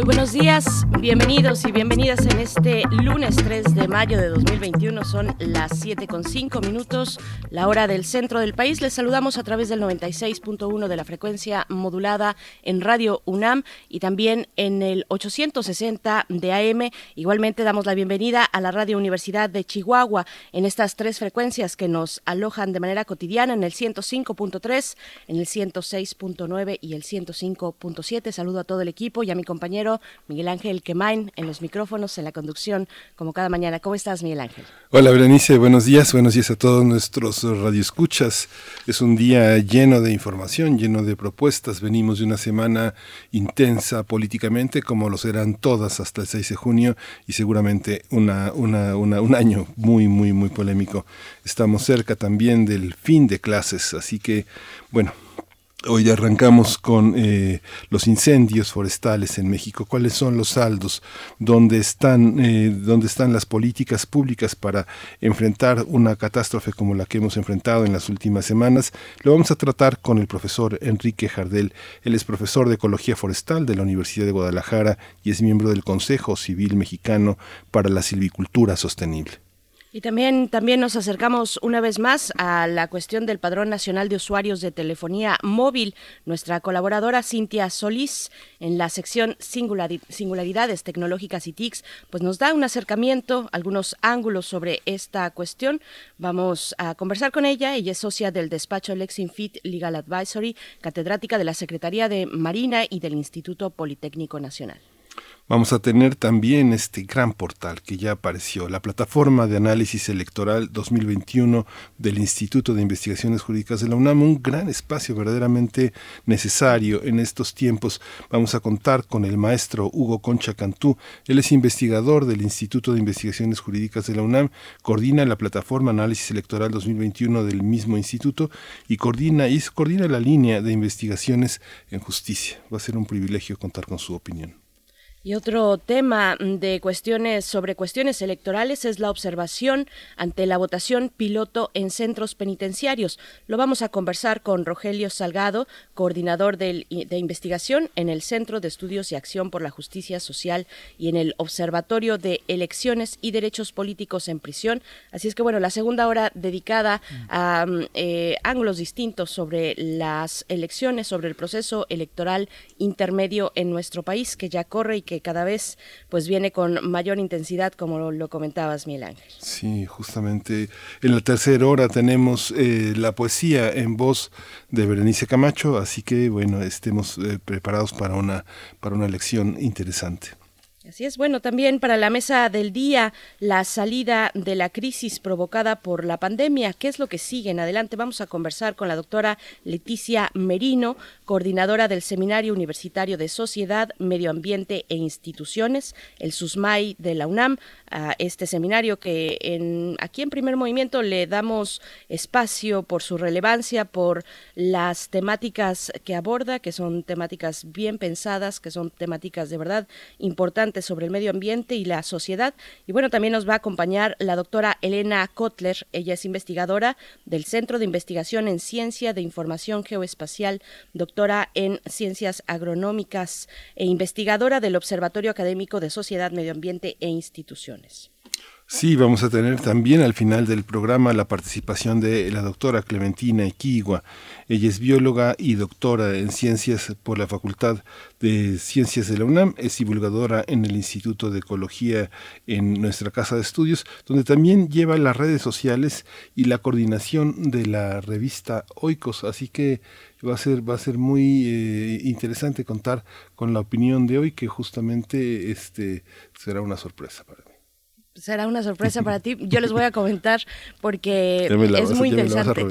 Muy buenos días, bienvenidos y bienvenidas en este lunes 3 de mayo de 2021. Son las 7 con 5 minutos, la hora del centro del país. Les saludamos a través del 96.1 de la frecuencia modulada en Radio UNAM y también en el 860 de AM. Igualmente damos la bienvenida a la Radio Universidad de Chihuahua en estas tres frecuencias que nos alojan de manera cotidiana en el 105.3, en el 106.9 y el 105.7. Saludo a todo el equipo y a mi compañero Miguel Ángel Quemain en los micrófonos, en la conducción, como cada mañana. ¿Cómo estás, Miguel Ángel? Hola, Berenice, buenos días, buenos días a todos nuestros radioescuchas. Es un día lleno de información, lleno de propuestas. Venimos de una semana intensa políticamente, como lo serán todas hasta el 6 de junio, y seguramente una, un año muy, muy, muy polémico. Estamos cerca también del fin de clases, así que, bueno, Hoy arrancamos con eh, los incendios forestales en México. ¿Cuáles son los saldos? ¿Dónde están, eh, ¿Dónde están las políticas públicas para enfrentar una catástrofe como la que hemos enfrentado en las últimas semanas? Lo vamos a tratar con el profesor Enrique Jardel. Él es profesor de Ecología Forestal de la Universidad de Guadalajara y es miembro del Consejo Civil Mexicano para la Silvicultura Sostenible. Y también, también nos acercamos una vez más a la cuestión del Padrón Nacional de Usuarios de Telefonía Móvil. Nuestra colaboradora Cintia Solís, en la sección Singularidades Tecnológicas y TICs, pues nos da un acercamiento, algunos ángulos sobre esta cuestión. Vamos a conversar con ella. Ella es socia del despacho Lexinfit Legal Advisory, catedrática de la Secretaría de Marina y del Instituto Politécnico Nacional. Vamos a tener también este gran portal que ya apareció, la plataforma de análisis electoral 2021 del Instituto de Investigaciones Jurídicas de la UNAM, un gran espacio verdaderamente necesario en estos tiempos. Vamos a contar con el maestro Hugo Concha Cantú, él es investigador del Instituto de Investigaciones Jurídicas de la UNAM, coordina la plataforma Análisis Electoral 2021 del mismo instituto y coordina, y coordina la línea de investigaciones en justicia. Va a ser un privilegio contar con su opinión. Y otro tema de cuestiones sobre cuestiones electorales es la observación ante la votación piloto en centros penitenciarios. Lo vamos a conversar con Rogelio Salgado, coordinador de investigación en el Centro de Estudios y Acción por la Justicia Social y en el Observatorio de Elecciones y Derechos Políticos en Prisión. Así es que bueno, la segunda hora dedicada a mm, eh, ángulos distintos sobre las elecciones, sobre el proceso electoral intermedio en nuestro país que ya corre y que cada vez pues viene con mayor intensidad, como lo, comentabas, Miguel Ángel. Sí, justamente en la tercera hora tenemos eh, la poesía en voz de Berenice Camacho, así que bueno, estemos eh, preparados para una, para una lección interesante. Así es, bueno, también para la mesa del día, la salida de la crisis provocada por la pandemia. ¿Qué es lo que sigue en adelante? Vamos a conversar con la doctora Leticia Merino, coordinadora del Seminario Universitario de Sociedad, Medio Ambiente e Instituciones, el SUSMAI de la UNAM, a este seminario que aquí en primer movimiento le damos espacio por su relevancia, por las temáticas que aborda, que son temáticas bien pensadas, que son temáticas de verdad importantes sobre el medio ambiente y la sociedad. Y bueno, también nos va a acompañar la doctora Elena Kotler. Ella es investigadora del Centro de Investigación en Ciencia de Información Geoespacial, doctora en Ciencias Agronómicas e investigadora del Observatorio Académico de Sociedad, Medio Ambiente e Instituciones. Sí, vamos a tener también al final del programa la participación de la doctora Clementina Equigua. Ella es bióloga y doctora en ciencias por la Facultad de Ciencias de la UNAM, es divulgadora en el Instituto de Ecología en nuestra casa de estudios, donde también lleva las redes sociales y la coordinación de la revista Oikos. Así que va a ser, va a ser muy eh, interesante contar con la opinión de hoy, que justamente este, será una sorpresa para mí será una sorpresa para ti. Yo les voy a comentar porque es muy interesante.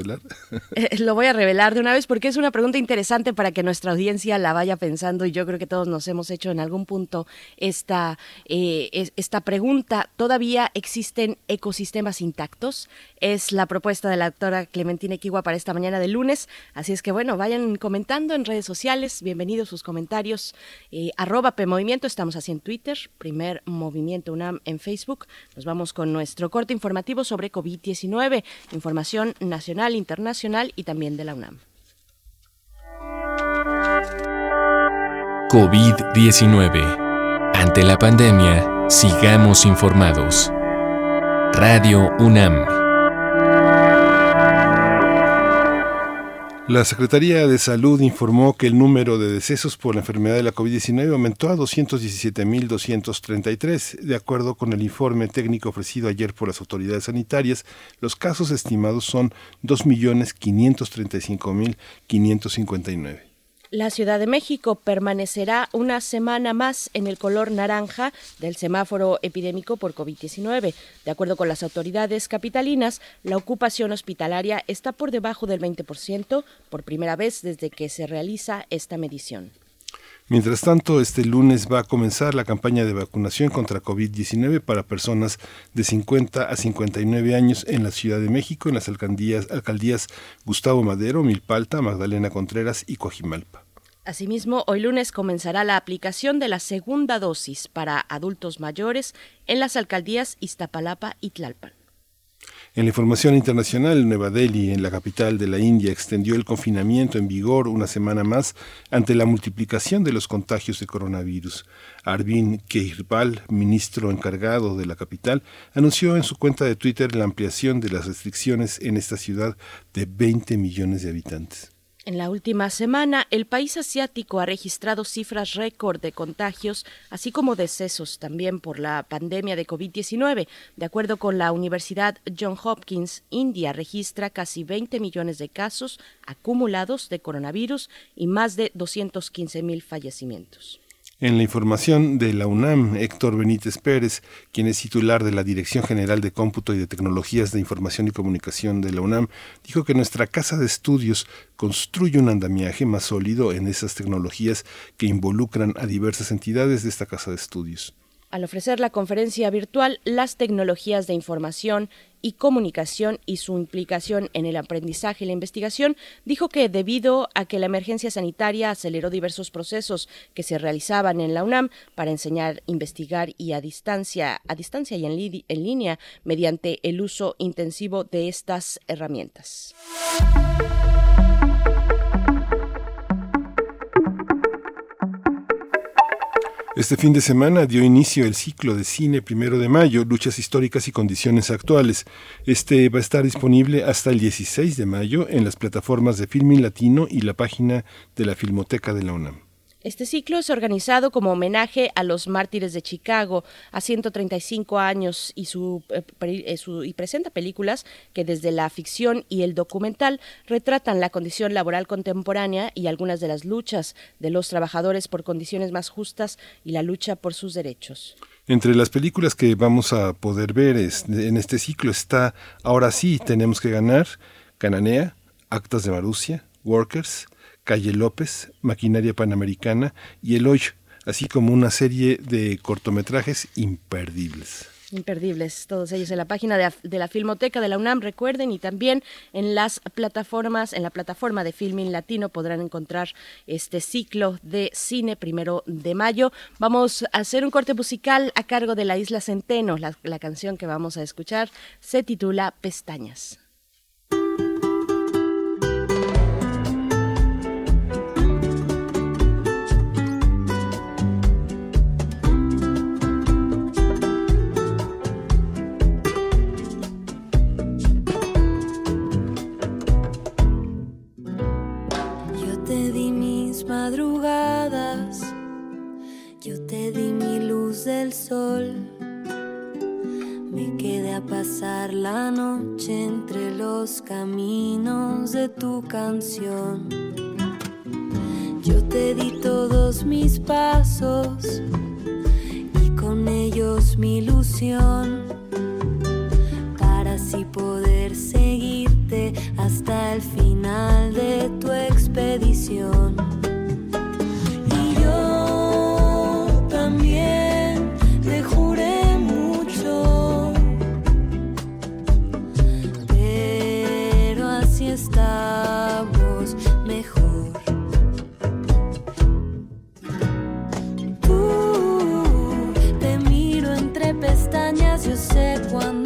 Eh, lo voy a revelar de una vez porque es una pregunta interesante para que nuestra audiencia la vaya pensando y yo creo que todos nos hemos hecho en algún punto esta, eh, esta pregunta. ¿Todavía existen ecosistemas intactos? Es la propuesta de la doctora Clementina Equigua para esta mañana de lunes. Así es que bueno, vayan comentando en redes sociales. Bienvenidos sus comentarios. Eh, arroba PMovimiento, estamos así en Twitter, primer movimiento UNAM en Facebook. Nos vamos con nuestro corte informativo sobre COVID-19, información nacional, internacional y también de la UNAM. COVID-19. Ante la pandemia, sigamos informados. Radio UNAM. La Secretaría de Salud informó que el número de decesos por la enfermedad de la COVID-19 aumentó a 217.233. De acuerdo con el informe técnico ofrecido ayer por las autoridades sanitarias, los casos estimados son 2.535.559. La Ciudad de México permanecerá una semana más en el color naranja del semáforo epidémico por COVID-19. De acuerdo con las autoridades capitalinas, la ocupación hospitalaria está por debajo del 20% por primera vez desde que se realiza esta medición. Mientras tanto, este lunes va a comenzar la campaña de vacunación contra COVID-19 para personas de 50 a 59 años en la Ciudad de México, en las alcaldías, Gustavo Madero, Milpalta, Magdalena Contreras y Coajimalpa. Asimismo, hoy lunes comenzará la aplicación de la segunda dosis para adultos mayores en las alcaldías Iztapalapa y Tlalpan. En la información internacional, Nueva Delhi, en la capital de la India, extendió el confinamiento en vigor una semana más ante la multiplicación de los contagios de coronavirus. Arvind Kejriwal, ministro encargado de la capital, anunció en su cuenta de Twitter la ampliación de las restricciones en esta ciudad de 20 millones de habitantes. En la última semana, el país asiático ha registrado cifras récord de contagios, así como decesos también por la pandemia de COVID-19. De acuerdo con la Universidad John Hopkins, India registra casi 20 millones de casos acumulados de coronavirus y más de 215 mil fallecimientos. En la información de la UNAM, Héctor Benítez Pérez, quien es titular de la Dirección General de Cómputo y de Tecnologías de Información y Comunicación de la UNAM, dijo que nuestra casa de estudios construye un andamiaje más sólido en esas tecnologías que involucran a diversas entidades de esta casa de estudios. Al ofrecer la conferencia virtual Las tecnologías de información y comunicación y su implicación en el aprendizaje y la investigación, dijo que debido a que la emergencia sanitaria aceleró diversos procesos que se realizaban en la UNAM para enseñar, investigar y a distancia, a distancia y en, en línea mediante el uso intensivo de estas herramientas. Este fin de semana dio inicio el ciclo de cine primero de mayo, luchas históricas y condiciones actuales. Este va a estar disponible hasta el 16 de mayo en las plataformas de Filmin Latino y la página de la Filmoteca de la UNAM. Este ciclo es organizado como homenaje a los mártires de Chicago a 135 años y, eh, eh, y presenta películas que desde la ficción y el documental retratan la condición laboral contemporánea y algunas de las luchas de los trabajadores por condiciones más justas y la lucha por sus derechos. Entre las películas que vamos a poder ver en este ciclo está Ahora sí, tenemos que ganar, Cananea, Actas de Marusia, Workers, Calle López, Maquinaria Panamericana y El Hoyo, así como una serie de cortometrajes imperdibles. Imperdibles, todos ellos en la página de, la Filmoteca de la UNAM, recuerden, y también en las plataformas, en la plataforma de Filming Latino podrán encontrar este ciclo de cine primero de mayo. Vamos a hacer un corte musical a cargo de la Isla Centeno. la canción que vamos a escuchar se titula Pestañas. madrugadas, yo te di mi luz del sol. Me quedé a pasar la noche entre los caminos de tu canción. Yo te di todos mis pasos y con ellos mi ilusión para así poder seguirte hasta el final de tu expedición. También te juré mucho, pero así estamos mejor. Tú te miro entre pestañas, yo sé cuando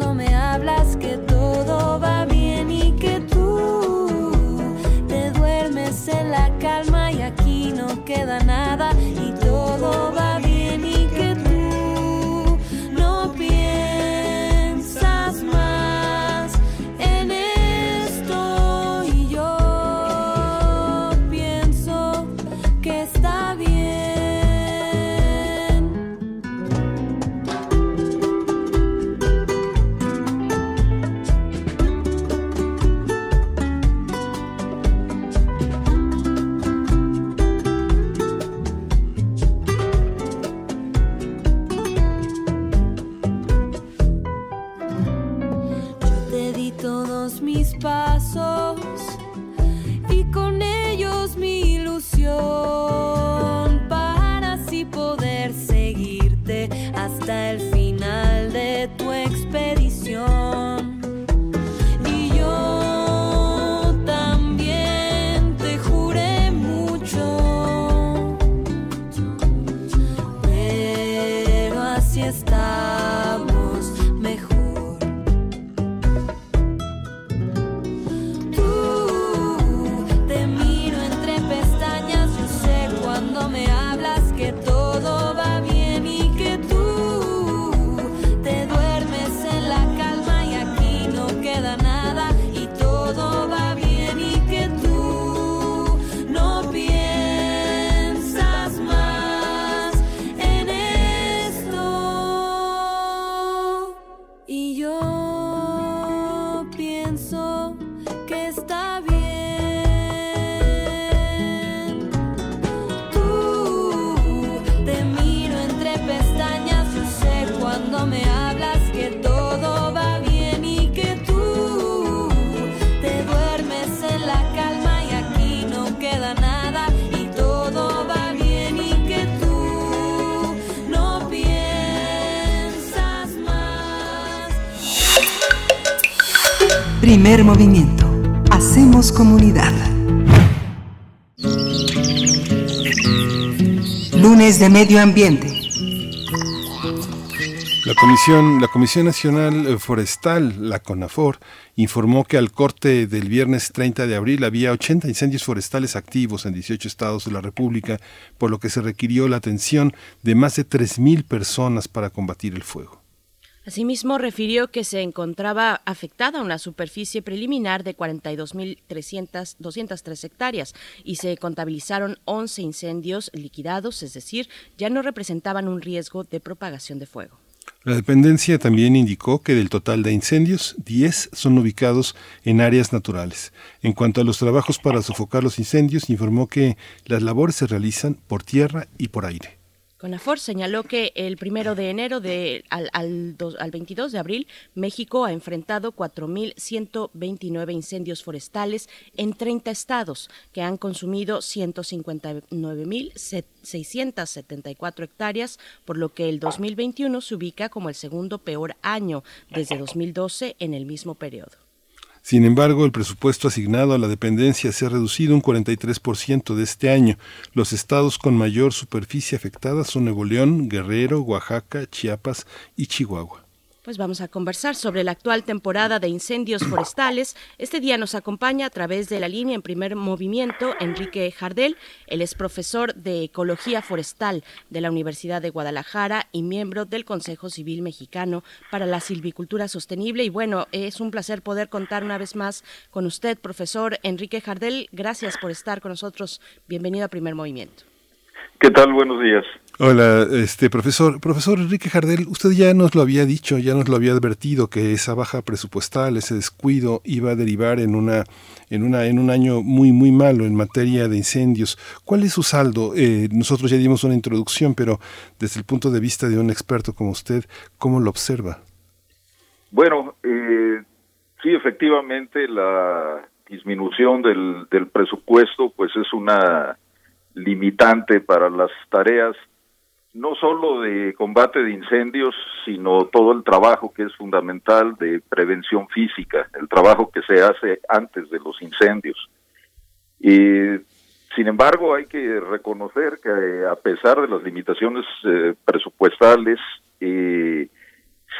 y con ellos mi ilusión Primer movimiento. Hacemos comunidad. Lunes de Medio Ambiente. La Comisión, la Comisión Nacional eh, Forestal, la CONAFOR, informó que al corte del viernes 30 de abril había 80 incendios forestales activos en 18 estados de la República, por lo que se requirió la atención de más de 3.000 personas para combatir el fuego. Asimismo, refirió que se encontraba afectada una superficie preliminar de 42.203 hectáreas y se contabilizaron 11 incendios liquidados, es decir, ya no representaban un riesgo de propagación de fuego. La dependencia también indicó que del total de incendios, 10 son ubicados en áreas naturales. En cuanto a los trabajos para sofocar los incendios, informó que las labores se realizan por tierra y por aire. CONAFOR señaló que el primero de enero de, al, al, al 22 de abril, México ha enfrentado 4.129 incendios forestales en 30 estados, que han consumido 159.674 hectáreas, por lo que el 2021 se ubica como el segundo peor año desde 2012 en el mismo periodo. Sin embargo, el presupuesto asignado a la dependencia se ha reducido un 43% de este año. Los estados con mayor superficie afectada son Nuevo León, Guerrero, Oaxaca, Chiapas y Chihuahua. Pues vamos a conversar sobre la actual temporada de incendios forestales. Este día nos acompaña a través de la línea en primer movimiento Enrique Jardel. Él es profesor de Ecología Forestal de la Universidad de Guadalajara y miembro del Consejo Civil Mexicano para la Silvicultura Sostenible. Y bueno, es un placer poder contar una vez más con usted, profesor Enrique Jardel. Gracias por estar con nosotros. Bienvenido a Primer Movimiento. ¿Qué tal? Buenos días. Hola, este profesor, profesor Enrique Jardel, usted ya nos lo había dicho, ya nos lo había advertido que esa baja presupuestal, ese descuido iba a derivar en una en una en un año muy muy malo en materia de incendios. ¿Cuál es su saldo? Eh, nosotros ya dimos una introducción, pero desde el punto de vista de un experto como usted, ¿cómo lo observa? Bueno, eh, sí, efectivamente la disminución del, del presupuesto pues es una limitante para las tareas no solo de combate de incendios, sino todo el trabajo que es fundamental de prevención física, el trabajo que se hace antes de los incendios. Y sin embargo, hay que reconocer que eh, a pesar de las limitaciones eh, presupuestales, eh,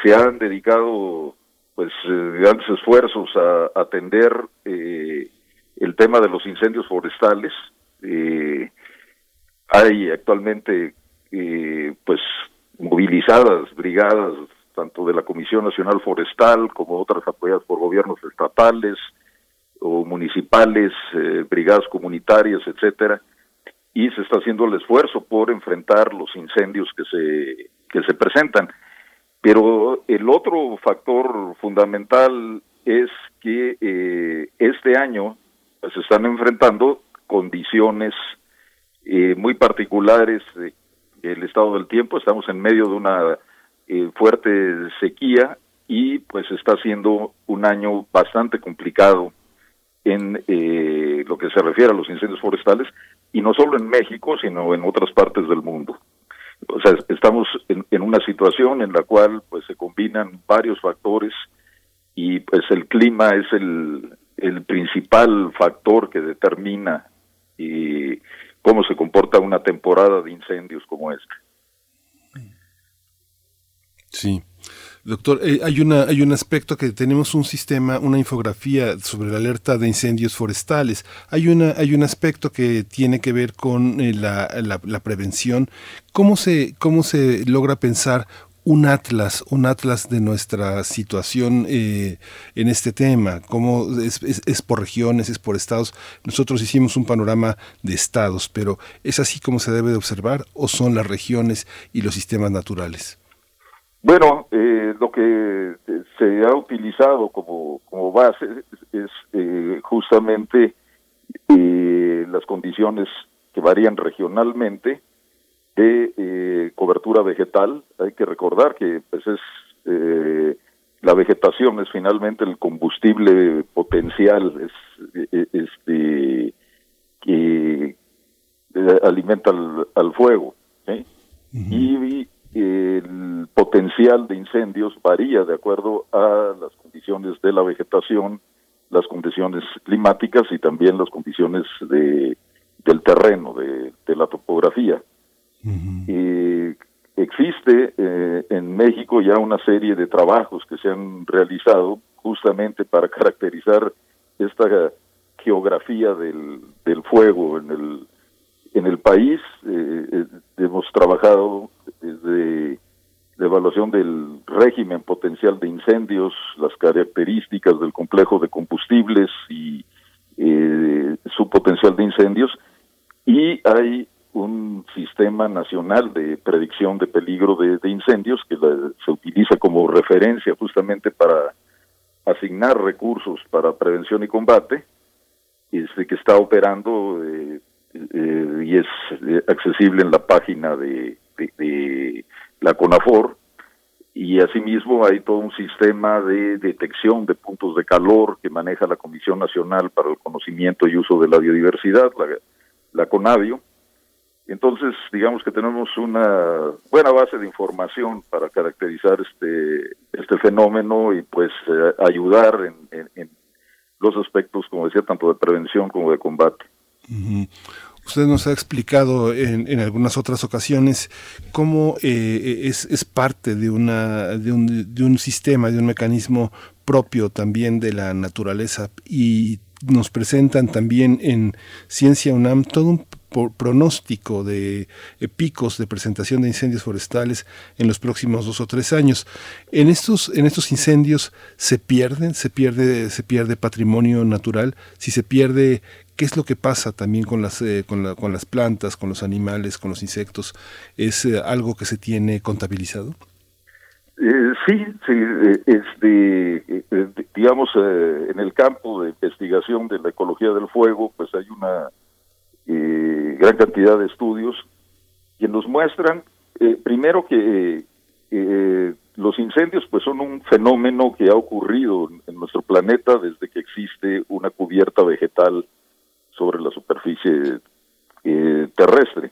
se han dedicado pues grandes esfuerzos a, atender el tema de los incendios forestales. Hay actualmente pues movilizadas brigadas tanto de la Comisión Nacional Forestal como otras apoyadas por gobiernos estatales, o municipales, eh, brigadas comunitarias, etcétera, y se está haciendo el esfuerzo por enfrentar los incendios que se que se presentan. Pero el otro factor fundamental es que eh, este año se están enfrentando condiciones eh, muy particulares del estado del tiempo. Estamos en medio de una fuerte sequía y pues está siendo un año bastante complicado en eh, lo que se refiere a los incendios forestales, y no solo en México, sino en otras partes del mundo. O sea, estamos en, una situación en la cual pues se combinan varios factores y pues el clima es el, el principal factor que determina y cómo se comporta una temporada de incendios como esta. Sí. Doctor, eh, hay, una, hay un aspecto que tenemos un sistema, una infografía sobre la alerta de incendios forestales. Hay, una, hay un aspecto que tiene que ver con eh, la, la, prevención. ¿Cómo se, ¿Cómo se logra pensar un atlas, un atlas de nuestra situación eh, en este tema, cómo es, es, por regiones, es por estados. Nosotros hicimos un panorama de estados, pero ¿es así como se debe de observar o son las regiones y los sistemas naturales? Bueno, eh, lo que eh, se ha utilizado como, como base es, eh, justamente las condiciones que varían regionalmente de cobertura vegetal. Hay que recordar que pues es la vegetación es finalmente el combustible potencial, es este que alimenta al, fuego. y el potencial de incendios varía de acuerdo a las condiciones de la vegetación, las condiciones climáticas y también las condiciones de, del terreno, de, la topografía. Existe eh, en México ya una serie de trabajos que se han realizado justamente para caracterizar esta geografía del, fuego en el, en el país. Eh, eh, hemos trabajado desde la evaluación del régimen potencial de incendios, las características del complejo de combustibles y eh, su potencial de incendios, y hay un sistema nacional de predicción de peligro de, incendios que se utiliza como referencia justamente para asignar recursos para prevención y combate, este, que está operando eh, eh, y es accesible en la página de de, la CONAFOR y asimismo hay todo un sistema de detección de puntos de calor que maneja la Comisión Nacional para el Conocimiento y Uso de la Biodiversidad, la, la CONAVIO. Entonces, digamos que tenemos una buena base de información para caracterizar este, este fenómeno y pues eh, ayudar en, los aspectos, como decía, tanto de prevención como de combate. Usted nos ha explicado en, en algunas otras ocasiones cómo eh, es, es, parte de, una, de, un, de un sistema, de un mecanismo propio también de la naturaleza y nos presentan también en Ciencia UNAM todo un pronóstico de eh, picos de presentación de incendios forestales en los próximos dos o tres años. En estos, en estos incendios se pierden, se pierde, se pierde patrimonio natural, si se pierde ¿Qué es lo que pasa también con las, eh, con, las plantas, con los animales, con los insectos? ¿Es eh, algo que se tiene contabilizado? Eh, sí, sí este, digamos, en el campo de investigación de la ecología del fuego, pues hay una gran cantidad de estudios que nos muestran, primero que los incendios pues son un fenómeno que ha ocurrido en nuestro planeta desde que existe una cubierta vegetal sobre la superficie eh, terrestre.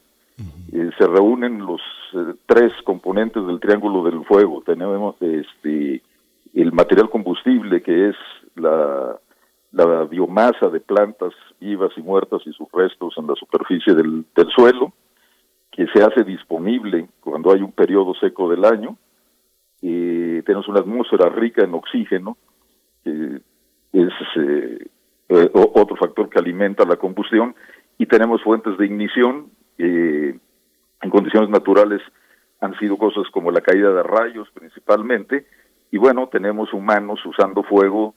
Eh, se reúnen los eh, tres componentes del triángulo del fuego. Tenemos este el material combustible que es la, la biomasa de plantas vivas y muertas y sus restos en la superficie del, del suelo, que se hace disponible cuando hay un periodo seco del año. Eh, tenemos una atmósfera rica en oxígeno, que es eh, eh, otro factor que alimenta la combustión, y tenemos fuentes de ignición. eh, en condiciones naturales han sido cosas como la caída de rayos principalmente, y bueno, tenemos humanos usando fuego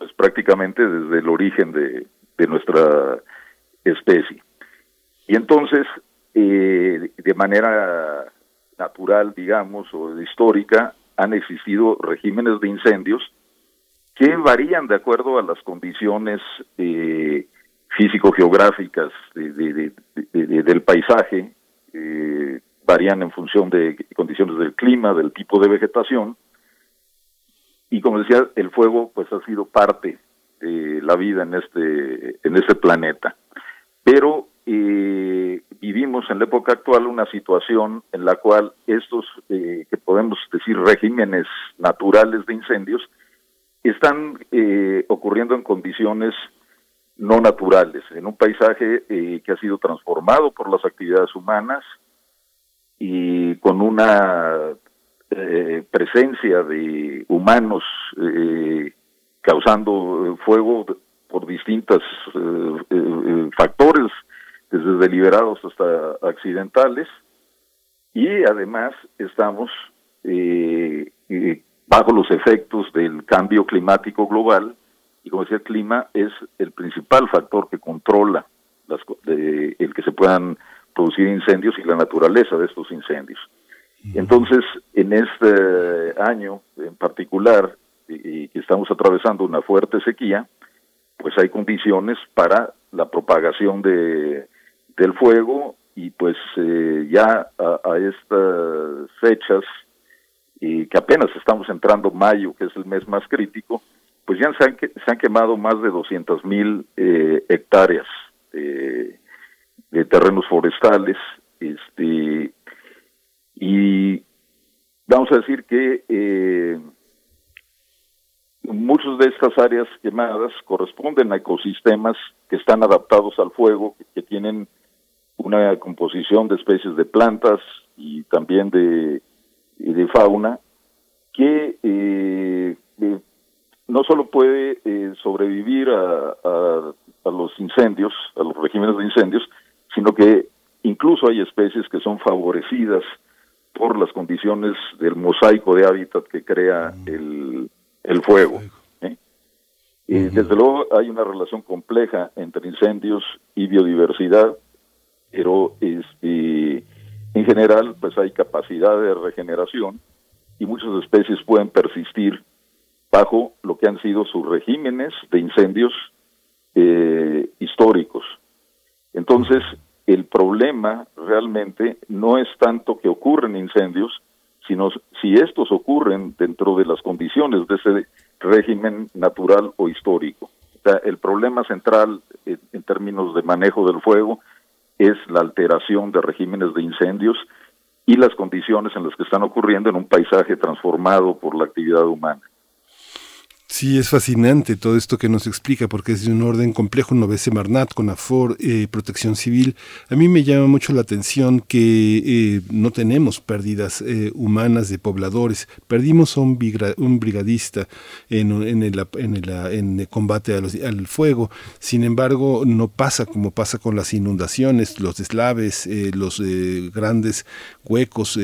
pues prácticamente desde el origen de, de nuestra especie. Y entonces, eh, de manera natural, digamos, o histórica, han existido regímenes de incendios que varían de acuerdo a las condiciones eh, físico-geográficas de- de- de- de- de- del paisaje, eh, varían en función de condiciones del clima, del tipo de vegetación, y como decía, el fuego pues ha sido parte de la vida en este, en este planeta. Pero eh, vivimos en la época actual una situación en la cual estos, eh, que podemos decir regímenes naturales de incendios, están eh, ocurriendo en condiciones no naturales, en un paisaje eh, que ha sido transformado por las actividades humanas y con una eh, presencia de humanos eh, causando eh, fuego por distintos eh, factores, desde deliberados hasta accidentales, y además estamos bajo los efectos del cambio climático global, y como decía, el clima es el principal factor que controla las, de- el que se puedan producir incendios y la naturaleza de estos incendios. Entonces, en este año en particular, y, que estamos atravesando una fuerte sequía, pues hay condiciones para la propagación de, del fuego y pues eh, ya a, estas fechas, y que apenas estamos entrando mayo, que es el mes más crítico, pues ya se han, se han quemado más de 200 mil eh, hectáreas eh, de terrenos forestales, este, y vamos a decir que eh, muchas de estas áreas quemadas corresponden a ecosistemas que están adaptados al fuego, que, tienen una composición de especies de plantas y también de, de fauna que eh, eh, no solo puede eh, sobrevivir a- a los incendios, a los regímenes de incendios, sino que incluso hay especies que son favorecidas por las condiciones del mosaico de hábitat que crea el, el fuego. ¿eh? Y desde luego hay una relación compleja entre incendios y biodiversidad, pero este, en general pues hay capacidad de regeneración y muchas especies pueden persistir bajo lo que han sido sus regímenes de incendios eh, históricos. Entonces, el problema realmente no es tanto que ocurren incendios, sino si estos ocurren dentro de las condiciones de ese régimen natural o histórico. El problema central eh, en términos de manejo del fuego es la alteración de regímenes de incendios y las condiciones en las que están ocurriendo en un paisaje transformado por la actividad humana. Sí, es fascinante todo esto que nos explica, porque es de un orden complejo, uno ve Semarnat, CONAFOR, eh, Protección Civil. A mí me llama mucho la atención que eh, no tenemos pérdidas eh, humanas de pobladores. Perdimos a un, brigadista en, el, combate al fuego. Sin embargo, no pasa como pasa con las inundaciones, los deslaves, los grandes huecos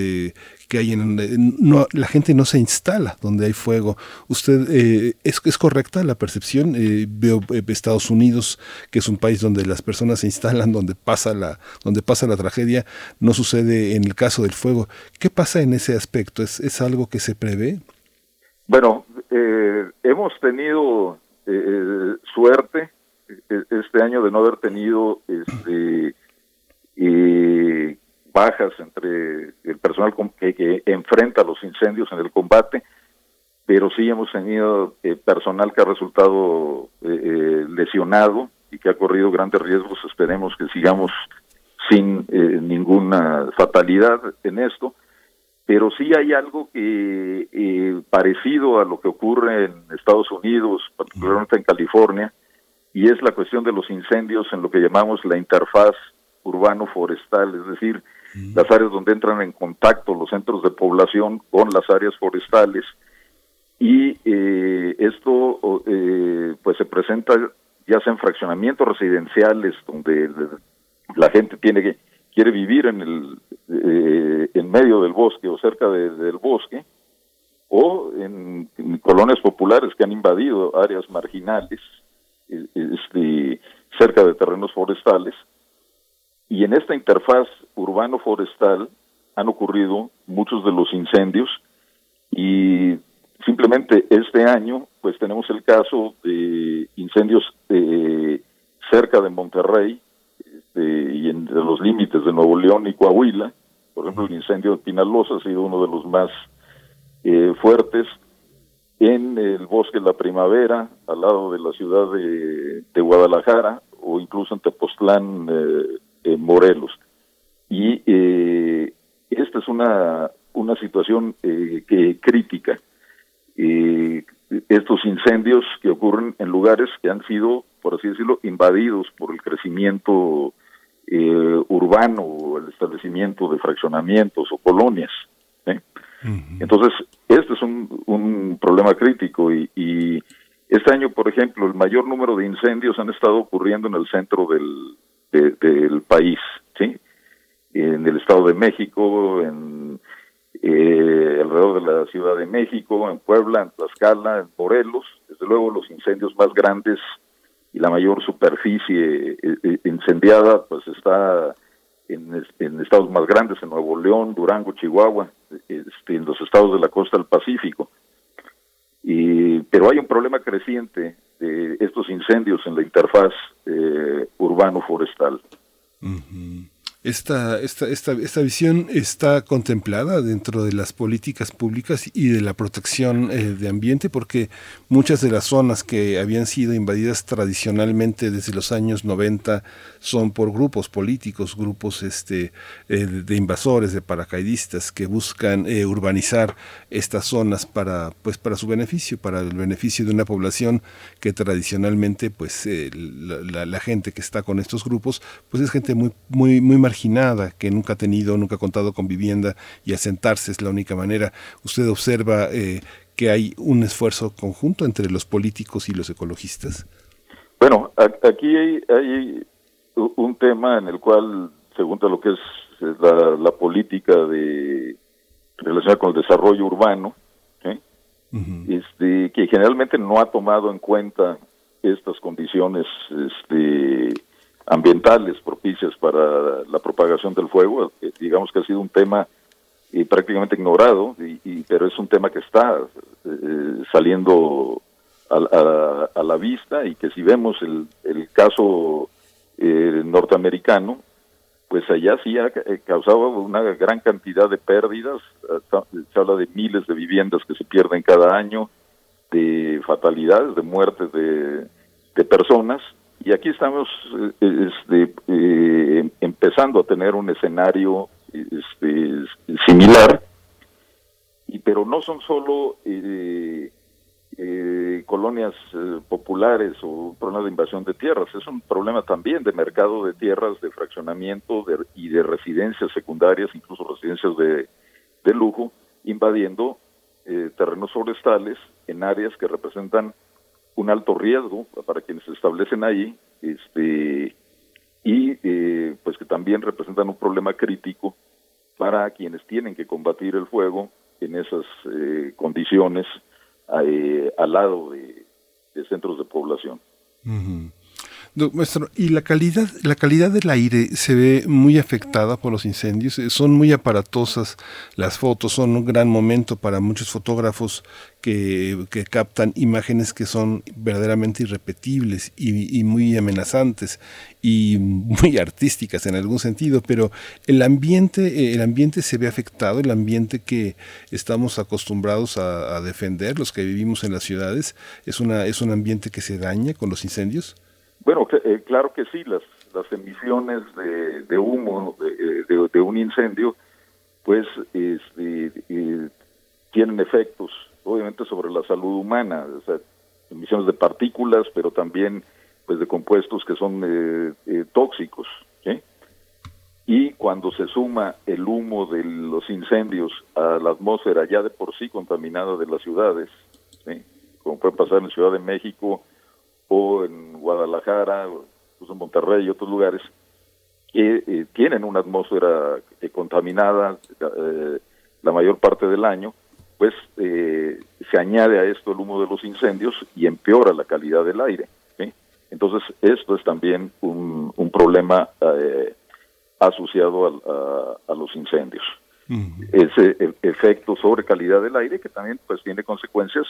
que hay en, en- no la gente no se instala donde hay fuego. Usted eh, es, es correcta la percepción. Eh, veo eh, Estados Unidos que es un país donde las personas se instalan donde pasa la donde pasa la tragedia no sucede en el caso del fuego. Qué pasa en ese aspecto es, es algo que se prevé Bueno, hemos tenido suerte este año de no haber tenido este, bajas entre el personal que, que enfrenta los incendios en el combate, pero sí hemos tenido eh, personal que ha resultado eh, eh, lesionado y que ha corrido grandes riesgos. Esperemos que sigamos sin eh, ninguna fatalidad en esto, pero sí hay algo que parecido a lo que ocurre en Estados Unidos, particularmente en California, y es la cuestión de los incendios en lo que llamamos la interfaz urbano-forestal, es decir, las áreas donde entran en contacto los centros de población con las áreas forestales y eh, esto eh, pues se presenta ya sea en fraccionamientos residenciales donde la gente tiene que quiere vivir en el eh, en medio del bosque o cerca de- del bosque o en, en colonias populares que han invadido áreas marginales eh, este, cerca de terrenos forestales y en esta interfaz urbano-forestal han ocurrido muchos de los incendios y simplemente este año pues tenemos el caso de incendios eh, cerca de Monterrey este, y en de los límites de Nuevo León y Coahuila. Por ejemplo, el incendio de Pinalosa ha sido uno de los más eh, fuertes en el bosque La Primavera, al lado de la ciudad de, de Guadalajara, o incluso en Tepoztlán, eh, Morelos. Y eh, esta es una, una situación eh, que crítica. Eh, estos incendios que ocurren en lugares que han sido, por así decirlo, invadidos por el crecimiento eh, urbano o el establecimiento de fraccionamientos o colonias. Entonces, este es un, un problema crítico y, y este año, por ejemplo, el mayor número de incendios han estado ocurriendo en el centro del, de- del país, ¿sí? En el Estado de México, en eh, alrededor de la Ciudad de México, en Puebla, en Tlaxcala, en Morelos. Desde luego, los incendios más grandes y la mayor superficie eh, eh, incendiada, pues está en, en estados más grandes, en Nuevo León, Durango, Chihuahua, este, en los estados de la costa del Pacífico. Y, pero hay un problema creciente de estos incendios en la interfaz eh, urbano-forestal. Esta, esta, esta, esta visión está contemplada dentro de las políticas públicas y de la protección eh, de ambiente, porque muchas de las zonas que habían sido invadidas tradicionalmente desde los años 90 son por grupos políticos, grupos este, eh, de invasores, de paracaidistas que buscan eh, urbanizar estas zonas para, pues, para su beneficio, para el beneficio de una población que tradicionalmente, pues, la gente que está con estos grupos, pues es gente muy, muy, muy marginada, que nunca ha tenido, nunca ha contado con vivienda y asentarse es la única manera. Usted observa eh, que hay un esfuerzo conjunto entre los políticos y los ecologistas. Bueno, aquí hay, un tema en el cual, según lo que es la, la política de relacionada con el desarrollo urbano, ¿sí? este, que generalmente no ha tomado en cuenta estas condiciones este, ambientales propicias para la propagación del fuego. Digamos que ha sido un tema eh, prácticamente ignorado, y, y- pero es un tema que está eh, saliendo a, a- la vista y que si vemos el, el caso eh, norteamericano, pues allá sí ha eh, causado una gran cantidad de pérdidas, se habla de miles de viviendas que se pierden cada año, de fatalidades, de muertes de personas, y aquí estamos eh, este, eh, empezando a tener un escenario este, similar, y pero no son solo eh, colonias populares o un problema de invasión de tierras, es un problema también de mercado de tierras, de fraccionamiento de- y de residencias secundarias, incluso residencias de, de lujo, invadiendo terrenos forestales en áreas que representan un alto riesgo para quienes se establecen ahí, este, y eh, pues que también representan un problema crítico para quienes tienen que combatir el fuego en esas eh, condiciones eh, al lado de, centros de población. Y la calidad, la calidad del aire se ve muy afectada por los incendios. Eh, Son muy aparatosas las fotos, son un gran momento para muchos fotógrafos que, que captan imágenes que son verdaderamente irrepetibles y, y muy amenazantes y muy artísticas en algún sentido. Pero el ambiente, eh, el ambiente se ve afectado, el ambiente que estamos acostumbrados a, a defender, los que vivimos en las ciudades, es una, es un ambiente que se daña con los incendios. Bueno, eh, claro que sí, las, las emisiones de, humo de, de- de un incendio, pues este, eh, tienen efectos, obviamente, sobre la salud humana, o sea, emisiones de partículas, pero también pues de compuestos que son eh, eh, tóxicos. Y cuando se suma el humo de los incendios a la atmósfera ya de por sí contaminada de las ciudades, ¿sí? como puede pasar en Ciudad de México, o en Guadalajara, o incluso en Monterrey y otros lugares, que eh, tienen una atmósfera eh, contaminada eh, la mayor parte del año, pues eh, se añade a esto el humo de los incendios y empeora la calidad del aire. ¿sí? Entonces, esto es también un, un problema asociado a, a los incendios. Ese el efecto sobre calidad del aire que también pues tiene consecuencias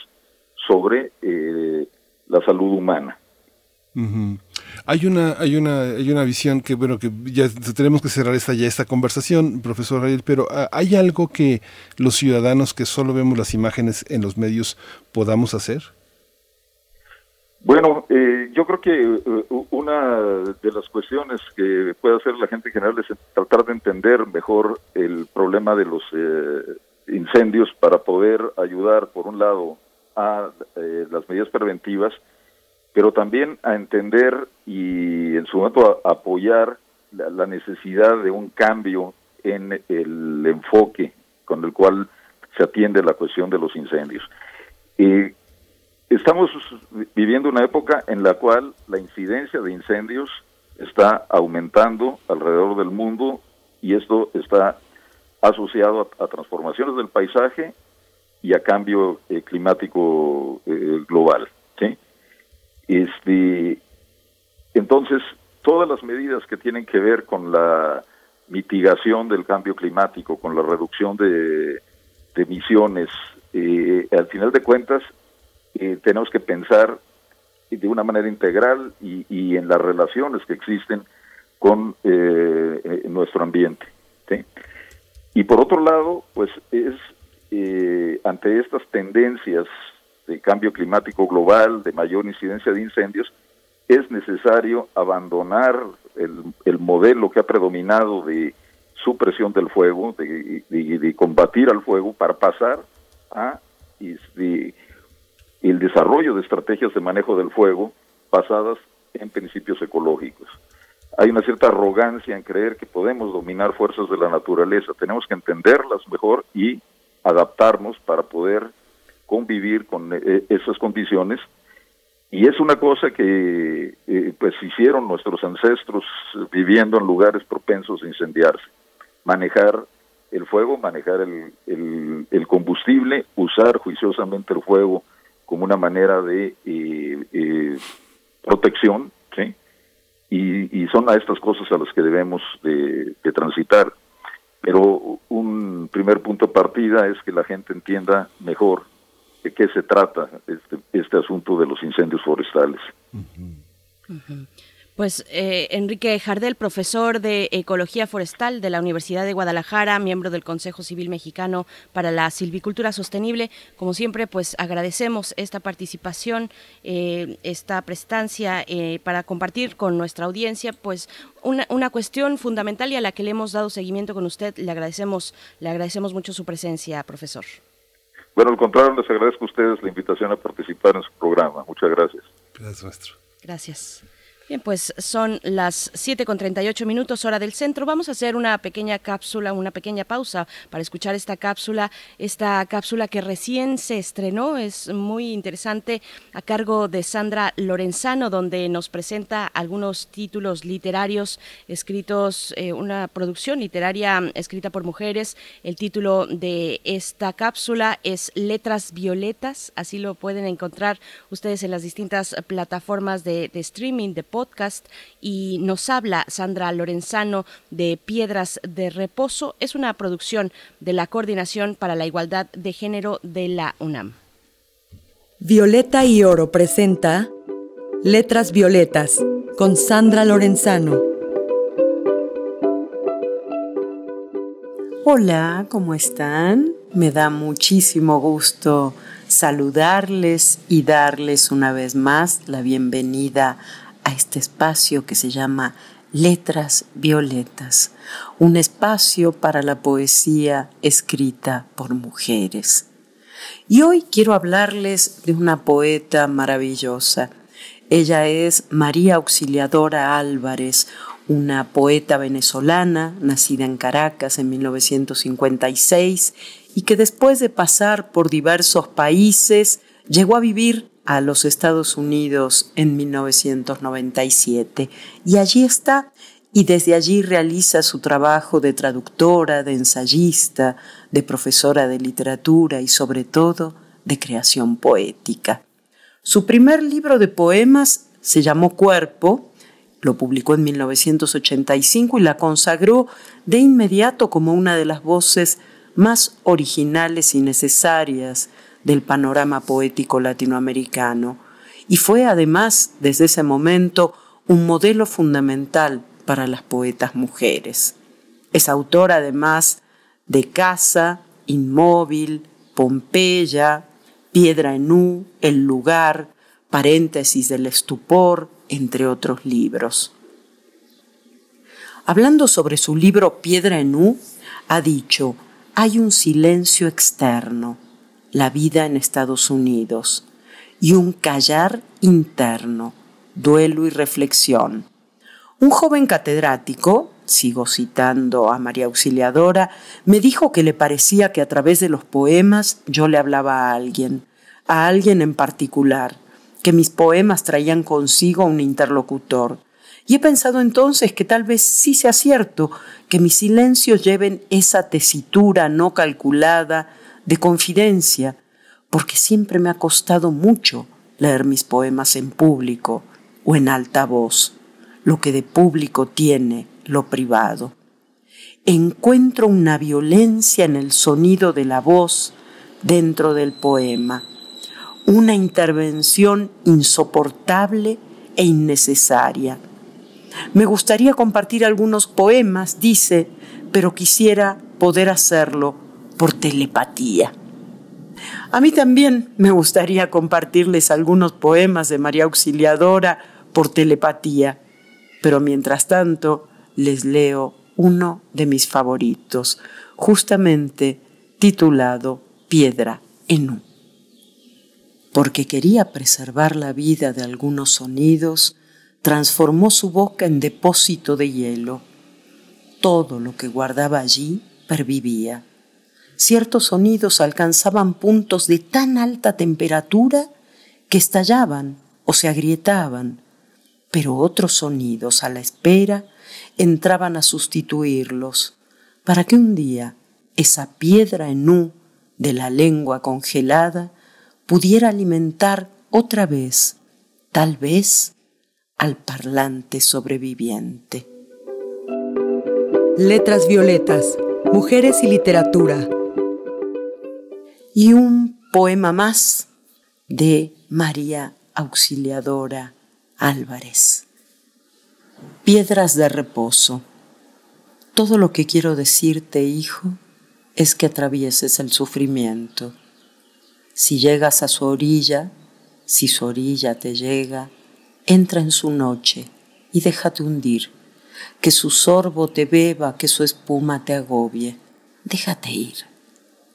sobre eh, la salud humana. Hay una, hay una, hay una visión que bueno que ya tenemos que cerrar esta ya esta conversación, profesor Ariel, pero ah, hay algo que los ciudadanos que solo vemos las imágenes en los medios podamos hacer. Bueno, eh, yo creo que eh, una de las cuestiones que puede hacer la gente en general es tratar de entender mejor el problema de los eh, incendios para poder ayudar, por un lado, a eh, las medidas preventivas, pero también a entender y en su momento a- apoyar la, necesidad de un cambio en el enfoque con el cual se atiende la cuestión de los incendios. Eh, Estamos viviendo una época en la cual la incidencia de incendios está aumentando alrededor del mundo y esto está asociado a transformaciones del paisaje y a cambio eh, climático eh, global. ¿sí? Este, entonces, todas las medidas que tienen que ver con la mitigación del cambio climático, con la reducción de, emisiones, eh, al final de cuentas, eh, tenemos que pensar de una manera integral y, y en las relaciones que existen con eh, nuestro ambiente. ¿sí? Y por otro lado, pues es eh, ante estas tendencias de cambio climático global, de mayor incidencia de incendios, es necesario abandonar el, el modelo que ha predominado de supresión del fuego, de, de- de combatir al fuego, para pasar a el desarrollo de estrategias de manejo del fuego basadas en principios ecológicos. Hay una cierta arrogancia en creer que podemos dominar fuerzas de la naturaleza. Tenemos que entenderlas mejor y adaptarnos para poder convivir con eh, esas condiciones. Y es una cosa que eh, pues hicieron nuestros ancestros eh, viviendo en lugares propensos a incendiarse. Manejar el fuego, manejar el, el- el combustible, usar juiciosamente el fuego como una manera de eh, eh, protección, ¿sí? Y, son a estas cosas a las que debemos de, de transitar. Pero un primer punto de partida es que la gente entienda mejor de qué se trata este, este asunto de los incendios forestales. Pues eh, Enrique Jardel, profesor de Ecología Forestal de la Universidad de Guadalajara, miembro del Consejo Civil Mexicano para la Silvicultura Sostenible. Como siempre, pues agradecemos esta participación, eh, esta prestancia eh, para compartir con nuestra audiencia, pues una, una cuestión fundamental y a la que le hemos dado seguimiento con usted. Le agradecemos, le agradecemos mucho su presencia, profesor. Bueno, al contrario, les agradezco a ustedes la invitación a participar en su programa. Muchas gracias. Gracias, maestro. Gracias. Bien, pues son las 7 con 38 minutos hora del centro. Vamos a hacer una pequeña cápsula, una pequeña pausa para escuchar esta cápsula, esta cápsula que recién se estrenó, es muy interesante, a cargo de Sandra Lorenzano, donde nos presenta algunos títulos literarios escritos, eh, una producción literaria escrita por mujeres. El título de esta cápsula es Letras Violetas, así lo pueden encontrar ustedes en las distintas plataformas de, de streaming, de podcast y nos habla Sandra Lorenzano de Piedras de Reposo. Es una producción de la Coordinación para la Igualdad de Género de la UNAM. Violeta y Oro presenta Letras Violetas con Sandra Lorenzano. Hola, ¿cómo están? Me da muchísimo gusto saludarles y darles una vez más la bienvenida a este espacio que se llama Letras Violetas, un espacio para la poesía escrita por mujeres. Y hoy quiero hablarles de una poeta maravillosa. Ella es María Auxiliadora Álvarez, una poeta venezolana nacida en Caracas en 1956 y que después de pasar por diversos países llegó a vivir a los Estados Unidos en 1997 y allí está y desde allí realiza su trabajo de traductora, de ensayista, de profesora de literatura y sobre todo de creación poética. Su primer libro de poemas se llamó Cuerpo lo publicó en 1985 y la consagró de inmediato como una de las voces más originales y necesarias del panorama poético latinoamericano. Y fue además, desde ese momento, un modelo fundamental para las poetas mujeres. Es autora además de Casa, Inmóvil, Pompeya, Piedra en U, El lugar, Paréntesis del estupor, entre otros libros. Hablando sobre su libro Piedra en U, ha dicho, hay un silencio externo, la vida en Estados Unidos, y un callar interno, duelo y reflexión. Un joven catedrático, sigo citando a María Auxiliadora, me dijo que le parecía que a través de los poemas yo le hablaba a alguien, a alguien en particular, que mis poemas traían consigo un interlocutor. Y he pensado entonces que tal vez sí sea cierto que mis silencios lleven esa tesitura no calculada de confidencia, porque siempre me ha costado mucho leer mis poemas en público o en alta voz, lo que de público tiene lo privado. Encuentro una violencia en el sonido de la voz dentro del poema una intervención insoportable e innecesaria. Me gustaría compartir algunos poemas, dice, pero quisiera poder hacerlo por telepatía. A mí también me gustaría compartirles algunos poemas de María Auxiliadora por telepatía, pero mientras tanto les leo uno de mis favoritos, justamente titulado Piedra en un porque quería preservar la vida de algunos sonidos, transformó su boca en depósito de hielo. Todo lo que guardaba allí pervivía. Ciertos sonidos alcanzaban puntos de tan alta temperatura que estallaban o se agrietaban, pero otros sonidos a la espera entraban a sustituirlos, para que un día esa piedra en de la lengua congelada pudiera alimentar otra vez, tal vez, al parlante sobreviviente. Letras Violetas, Mujeres y Literatura. Y un poema más de María Auxiliadora Álvarez. Piedras de reposo. Todo lo que quiero decirte, hijo, es que atravieses el sufrimiento si llegas a su orilla, si su orilla te llega, entra en su noche y déjate hundir, que su sorbo te beba, que su espuma te agobie. Déjate ir,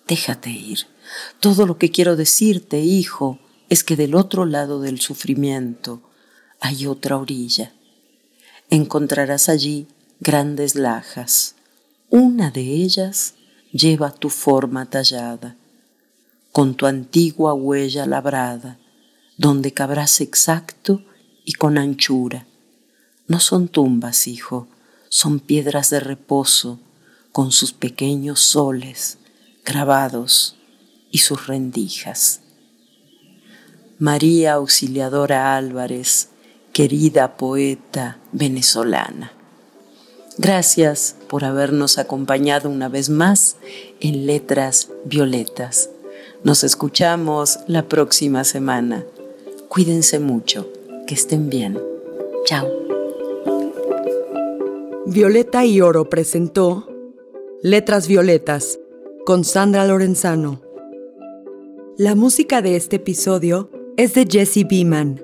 déjate ir. Todo lo que quiero decirte, hijo, es que del otro lado del sufrimiento hay otra orilla. Encontrarás allí grandes lajas. Una de ellas lleva tu forma tallada con tu antigua huella labrada, donde cabrás exacto y con anchura. No son tumbas, hijo, son piedras de reposo, con sus pequeños soles grabados y sus rendijas. María Auxiliadora Álvarez, querida poeta venezolana. Gracias por habernos acompañado una vez más en Letras Violetas. Nos escuchamos la próxima semana. Cuídense mucho, que estén bien. Chao. Violeta y Oro presentó Letras Violetas con Sandra Lorenzano. La música de este episodio es de Jesse Beeman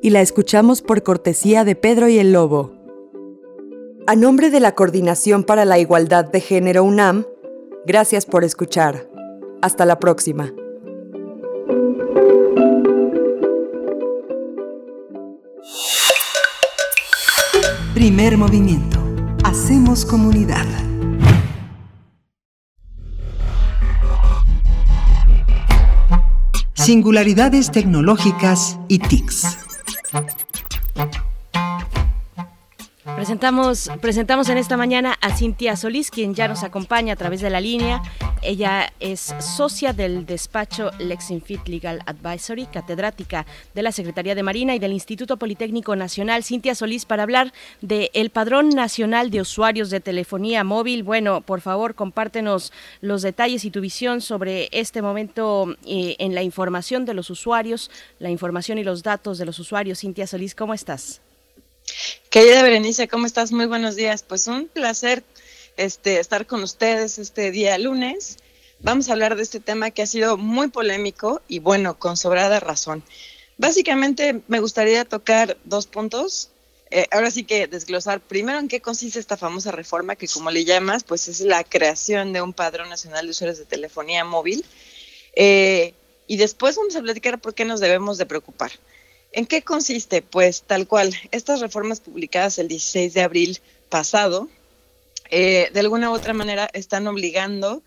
y la escuchamos por cortesía de Pedro y el Lobo. A nombre de la Coordinación para la Igualdad de Género UNAM, gracias por escuchar. Hasta la próxima. Primer movimiento. Hacemos comunidad. Singularidades tecnológicas y TICs. Presentamos, presentamos en esta mañana a Cintia Solís, quien ya nos acompaña a través de la línea. Ella es socia del despacho Lexinfit Legal Advisory, catedrática de la Secretaría de Marina y del Instituto Politécnico Nacional. Cintia Solís, para hablar del Padrón Nacional de Usuarios de Telefonía Móvil. Bueno, por favor, compártenos los detalles y tu visión sobre este momento eh, en la información de los usuarios, la información y los datos de los usuarios. Cintia Solís, ¿cómo estás? Querida Berenice, ¿cómo estás? Muy buenos días. Pues un placer este, estar con ustedes este día lunes. Vamos a hablar de este tema que ha sido muy polémico y bueno, con sobrada razón. Básicamente me gustaría tocar dos puntos. Eh, ahora sí que desglosar primero en qué consiste esta famosa reforma que como le llamas, pues es la creación de un padrón nacional de usuarios de telefonía móvil. Eh, y después vamos a platicar por qué nos debemos de preocupar. ¿En qué consiste? Pues tal cual, estas reformas publicadas el 16 de abril pasado, eh, de alguna u otra manera están obligando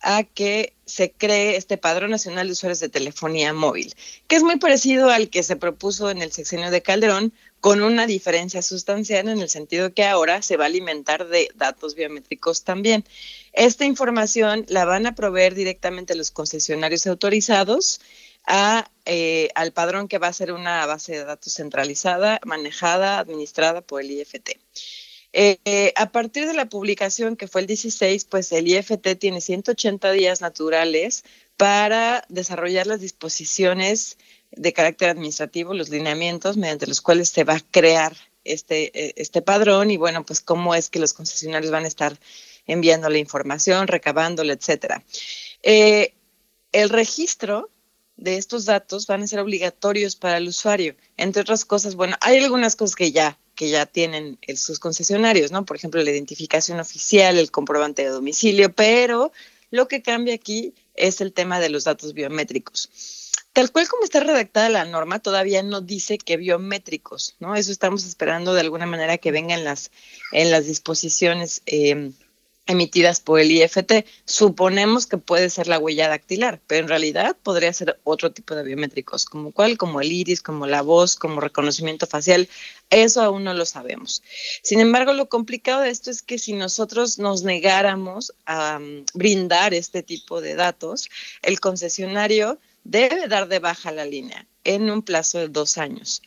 a que se cree este Padrón Nacional de Usuarios de Telefonía Móvil, que es muy parecido al que se propuso en el sexenio de Calderón, con una diferencia sustancial en el sentido que ahora se va a alimentar de datos biométricos también. Esta información la van a proveer directamente los concesionarios autorizados eh, al padrón que va a ser una base de datos centralizada, manejada, administrada por el IFT. Eh, a partir de la publicación que fue el 16, pues el IFT tiene 180 días naturales para desarrollar las disposiciones de carácter administrativo, los lineamientos mediante los cuales se va a crear este, eh, este padrón y bueno, pues cómo es que los concesionarios van a estar enviando la información, recabándola, etcétera. el registro de estos datos van a ser obligatorios para el usuario. Entre otras cosas, bueno, hay algunas cosas que ya que ya tienen sus concesionarios, ¿no? Por ejemplo, la identificación oficial, el comprobante de domicilio, pero lo que cambia aquí es el tema de los datos biométricos. Tal cual como está redactada la norma, todavía no dice que biométricos, ¿no? Eso estamos esperando de alguna manera que venga en las, en las disposiciones eh, emitidas por el IFT. Suponemos que puede ser la huella dactilar, pero en realidad podría ser otro tipo de biométricos, como cuál, como el iris, como la voz, como reconocimiento facial. Eso aún no lo sabemos. Sin embargo, lo complicado de esto es que si nosotros nos negáramos a um, brindar este tipo de datos, el concesionario debe dar de baja la línea en un plazo de dos años.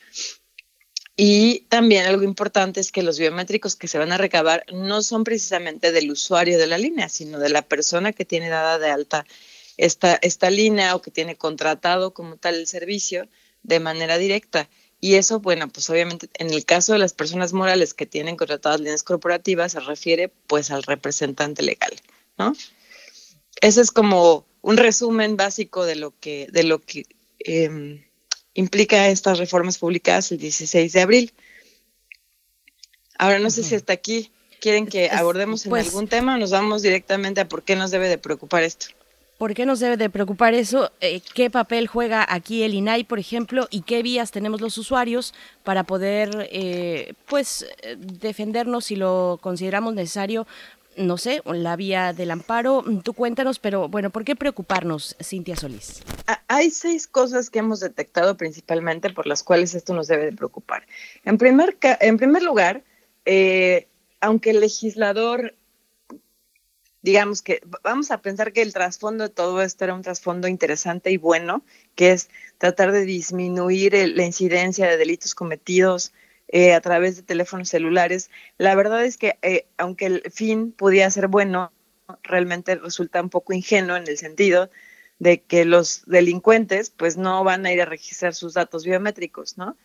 Y también algo importante es que los biométricos que se van a recabar no son precisamente del usuario de la línea, sino de la persona que tiene dada de alta esta, esta línea o que tiene contratado como tal el servicio de manera directa. Y eso, bueno, pues obviamente en el caso de las personas morales que tienen contratadas líneas corporativas se refiere pues al representante legal, ¿no? Ese es como un resumen básico de lo que, de lo que eh, implica estas reformas publicadas el 16 de abril. Ahora no sé si hasta aquí quieren que abordemos en Pues- algún tema o nos vamos directamente a por qué nos debe de preocupar esto. ¿Por qué nos debe de preocupar eso? Eh, ¿Qué papel juega aquí el INAI, por ejemplo, y qué vías tenemos los usuarios para poder, eh, pues, eh, defendernos si lo consideramos necesario? No sé, la vía del amparo. Tú cuéntanos, pero bueno, ¿por qué preocuparnos, Cintia Solís? Hay seis cosas que hemos detectado principalmente por las cuales esto nos debe de preocupar. En primer, en primer lugar, eh, aunque el legislador, digamos que vamos a pensar que el trasfondo de todo esto era un trasfondo interesante y bueno, que es tratar de disminuir el- la incidencia de delitos cometidos eh, a través de teléfonos celulares. La verdad es que eh, aunque el fin podía ser bueno, realmente resulta un poco ingenuo en el sentido de que los delincuentes pues no van a ir a registrar sus datos biométricos, ¿no?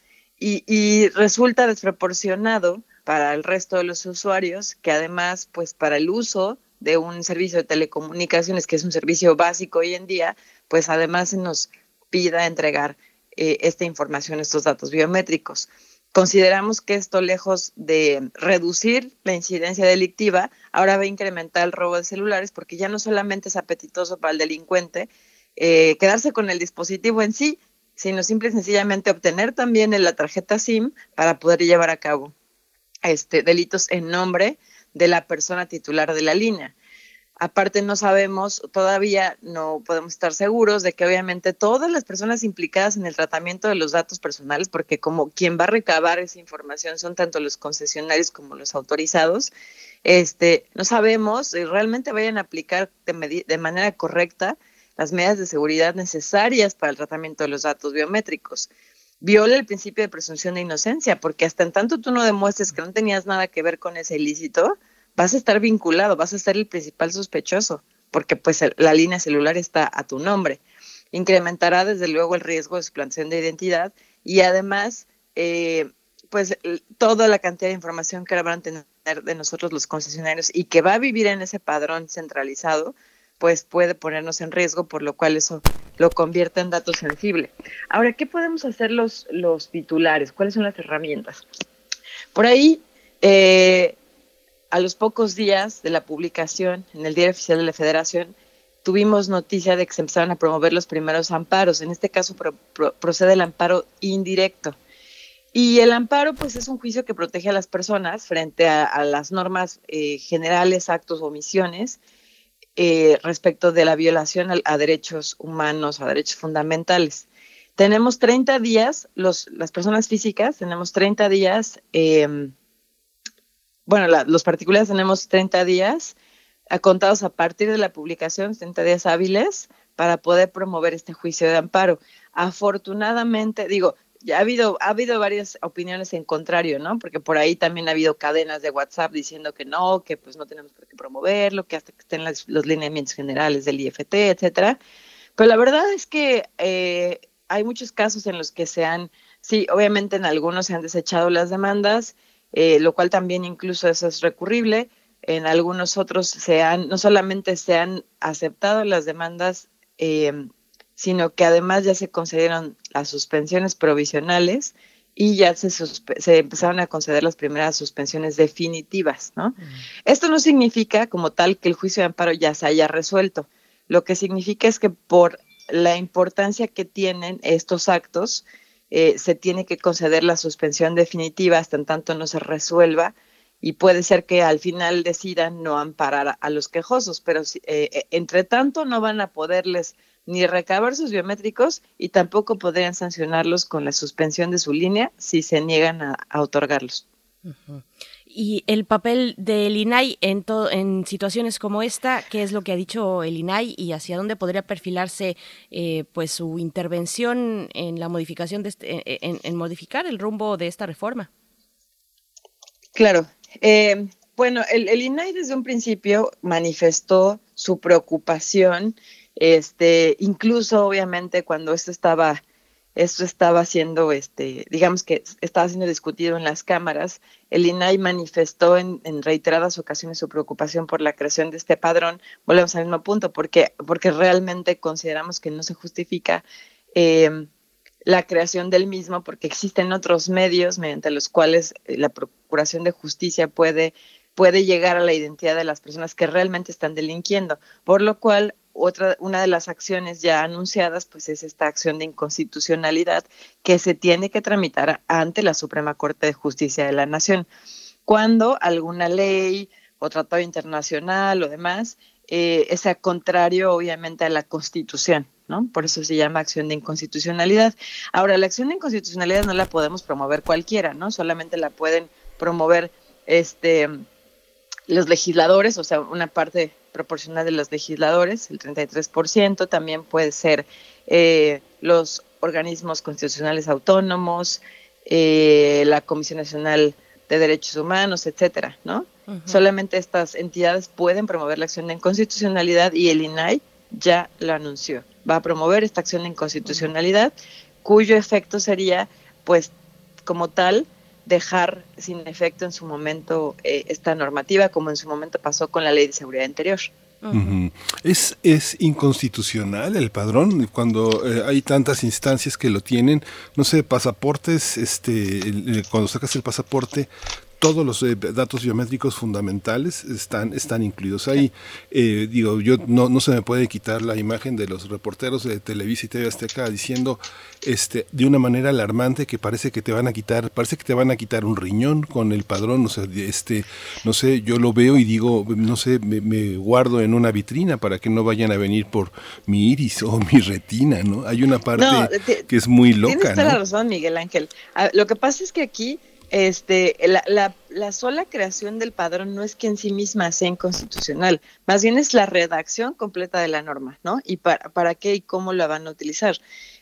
Y, resulta desproporcionado para el resto de los usuarios que además pues para el uso de un servicio de telecomunicaciones que es un servicio básico hoy en día, pues además se nos pida entregar eh, esta información, estos datos biométricos. Consideramos que esto, lejos de reducir la incidencia delictiva, ahora va a incrementar el robo de celulares porque ya no solamente es apetitoso para el delincuente eh, quedarse con el dispositivo en sí, sino simple y sencillamente obtener también la tarjeta SIM para poder llevar a cabo este, delitos en nombre de la persona titular de la línea. Aparte no sabemos, todavía no podemos estar seguros de que obviamente todas las personas implicadas en el tratamiento de los datos personales, porque como quien va a recabar esa información son tanto los concesionarios como los autorizados, este, no sabemos si realmente vayan a aplicar de, de manera correcta las medidas de seguridad necesarias para el tratamiento de los datos biométricos. Viola el principio de presunción de inocencia, porque hasta en tanto tú no demuestres que no tenías nada que ver con ese ilícito, vas a estar vinculado, vas a ser el principal sospechoso, porque pues la línea celular está a tu nombre. Incrementará desde luego el riesgo de suplantación de identidad y además, eh, pues toda la cantidad de información que van a tener de nosotros los concesionarios y que va a vivir en ese padrón centralizado, pues puede ponernos en riesgo, por lo cual eso lo convierte en dato sensible. Ahora, ¿qué podemos hacer los, los titulares? ¿Cuáles son las herramientas? Por ahí, eh, a los pocos días de la publicación en el Diario Oficial de la Federación, tuvimos noticia de que se empezaron a promover los primeros amparos. En este caso pro, pro, procede el amparo indirecto. Y el amparo, pues, es un juicio que protege a las personas frente a, las normas eh, generales, actos o omisiones eh, respecto de la violación a, derechos humanos, a derechos fundamentales. Tenemos 30 días, los, las personas físicas, tenemos 30 días. Eh, bueno, la, los particulares tenemos 30 días contados a partir de la publicación, 30 días hábiles, para poder promover este juicio de amparo. Afortunadamente, digo, ya ha habido, ha habido varias opiniones en contrario, ¿no? Porque por ahí también ha habido cadenas de WhatsApp diciendo que no, que pues no tenemos por qué promoverlo, que hasta que estén las, los lineamientos generales del IFT, etcétera. Pero la verdad es que eh, hay muchos casos en los que se han, sí, obviamente en algunos se han desechado las demandas, eh, lo cual también incluso eso es recurrible. En algunos otros se han, no solamente se han aceptado las demandas, eh, sino que además ya se concedieron las suspensiones provisionales y ya se, se, empezaron a conceder las primeras suspensiones definitivas, ¿no? Mm. Esto no significa como tal que el juicio de amparo ya se haya resuelto. Lo que significa es que por la importancia que tienen estos actos, eh, se tiene que conceder la suspensión definitiva hasta en tanto no se resuelva y puede ser que al final decidan no amparar a, los quejosos, pero eh, eh, entre tanto no van a poderles ni recabar sus biométricos y tampoco podrían sancionarlos con la suspensión de su línea si se niegan a, otorgarlos. Y el papel del INAI en, en situaciones como esta, ¿qué es lo que ha dicho el INAI y hacia dónde podría perfilarse eh, pues su intervención en la modificación de este, en, en, modificar el rumbo de esta reforma? Claro. Eh, bueno, el, el, INAI desde un principio manifestó su preocupación, este, incluso obviamente cuando esto estaba esto estaba siendo, este, digamos que estaba siendo discutido en las cámaras. El INAI manifestó en, reiteradas ocasiones su preocupación por la creación de este padrón. Volvemos al mismo punto, porque, porque realmente consideramos que no se justifica eh, la creación del mismo, porque existen otros medios mediante los cuales la Procuración de Justicia puede, puede llegar a la identidad de las personas que realmente están delinquiendo, por lo cual otra, una de las acciones ya anunciadas, pues es esta acción de inconstitucionalidad que se tiene que tramitar ante la Suprema Corte de Justicia de la Nación. Cuando alguna ley o tratado internacional o demás eh, sea contrario, obviamente, a la Constitución, ¿no? Por eso se llama acción de inconstitucionalidad. Ahora, la acción de inconstitucionalidad no la podemos promover cualquiera, ¿no? Solamente la pueden promover este los legisladores, o sea, una parte proporcional de los legisladores, el 33%, también puede ser eh, los organismos constitucionales autónomos, eh, la Comisión Nacional de Derechos Humanos, etcétera, ¿no? Solamente estas entidades pueden promover la acción de inconstitucionalidad y el INAI ya lo anunció. Va a promover esta acción de inconstitucionalidad, cuyo efecto sería, pues, como tal, dejar sin efecto en su momento eh, esta normativa, como en su momento pasó con la Ley de Seguridad Interior. ¿Es, ¿Es inconstitucional el padrón cuando eh, hay tantas instancias que lo tienen? No sé, pasaportes, este, el- el- cuando sacas el pasaporte, todos los eh, datos biométricos fundamentales están, están incluidos ahí. Eh, digo, yo no, no se me puede quitar la imagen de los reporteros de Televisa y TV Azteca diciendo este, de una manera alarmante que parece que te van a quitar, parece que te van a quitar un riñón con el padrón, o sea, este, no sé, yo lo veo y digo, no sé, me, me guardo en una vitrina para que no vayan a venir por mi iris o mi retina, ¿no? Hay una parte No, te- que es muy Tienes loca, toda la razón, Miguel Ángel. Ah, lo que pasa es que aquí este, la, la- la sola creación del padrón no es que en sí misma sea inconstitucional, más bien es la redacción completa de la norma, ¿no? Y para, para qué y cómo la van a utilizar.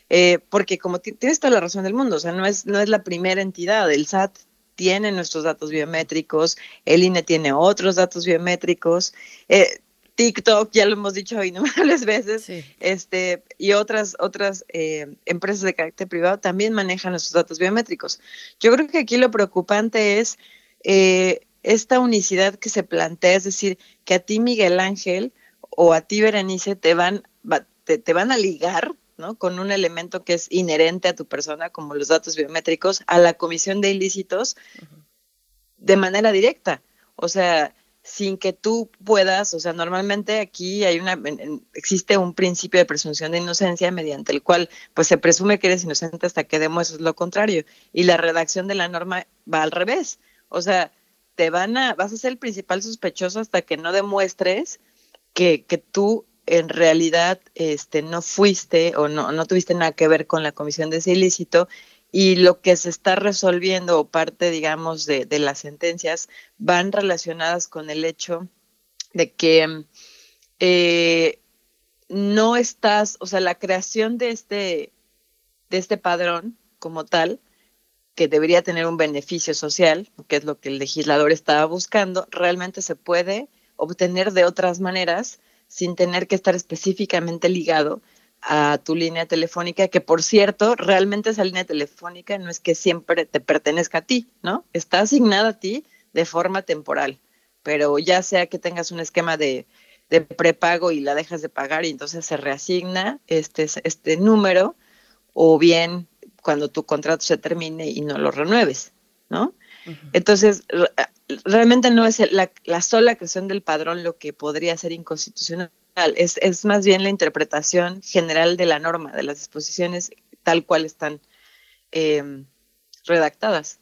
Eh, porque como ti- tienes toda la razón del mundo, o sea, no es, no es la primera entidad, el SAT tiene nuestros datos biométricos, el INE tiene otros datos biométricos, eh, TikTok, ya lo hemos dicho innumerables veces, este, y otras, otras eh, empresas de carácter privado también manejan nuestros datos biométricos. Yo creo que aquí lo preocupante es eh, esta unicidad que se plantea, es decir, que a ti Miguel Ángel o a ti Berenice te van, va- te, te van a ligar ¿no? con un elemento que es inherente a tu persona, como los datos biométricos, a la comisión de ilícitos de manera directa. O sea, sin que tú puedas, o sea, normalmente aquí hay una, existe un principio de presunción de inocencia mediante el cual pues se presume que eres inocente hasta que demuestres lo contrario. Y la redacción de la norma va al revés. O sea, te van a, vas a ser el principal sospechoso hasta que no demuestres que, que tú en realidad este, no fuiste o no, no tuviste nada que ver con la comisión de ese ilícito y lo que se está resolviendo o parte, digamos, de, de las sentencias van relacionadas con el hecho de que eh, no estás, o sea, la creación de este, de este padrón como tal, que debería tener un beneficio social, que es lo que el legislador estaba buscando, realmente se puede obtener de otras maneras sin tener que estar específicamente ligado a tu línea telefónica, que por cierto, realmente esa línea telefónica no es que siempre te pertenezca a ti, ¿no? Está asignada a ti de forma temporal, pero ya sea que tengas un esquema de, de prepago y la dejas de pagar y entonces se reasigna este, este número, o bien cuando tu contrato se termine y no lo renueves, ¿no? Entonces, re- realmente no es la, la sola creación del padrón lo que podría ser inconstitucional, es, es más bien la interpretación general de la norma, de las disposiciones tal cual están eh, redactadas.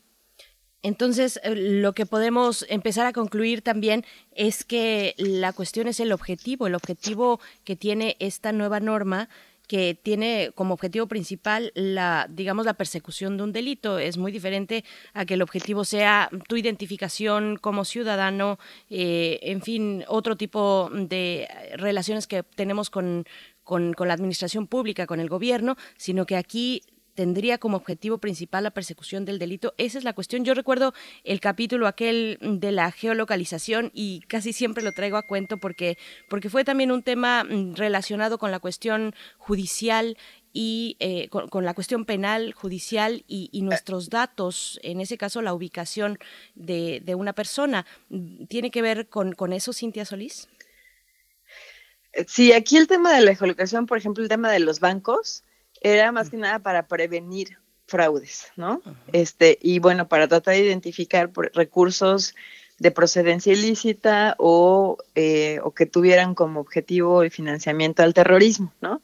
Entonces, eh, lo que podemos empezar a concluir también es que la cuestión es el objetivo, el objetivo que tiene esta nueva norma que tiene como objetivo principal la, digamos, la persecución de un delito. Es muy diferente a que el objetivo sea tu identificación como ciudadano, eh, en fin, otro tipo de relaciones que tenemos con, con, con la administración pública, con el gobierno, sino que aquí tendría como objetivo principal la persecución del delito. Esa es la cuestión. Yo recuerdo el capítulo aquel de la geolocalización y casi siempre lo traigo a cuento porque, porque fue también un tema mm, relacionado con la cuestión judicial y eh, con, la cuestión penal, judicial y, y nuestros datos, en ese caso la ubicación de, de una persona. ¿Tiene que ver con, con eso, Cintia Solís? Sí, aquí el tema de la geolocalización, por ejemplo, el tema de los bancos, era más que nada para prevenir fraudes, ¿no? Este, y bueno, para tratar de identificar recursos de procedencia ilícita o, eh, o que tuvieran como objetivo el financiamiento al terrorismo, ¿no?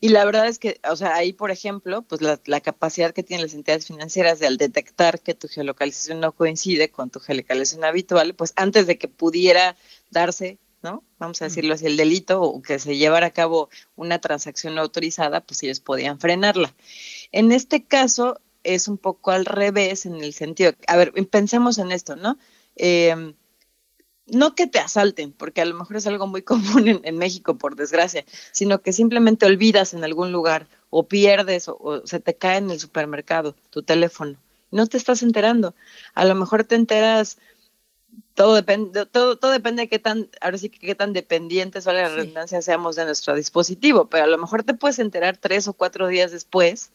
Y la verdad es que, o sea, ahí, por ejemplo, pues la, la capacidad que tienen las entidades financieras de al detectar que tu geolocalización no coincide con tu geolocalización habitual, pues antes de que pudiera darse, ¿no? Vamos a decirlo así, el delito o que se llevara a cabo una transacción no autorizada, pues ellos podían frenarla. En este caso es un poco al revés en el sentido, a ver, pensemos en esto, ¿no? Eh, no que te asalten, porque a lo mejor es algo muy común en, en México, por desgracia, sino que simplemente olvidas en algún lugar o pierdes o, o se te cae en el supermercado tu teléfono no te estás enterando. A lo mejor te enteras, todo depende, todo, todo depende de qué tan, ahora sí que qué tan dependientes o la redundancia seamos de nuestro dispositivo, pero a lo mejor te puedes enterar tres o cuatro días después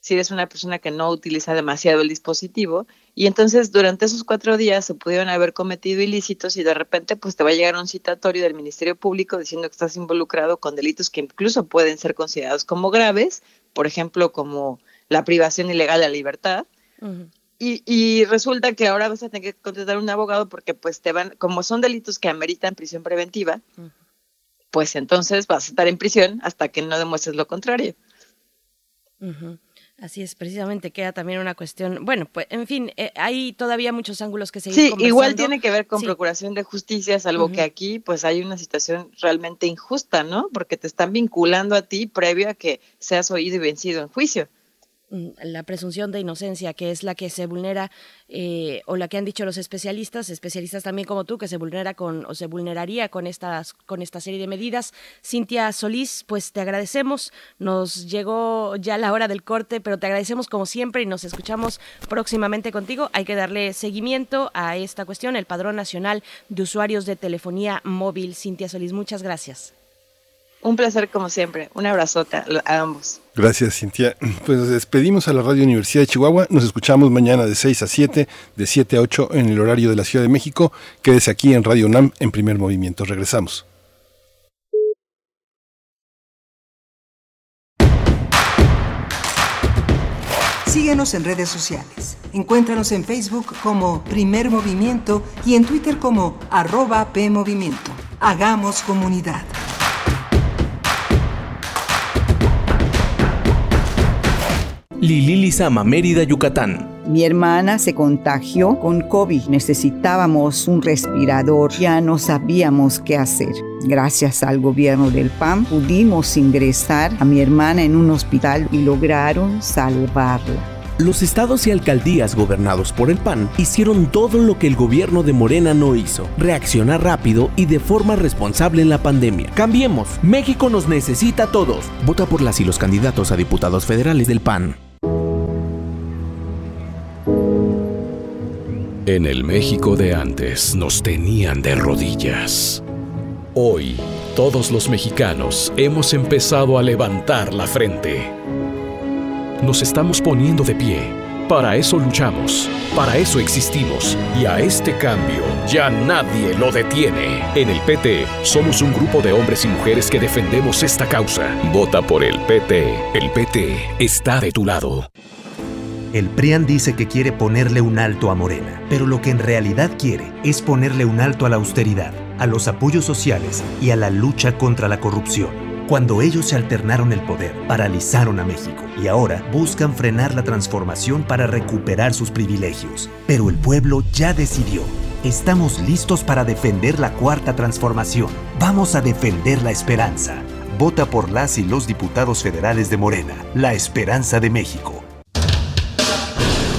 si eres una persona que no utiliza demasiado el dispositivo y entonces durante esos cuatro días se pudieron haber cometido ilícitos y de repente pues te va a llegar un citatorio del Ministerio Público diciendo que estás involucrado con delitos que incluso pueden ser considerados como graves, por ejemplo como la privación ilegal de la libertad. Y, y, resulta que ahora vas a tener que contratar un abogado porque pues te van, como son delitos que ameritan prisión preventiva, pues entonces vas a estar en prisión hasta que no demuestres lo contrario. Así es, precisamente queda también una cuestión, bueno, pues en fin, eh, hay todavía muchos ángulos que seguir Sí, igual tiene que ver con sí. procuración de justicia, salvo uh -huh. que aquí pues hay una situación realmente injusta, ¿no? Porque te están vinculando a ti previo a que seas oído y vencido en juicio. Mm, la presunción de inocencia, que es la que se vulnera, eh, o la que han dicho los especialistas, especialistas también como tú, que se vulnera con, o se vulneraría con estas, con esta serie de medidas. Cintia Solís, pues te agradecemos. Nos llegó ya la hora del corte, pero te agradecemos como siempre y nos escuchamos próximamente contigo. Hay que darle seguimiento a esta cuestión, el Padrón Nacional de Usuarios de Telefonía Móvil. Cintia Solís, muchas gracias. Un placer como siempre. Un abrazote a ambos. Gracias, Cintia. Pues nos despedimos a la Radio Universidad de Chihuahua. Nos escuchamos mañana de 6 a 7, de 7 a 8 en el horario de la Ciudad de México. Quédese aquí en Radio UNAM en primer movimiento. Regresamos. Síguenos en redes sociales. Encuéntranos en Facebook como Primer Movimiento y en Twitter como arroba PMovimiento. Hagamos comunidad. Lili Lizama, Mérida, Yucatán. Mi hermana se contagió con COVID. Necesitábamos un respirador. Ya no sabíamos qué hacer. Gracias al gobierno del PAN pudimos ingresar a mi hermana en un hospital y lograron salvarla. Los estados y alcaldías gobernados por el PAN hicieron todo lo que el gobierno de Morena no hizo, reaccionar rápido y de forma responsable en la pandemia. Cambiemos, México nos necesita a todos. Vota por las y los candidatos a diputados federales del PAN. En el México de antes nos tenían de rodillas. Hoy, todos los mexicanos hemos empezado a levantar la frente. Nos estamos poniendo de pie. Para eso luchamos, para eso existimos y a este cambio ya nadie lo detiene. En el PT somos un grupo de hombres y mujeres que defendemos esta causa. Vota por el PT. El PT está de tu lado. El PRIAN dice que quiere ponerle un alto a Morena, pero lo que en realidad quiere es ponerle un alto a la austeridad, a los apoyos sociales y a la lucha contra la corrupción. Cuando ellos se alternaron el poder, paralizaron a México y ahora buscan frenar la transformación para recuperar sus privilegios. Pero el pueblo ya decidió. Estamos listos para defender la cuarta transformación. Vamos a defender la esperanza. Vota por las y los diputados federales de Morena, la esperanza de México.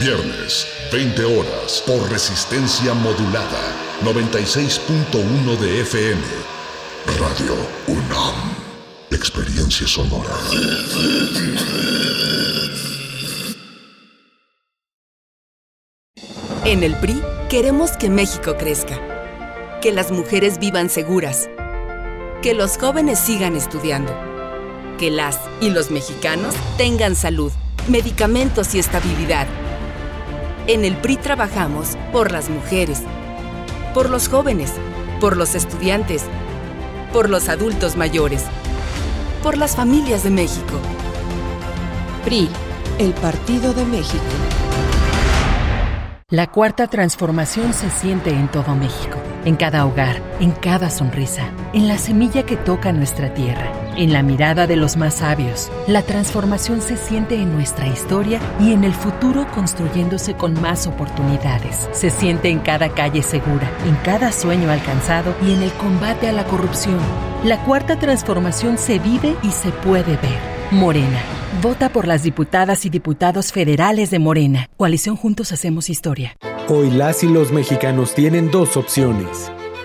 Viernes, 20 horas, por resistencia modulada. 96.1 de FM. Radio UNAM. Experiencia sonora. En el PRI queremos que México crezca, que las mujeres vivan seguras, que los jóvenes sigan estudiando, que las y los mexicanos tengan salud, medicamentos y estabilidad. En el PRI trabajamos por las mujeres, por los jóvenes, por los estudiantes, por los adultos mayores, por las familias de México. PRI, el Partido de México. La cuarta transformación se siente en todo México, en cada hogar, en cada sonrisa, en la semilla que toca nuestra tierra, en la mirada de los más sabios. La transformación se siente en nuestra historia y en el futuro construyéndose con más oportunidades. Se siente en cada calle segura, en cada sueño alcanzado y en el combate a la corrupción. La cuarta transformación se vive y se puede ver. Morena. Vota por las diputadas y diputados federales de Morena. Coalición Juntos Hacemos Historia. Hoy las y los mexicanos tienen dos opciones.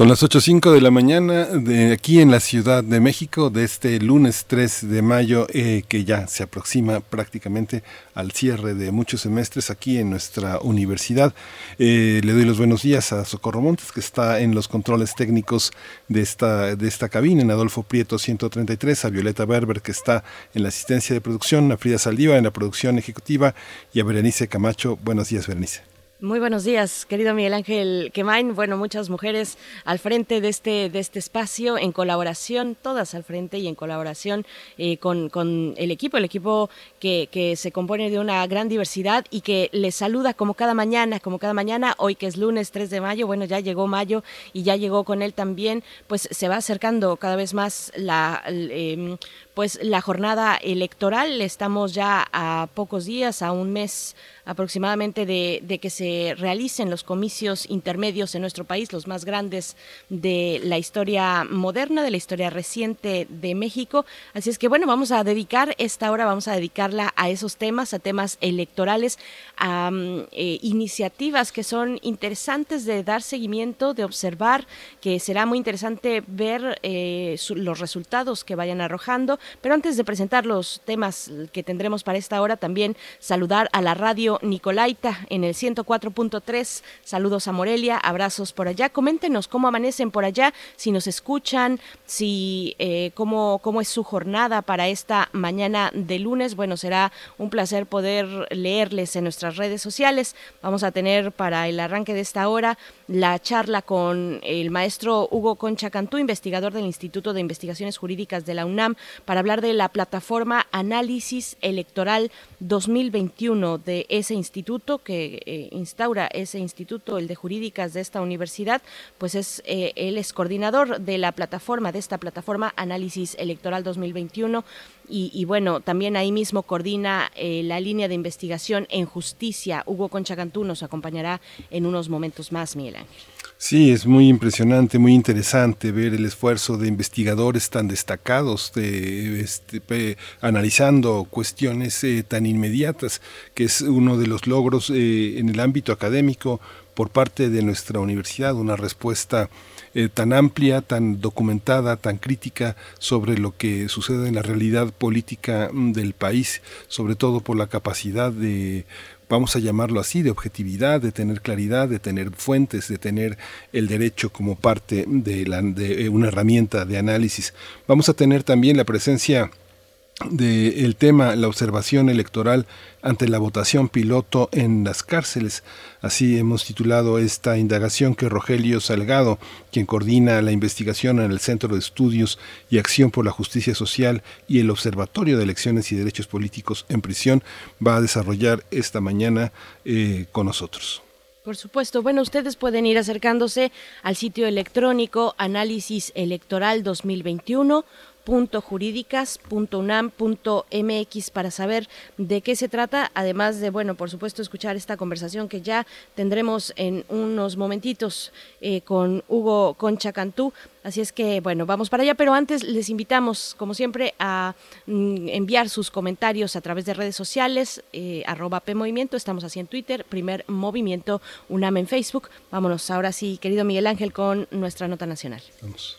Son las 8.05 de la mañana de aquí en la Ciudad de México de este lunes 3 de mayo eh, que ya se aproxima prácticamente al cierre de muchos semestres aquí en nuestra universidad. Eh, le doy los buenos días a Socorro Montes que está en los controles técnicos de esta, de esta cabina, en Adolfo Prieto 133, a Violeta Berber que está en la asistencia de producción, a Frida Saldiva en la producción ejecutiva y a Berenice Camacho. Buenos días Berenice. Muy buenos días, querido Miguel Ángel Quemain. Bueno, muchas mujeres al frente de este, de este espacio, en colaboración, todas al frente y en colaboración eh, con, con, el equipo, el equipo que, que, se compone de una gran diversidad y que les saluda como cada mañana, como cada mañana, hoy que es lunes 3 de mayo, bueno, ya llegó mayo y ya llegó con él también, pues se va acercando cada vez más la... Eh, pues la jornada electoral. Estamos ya a pocos días, a un mes aproximadamente de, que se realicen los comicios intermedios en nuestro país, los más grandes de la historia moderna, de la historia reciente de México. Así es que bueno, vamos a dedicar esta hora, vamos a dedicarla a esos temas, a temas electorales, a eh, iniciativas que son interesantes de dar seguimiento, de observar, que será muy interesante ver eh, los resultados que vayan arrojando. Pero antes de presentar los temas que tendremos para esta hora, también saludar a la radio Nicolaita en el 104.3. Saludos a Morelia, abrazos por allá. Coméntenos cómo amanecen por allá, si nos escuchan, si eh, cómo, cómo es su jornada para esta mañana de lunes. Bueno, será un placer poder leerles en nuestras redes sociales. Vamos a tener para el arranque de esta hora la charla con el maestro Hugo Concha Cantú, investigador del Instituto de Investigaciones Jurídicas de la UNAM, para hablar de la plataforma Análisis Electoral 2021 de ese instituto que eh, instaura ese instituto, el de jurídicas de esta universidad, pues es eh, él es coordinador de la plataforma, de esta plataforma Análisis Electoral 2021 y, y bueno, también ahí mismo coordina eh, la línea de investigación en justicia. Hugo Concha Cantú nos acompañará en unos momentos más, Miguel Ángel. Sí, es muy impresionante, muy interesante ver el esfuerzo de investigadores tan destacados, de, este, analizando cuestiones eh, tan inmediatas, que es uno de los logros eh, en el ámbito académico por parte de nuestra universidad, una respuesta eh, tan amplia, tan documentada, tan crítica sobre lo que sucede en la realidad política mm, del país, sobre todo por la capacidad de vamos a llamarlo así, de objetividad, de tener claridad, de tener fuentes, de tener el derecho como parte de, la, de una herramienta de análisis. Vamos a tener también la presencia del tema la observación electoral ante la votación piloto en las cárceles. Así hemos titulado esta indagación que Rogelio Salgado, quien coordina la investigación en el Centro de Estudios y Acción por la Justicia Social y el Observatorio de Elecciones y Derechos Políticos en Prisión, va a desarrollar esta mañana eh, con nosotros. Por supuesto. Bueno, ustedes pueden ir acercándose al sitio electrónico Análisis Electoral 2021 jurídicas.unam.mx para saber de qué se trata, además de, bueno, por supuesto, escuchar esta conversación que ya tendremos en unos momentitos eh, con Hugo Concha Cantú. Así es que, bueno, vamos para allá, pero antes les invitamos, como siempre, a mm, enviar sus comentarios a través de redes sociales, eh, arroba PMovimiento, estamos así en Twitter, primer movimiento UNAM en Facebook. Vámonos ahora sí, querido Miguel Ángel, con nuestra nota nacional. Vamos.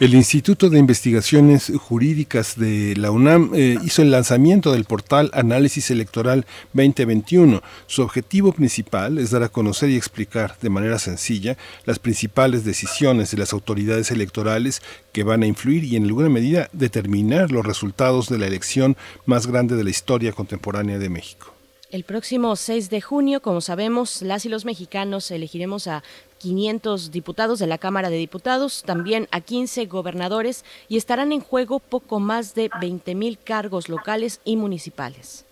El Instituto de Investigaciones Jurídicas de la UNAM eh, hizo el lanzamiento del portal Análisis Electoral 2021. Su objetivo principal es dar a conocer y explicar de manera sencilla las principales decisiones de las autoridades electorales que van a influir y en alguna medida determinar los resultados de la elección más grande de la historia contemporánea de México. El próximo 6 de junio, como sabemos, las y los mexicanos elegiremos a 500 diputados de la Cámara de Diputados, también a 15 gobernadores y estarán en juego poco más de 20 mil cargos locales y municipales.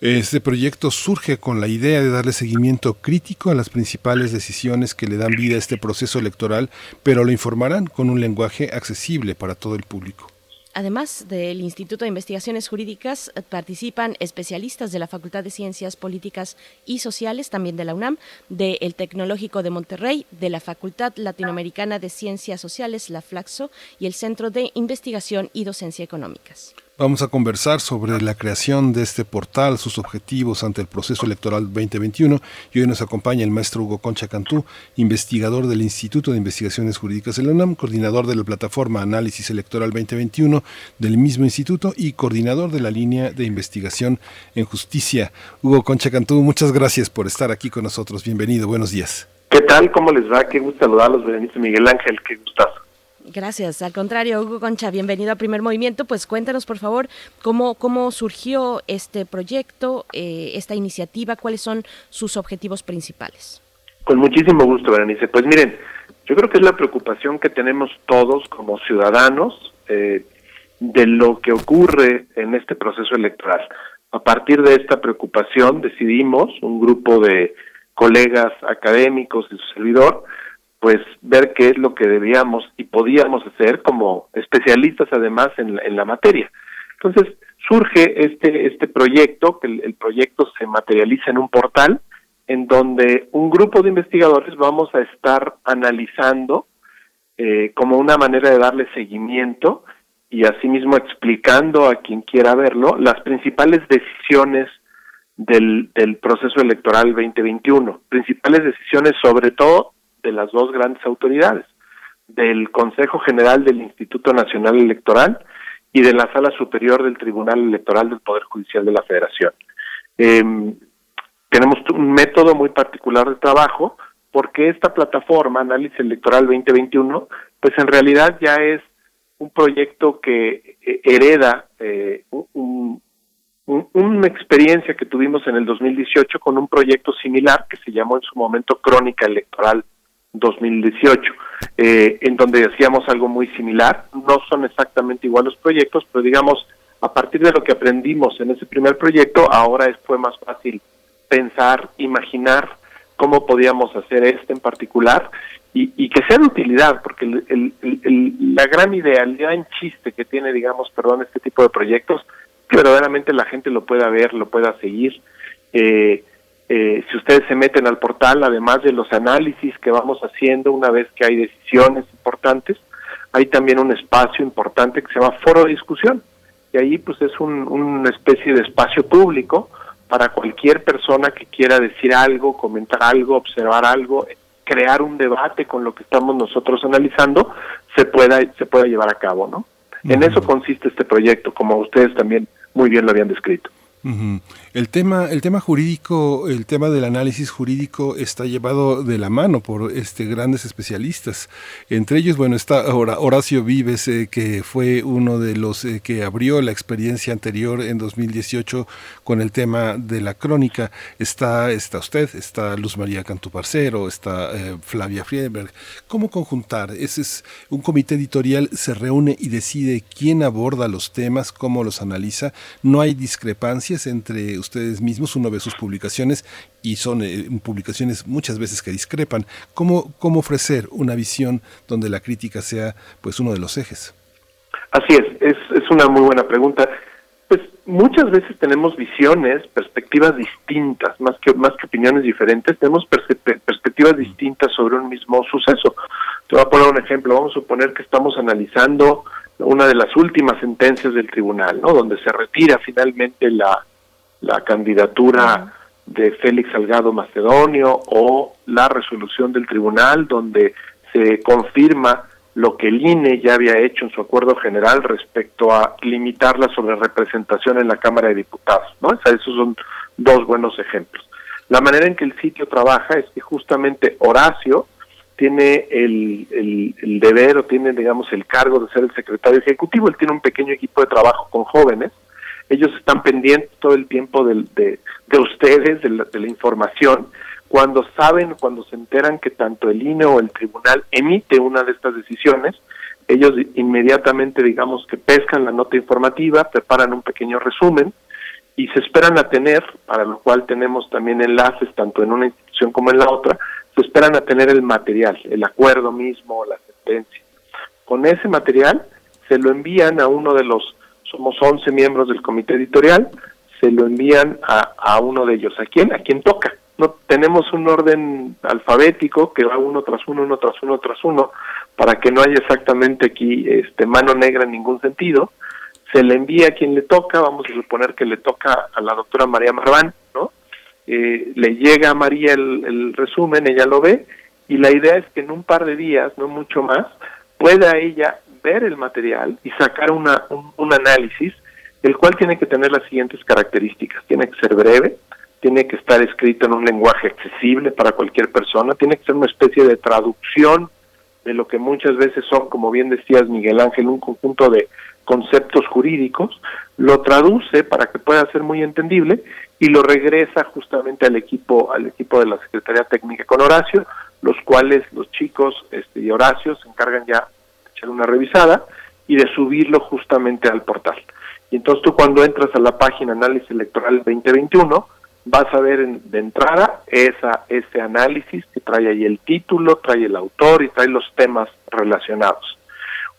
Este proyecto surge con la idea de darle seguimiento crítico a las principales decisiones que le dan vida a este proceso electoral, pero lo informarán con un lenguaje accesible para todo el público. Además del Instituto de Investigaciones Jurídicas, eh, participan especialistas de la Facultad de Ciencias Políticas y Sociales, también de la UNAM, del Tecnológico de Monterrey, de la Facultad Latinoamericana de Ciencias Sociales, la FLAXO, y el Centro de Investigación y Docencia Económicas. Vamos a conversar sobre la creación de este portal, sus objetivos ante el proceso electoral 2021 y hoy nos acompaña el maestro Hugo Concha Cantú, investigador del Instituto de Investigaciones Jurídicas de la UNAM, coordinador de la plataforma Análisis Electoral 2021 del mismo instituto y coordinador de la línea de investigación en justicia. Hugo Concha Cantú, muchas gracias por estar aquí con nosotros. Bienvenido, buenos días. ¿Qué tal? ¿Cómo les va? Qué gusto saludarlos, Berenice Miguel Ángel, qué gustazo. Gracias. Al contrario, Hugo Concha, bienvenido a Primer Movimiento. Pues cuéntanos, por favor, cómo, cómo surgió este proyecto, eh, esta iniciativa, cuáles son sus objetivos principales. Con muchísimo gusto, Berenice. Pues miren, yo creo que es la preocupación que tenemos todos como ciudadanos eh, de lo que ocurre en este proceso electoral. A partir de esta preocupación decidimos, un grupo de colegas académicos y su servidor, pues ver qué es lo que debíamos y podíamos hacer como especialistas además en la, en la materia. Entonces surge este este proyecto, que el, proyecto se materializa en un portal en donde un grupo de investigadores vamos a estar analizando eh, como una manera de darle seguimiento y asimismo explicando a quien quiera verlo las principales decisiones del, del proceso electoral 2021, principales decisiones sobre todo de las dos grandes autoridades, del Consejo General del Instituto Nacional Electoral y de la Sala Superior del Tribunal Electoral del Poder Judicial de la Federación. Eh, tenemos un método muy particular de trabajo porque esta plataforma, Análisis Electoral 2021, pues en realidad ya es un proyecto que eh, hereda eh, un, un, una experiencia que tuvimos en el 2018 con un proyecto similar que se llamó en su momento Crónica Electoral 2018, eh, en donde hacíamos algo muy similar. No son exactamente igual los proyectos, pero digamos, a partir de lo que aprendimos en ese primer proyecto, ahora es, fue más fácil pensar, imaginar cómo podíamos hacer este en particular y, y que sea de utilidad, porque el, la gran idea, el gran chiste que tiene, digamos, perdón, este tipo de proyectos, que verdaderamente la gente lo pueda ver, lo pueda seguir. Eh, eh, si ustedes se meten al portal, además de los análisis que vamos haciendo una vez que hay decisiones importantes, hay también un espacio importante que se llama foro de discusión. Y ahí pues es un, una especie de espacio público para cualquier persona que quiera decir algo, comentar algo, observar algo, crear un debate con lo que estamos nosotros analizando, se pueda, se pueda llevar a cabo, ¿no? En eso consiste este proyecto, como ustedes también muy bien lo habían descrito. Uh -huh. El tema, el tema jurídico, el tema del análisis jurídico está llevado de la mano por este grandes especialistas. Entre ellos, bueno, está Horacio Vives, eh, que fue uno de los eh, que abrió la experiencia anterior en 2018 con el tema de la crónica. Está, está usted, está Luz María Cantuparcero, está eh, Flavia Friedberg. ¿Cómo conjuntar? Ese es un comité editorial se reúne y decide quién aborda los temas, cómo los analiza. No hay discrepancias entre ustedes mismos, uno ve sus publicaciones y son eh, publicaciones muchas veces que discrepan. ¿Cómo, ¿Cómo ofrecer una visión donde la crítica sea pues uno de los ejes? Así es, es, es una muy buena pregunta. Pues muchas veces tenemos visiones, perspectivas distintas, más que, más que opiniones diferentes, tenemos perspectivas distintas sobre un mismo suceso. Te voy a poner un ejemplo, vamos a suponer que estamos analizando una de las últimas sentencias del tribunal, ¿no? Donde se retira finalmente la, la candidatura de Félix Salgado Macedonio o la resolución del tribunal donde se confirma lo que el INE ya había hecho en su acuerdo general respecto a limitar la sobrerepresentación en la Cámara de Diputados, ¿no? O sea, esos son dos buenos ejemplos. La manera en que el sitio trabaja es que justamente Horacio tiene el, el, deber o tiene, digamos, el cargo de ser el secretario ejecutivo. Él tiene un pequeño equipo de trabajo con jóvenes. Ellos están pendientes todo el tiempo del- de, de ustedes, de la, de la información. Cuando saben, cuando se enteran que tanto el INE o el tribunal emite una de estas decisiones, ellos inmediatamente, digamos, que pescan la nota informativa, preparan un pequeño resumen y se esperan a tener, para lo cual tenemos también enlaces tanto en una institución como en la otra, se esperan a tener el material, el acuerdo mismo, la sentencia. Con ese material se lo envían a uno de los, somos 11 miembros del comité editorial, se lo envían a, uno de ellos. ¿A quién? A quien toca. No tenemos un orden alfabético que va uno tras uno, uno tras uno, tras uno, para que no haya exactamente aquí este mano negra en ningún sentido. Se le envía a quien le toca, vamos a suponer que le toca a la doctora María Marván, ¿no? Eh, le llega a María el, el resumen, ella lo ve, y la idea es que en un par de días, no mucho más, pueda ella ver el material y sacar una, un, un análisis, el cual tiene que tener las siguientes características. Tiene que ser breve, tiene que estar escrito en un lenguaje accesible para cualquier persona, tiene que ser una especie de traducción de lo que muchas veces son, como bien decías Miguel Ángel, un conjunto de conceptos jurídicos, lo traduce para que pueda ser muy entendible y lo regresa justamente al equipo al equipo de la Secretaría Técnica con Horacio, los cuales los chicos este, y Horacio se encargan ya de echar una revisada y de subirlo justamente al portal. Y entonces tú cuando entras a la página Análisis Electoral 2021, vas a ver en- de entrada esa, ese análisis que trae ahí el título, trae el autor y trae los temas relacionados.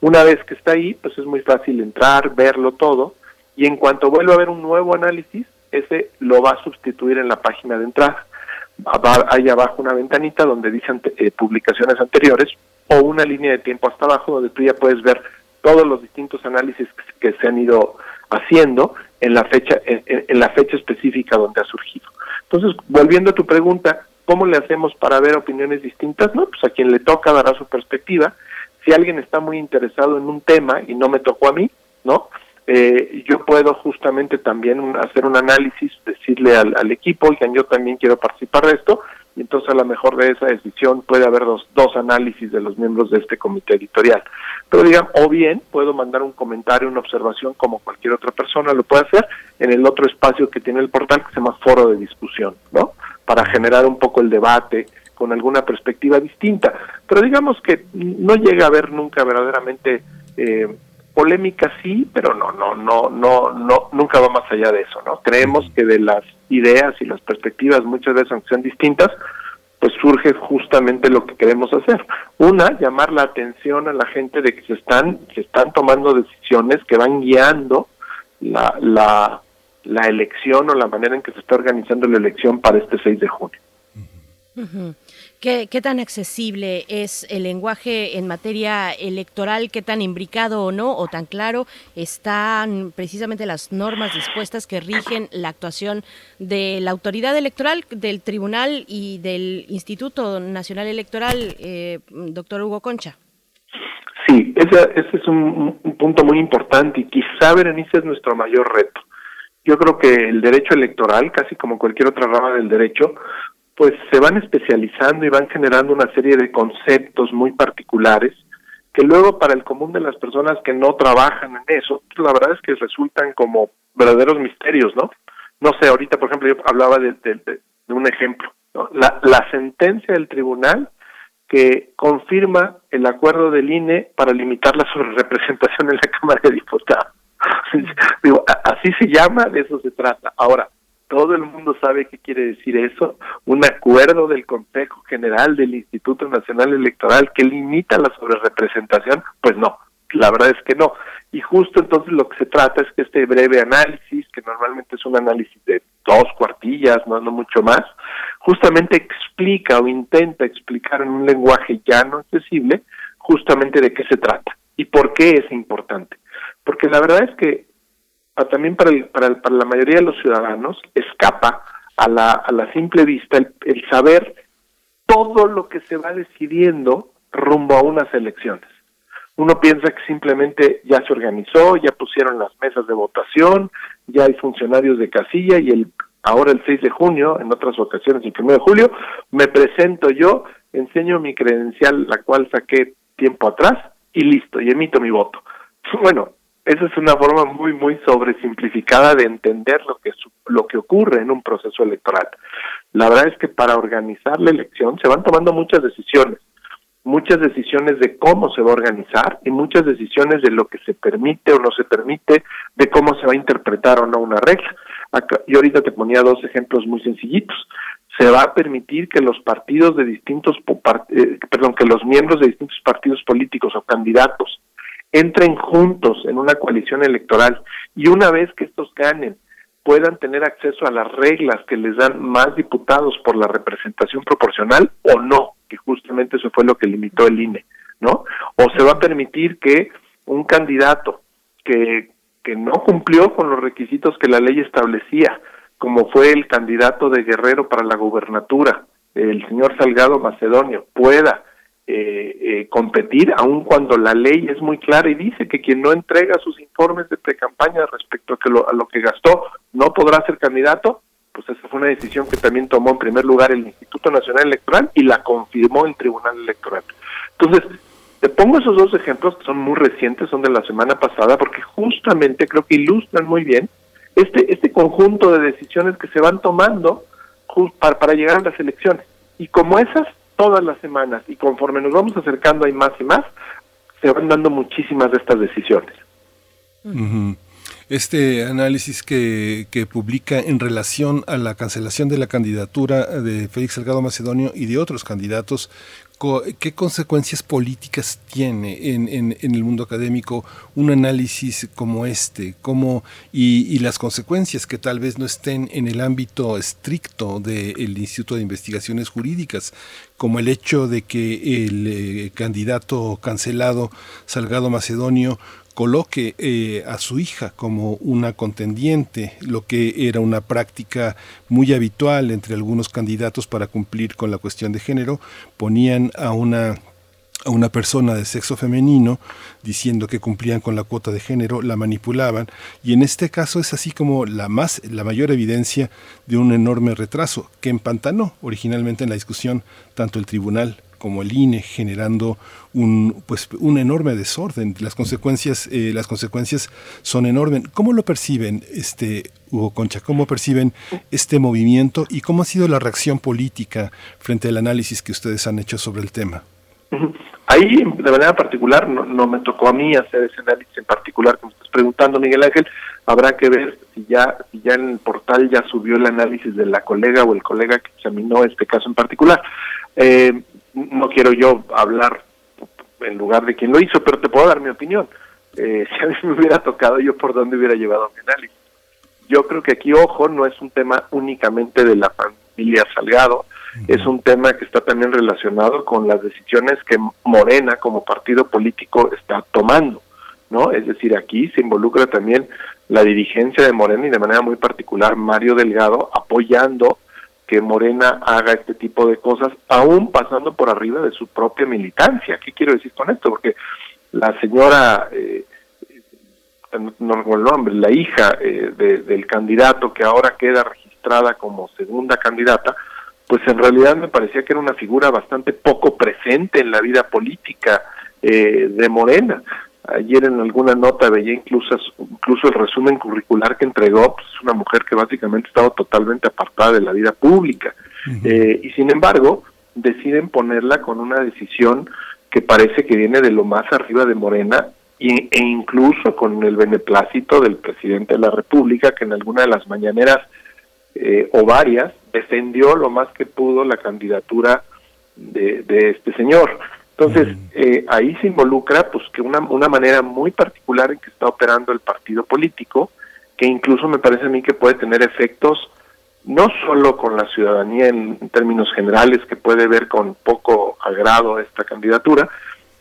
Una vez que está ahí, pues es muy fácil entrar, verlo todo, y en cuanto vuelva a haber un nuevo análisis, ese lo va a sustituir en la página de entrada. Va- Hay abajo una ventanita donde dice ante- eh, publicaciones anteriores o una línea de tiempo hasta abajo donde tú ya puedes ver todos los distintos análisis que, se han ido haciendo en la fecha en- en la fecha específica donde ha surgido. Entonces, volviendo a tu pregunta, ¿cómo le hacemos para ver opiniones distintas? No, pues a quien le toca dará su perspectiva. Si alguien está muy interesado en un tema y no me tocó a mí, ¿no? Eh, yo puedo justamente también hacer un análisis, decirle al, al equipo, oigan, yo también quiero participar de esto, y entonces a lo mejor de esa decisión puede haber dos, dos análisis de los miembros de este comité editorial. Pero digan, o bien puedo mandar un comentario, una observación como cualquier otra persona lo puede hacer en el otro espacio que tiene el portal que se llama foro de discusión, ¿no? Para generar un poco el debate con alguna perspectiva distinta. Pero digamos que no llega a haber nunca verdaderamente eh, polémica sí, pero no, no, no, no, no, nunca va más allá de eso, ¿no? Creemos que de las ideas y las perspectivas muchas veces aunque sean distintas, pues surge justamente lo que queremos hacer. Una, llamar la atención a la gente de que se están, se están tomando decisiones que van guiando la, la, la elección o la manera en que se está organizando la elección para este 6 de junio. ¿Qué, tan accesible es el lenguaje en materia electoral? ¿Qué tan imbricado o no, o tan claro están precisamente las normas dispuestas que rigen la actuación de la autoridad electoral, del tribunal y del Instituto Nacional Electoral, eh, doctor Hugo Concha? Sí, ese, ese es un, un punto muy importante y quizá, Berenice, es nuestro mayor reto. Yo creo que el derecho electoral, casi como cualquier otra rama del derecho, pues se van especializando y van generando una serie de conceptos muy particulares que luego para el común de las personas que no trabajan en eso, pues la verdad es que resultan como verdaderos misterios, ¿no? No sé, ahorita por ejemplo yo hablaba de, de- de- de un ejemplo, ¿no? la, la sentencia del tribunal que confirma el acuerdo del INE para limitar la sobrerepresentación en la Cámara de Diputados. Digo, así se llama, de eso se trata. Ahora, todo el mundo sabe qué quiere decir eso, un acuerdo del Consejo General del Instituto Nacional Electoral que limita la sobrerepresentación, pues no, la verdad es que no. Y justo entonces lo que se trata es que este breve análisis, que normalmente es un análisis de dos cuartillas, no, no mucho más, justamente explica o intenta explicar en un lenguaje llano, accesible, justamente de qué se trata y por qué es importante. Porque la verdad es que también para, el- para, el- para la mayoría de los ciudadanos escapa a la, a la simple vista el, el saber todo lo que se va decidiendo rumbo a unas elecciones. Uno piensa que simplemente ya se organizó, ya pusieron las mesas de votación, ya hay funcionarios de casilla y el ahora el 6 de junio, en otras ocasiones el 1 de julio, me presento yo, enseño mi credencial, la cual saqué tiempo atrás, y listo, y emito mi voto. Bueno, esa es una forma muy, muy sobresimplificada de entender lo que, lo que ocurre en un proceso electoral. La verdad es que para organizar la elección se van tomando muchas decisiones, muchas decisiones de cómo se va a organizar y muchas decisiones de lo que se permite o no se permite, de cómo se va a interpretar o no una regla. Acá, yo ahorita te ponía dos ejemplos muy sencillitos. Se va a permitir que los partidos de distintos, eh, perdón, que los miembros de distintos partidos políticos o candidatos entren juntos en una coalición electoral y una vez que estos ganen puedan tener acceso a las reglas que les dan más diputados por la representación proporcional o no, que justamente eso fue lo que limitó el INE, ¿no? O se va a permitir que un candidato que, que no cumplió con los requisitos que la ley establecía, como fue el candidato de Guerrero para la gubernatura, el señor Salgado Macedonio, pueda eh, eh, competir, aun cuando la ley es muy clara y dice que quien no entrega sus informes de precampaña respecto a, que lo, a lo que gastó no podrá ser candidato, pues esa fue una decisión que también tomó en primer lugar el Instituto Nacional Electoral y la confirmó el Tribunal Electoral. Entonces, te pongo esos dos ejemplos que son muy recientes, son de la semana pasada, porque justamente creo que ilustran muy bien este, este conjunto de decisiones que se van tomando para, para llegar a las elecciones. Y como esas, todas las semanas y conforme nos vamos acercando hay más y más, se van dando muchísimas de estas decisiones. Este análisis que, que, publica en relación a la cancelación de la candidatura de Félix Salgado Macedonio y de otros candidatos ¿Qué consecuencias políticas tiene en, en, el mundo académico un análisis como este? Cómo, y, las consecuencias que tal vez no estén en el ámbito estricto del Instituto de Investigaciones Jurídicas, como el hecho de que el eh, candidato cancelado Salgado Macedonio coloque eh, a su hija como una contendiente, lo que era una práctica muy habitual entre algunos candidatos para cumplir con la cuestión de género, ponían a una a una persona de sexo femenino diciendo que cumplían con la cuota de género, la manipulaban y en este caso es así como la más la mayor evidencia de un enorme retraso que empantanó originalmente en la discusión tanto el tribunal como el INE generando un pues un enorme desorden. Las consecuencias eh, las consecuencias son enormes. Cómo lo perciben este Hugo Concha cómo perciben este movimiento y cómo ha sido la reacción política frente al análisis que ustedes han hecho sobre el tema ahí de manera particular no, me tocó a mí hacer ese análisis en particular me estás preguntando Miguel Ángel habrá que ver si ya si ya en el portal ya subió el análisis de la colega o el colega que examinó este caso en particular eh, no quiero yo hablar en lugar de quien lo hizo, pero te puedo dar mi opinión. Eh, si a mí me hubiera tocado, yo por dónde hubiera llevado mi análisis. Yo creo que aquí, ojo, no es un tema únicamente de la familia Salgado, es un tema que está también relacionado con las decisiones que Morena como partido político está tomando, ¿no? Es decir, aquí se involucra también la dirigencia de Morena y de manera muy particular Mario Delgado apoyando que Morena haga este tipo de cosas, aún pasando por arriba de su propia militancia. ¿Qué quiero decir con esto? Porque la señora, eh, no recuerdo el nombre, la hija eh, del candidato que ahora queda registrada como segunda candidata, pues en realidad me parecía que era una figura bastante poco presente en la vida política eh, de Morena. Ayer en alguna nota veía incluso, incluso el resumen curricular que entregó, pues es una mujer que básicamente estaba totalmente apartada de la vida pública. Eh, y sin embargo, deciden ponerla con una decisión que parece que viene de lo más arriba de Morena e, e incluso con el beneplácito del presidente de la República, que en alguna de las mañaneras eh, o varias defendió lo más que pudo la candidatura de, de este señor. Entonces, eh, ahí se involucra pues que una, una manera muy particular en que está operando el partido político, que incluso me parece a mí que puede tener efectos no solo con la ciudadanía en, términos generales, que puede ver con poco agrado esta candidatura,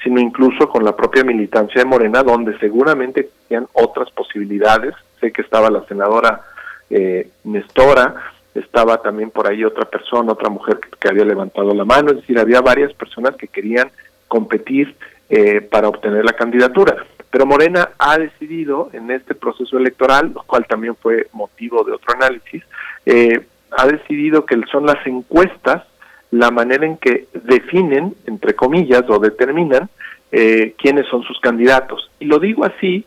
sino incluso con la propia militancia de Morena, donde seguramente tenían otras posibilidades. Sé que estaba la senadora eh, Nestora, estaba también por ahí otra persona, otra mujer que, había levantado la mano, es decir, había varias personas que querían competir eh, para obtener la candidatura. Pero Morena ha decidido en este proceso electoral, lo cual también fue motivo de otro análisis, eh, ha decidido que son las encuestas la manera en que definen, entre comillas, o determinan eh, quiénes son sus candidatos. Y lo digo así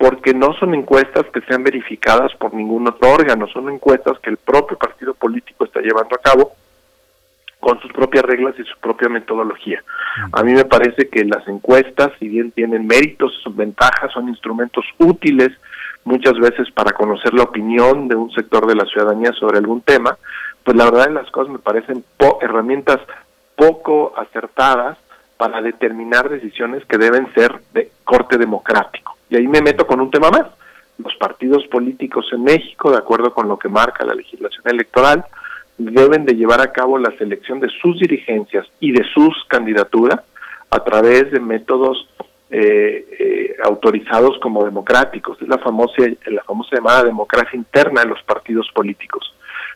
porque no son encuestas que sean verificadas por ningún otro órgano, son encuestas que el propio partido político está llevando a cabo con sus propias reglas y su propia metodología. A mí me parece que las encuestas, si bien tienen méritos, sus ventajas, son instrumentos útiles muchas veces para conocer la opinión de un sector de la ciudadanía sobre algún tema, pues la verdad de las cosas me parecen herramientas poco acertadas para determinar decisiones que deben ser de corte democrático. Y ahí me meto con un tema más. Los partidos políticos en México, de acuerdo con lo que marca la legislación electoral, deben de llevar a cabo la selección de sus dirigencias y de sus candidaturas a través de métodos eh, eh, autorizados como democráticos. Es la famosa, la famosa llamada democracia interna de los partidos políticos.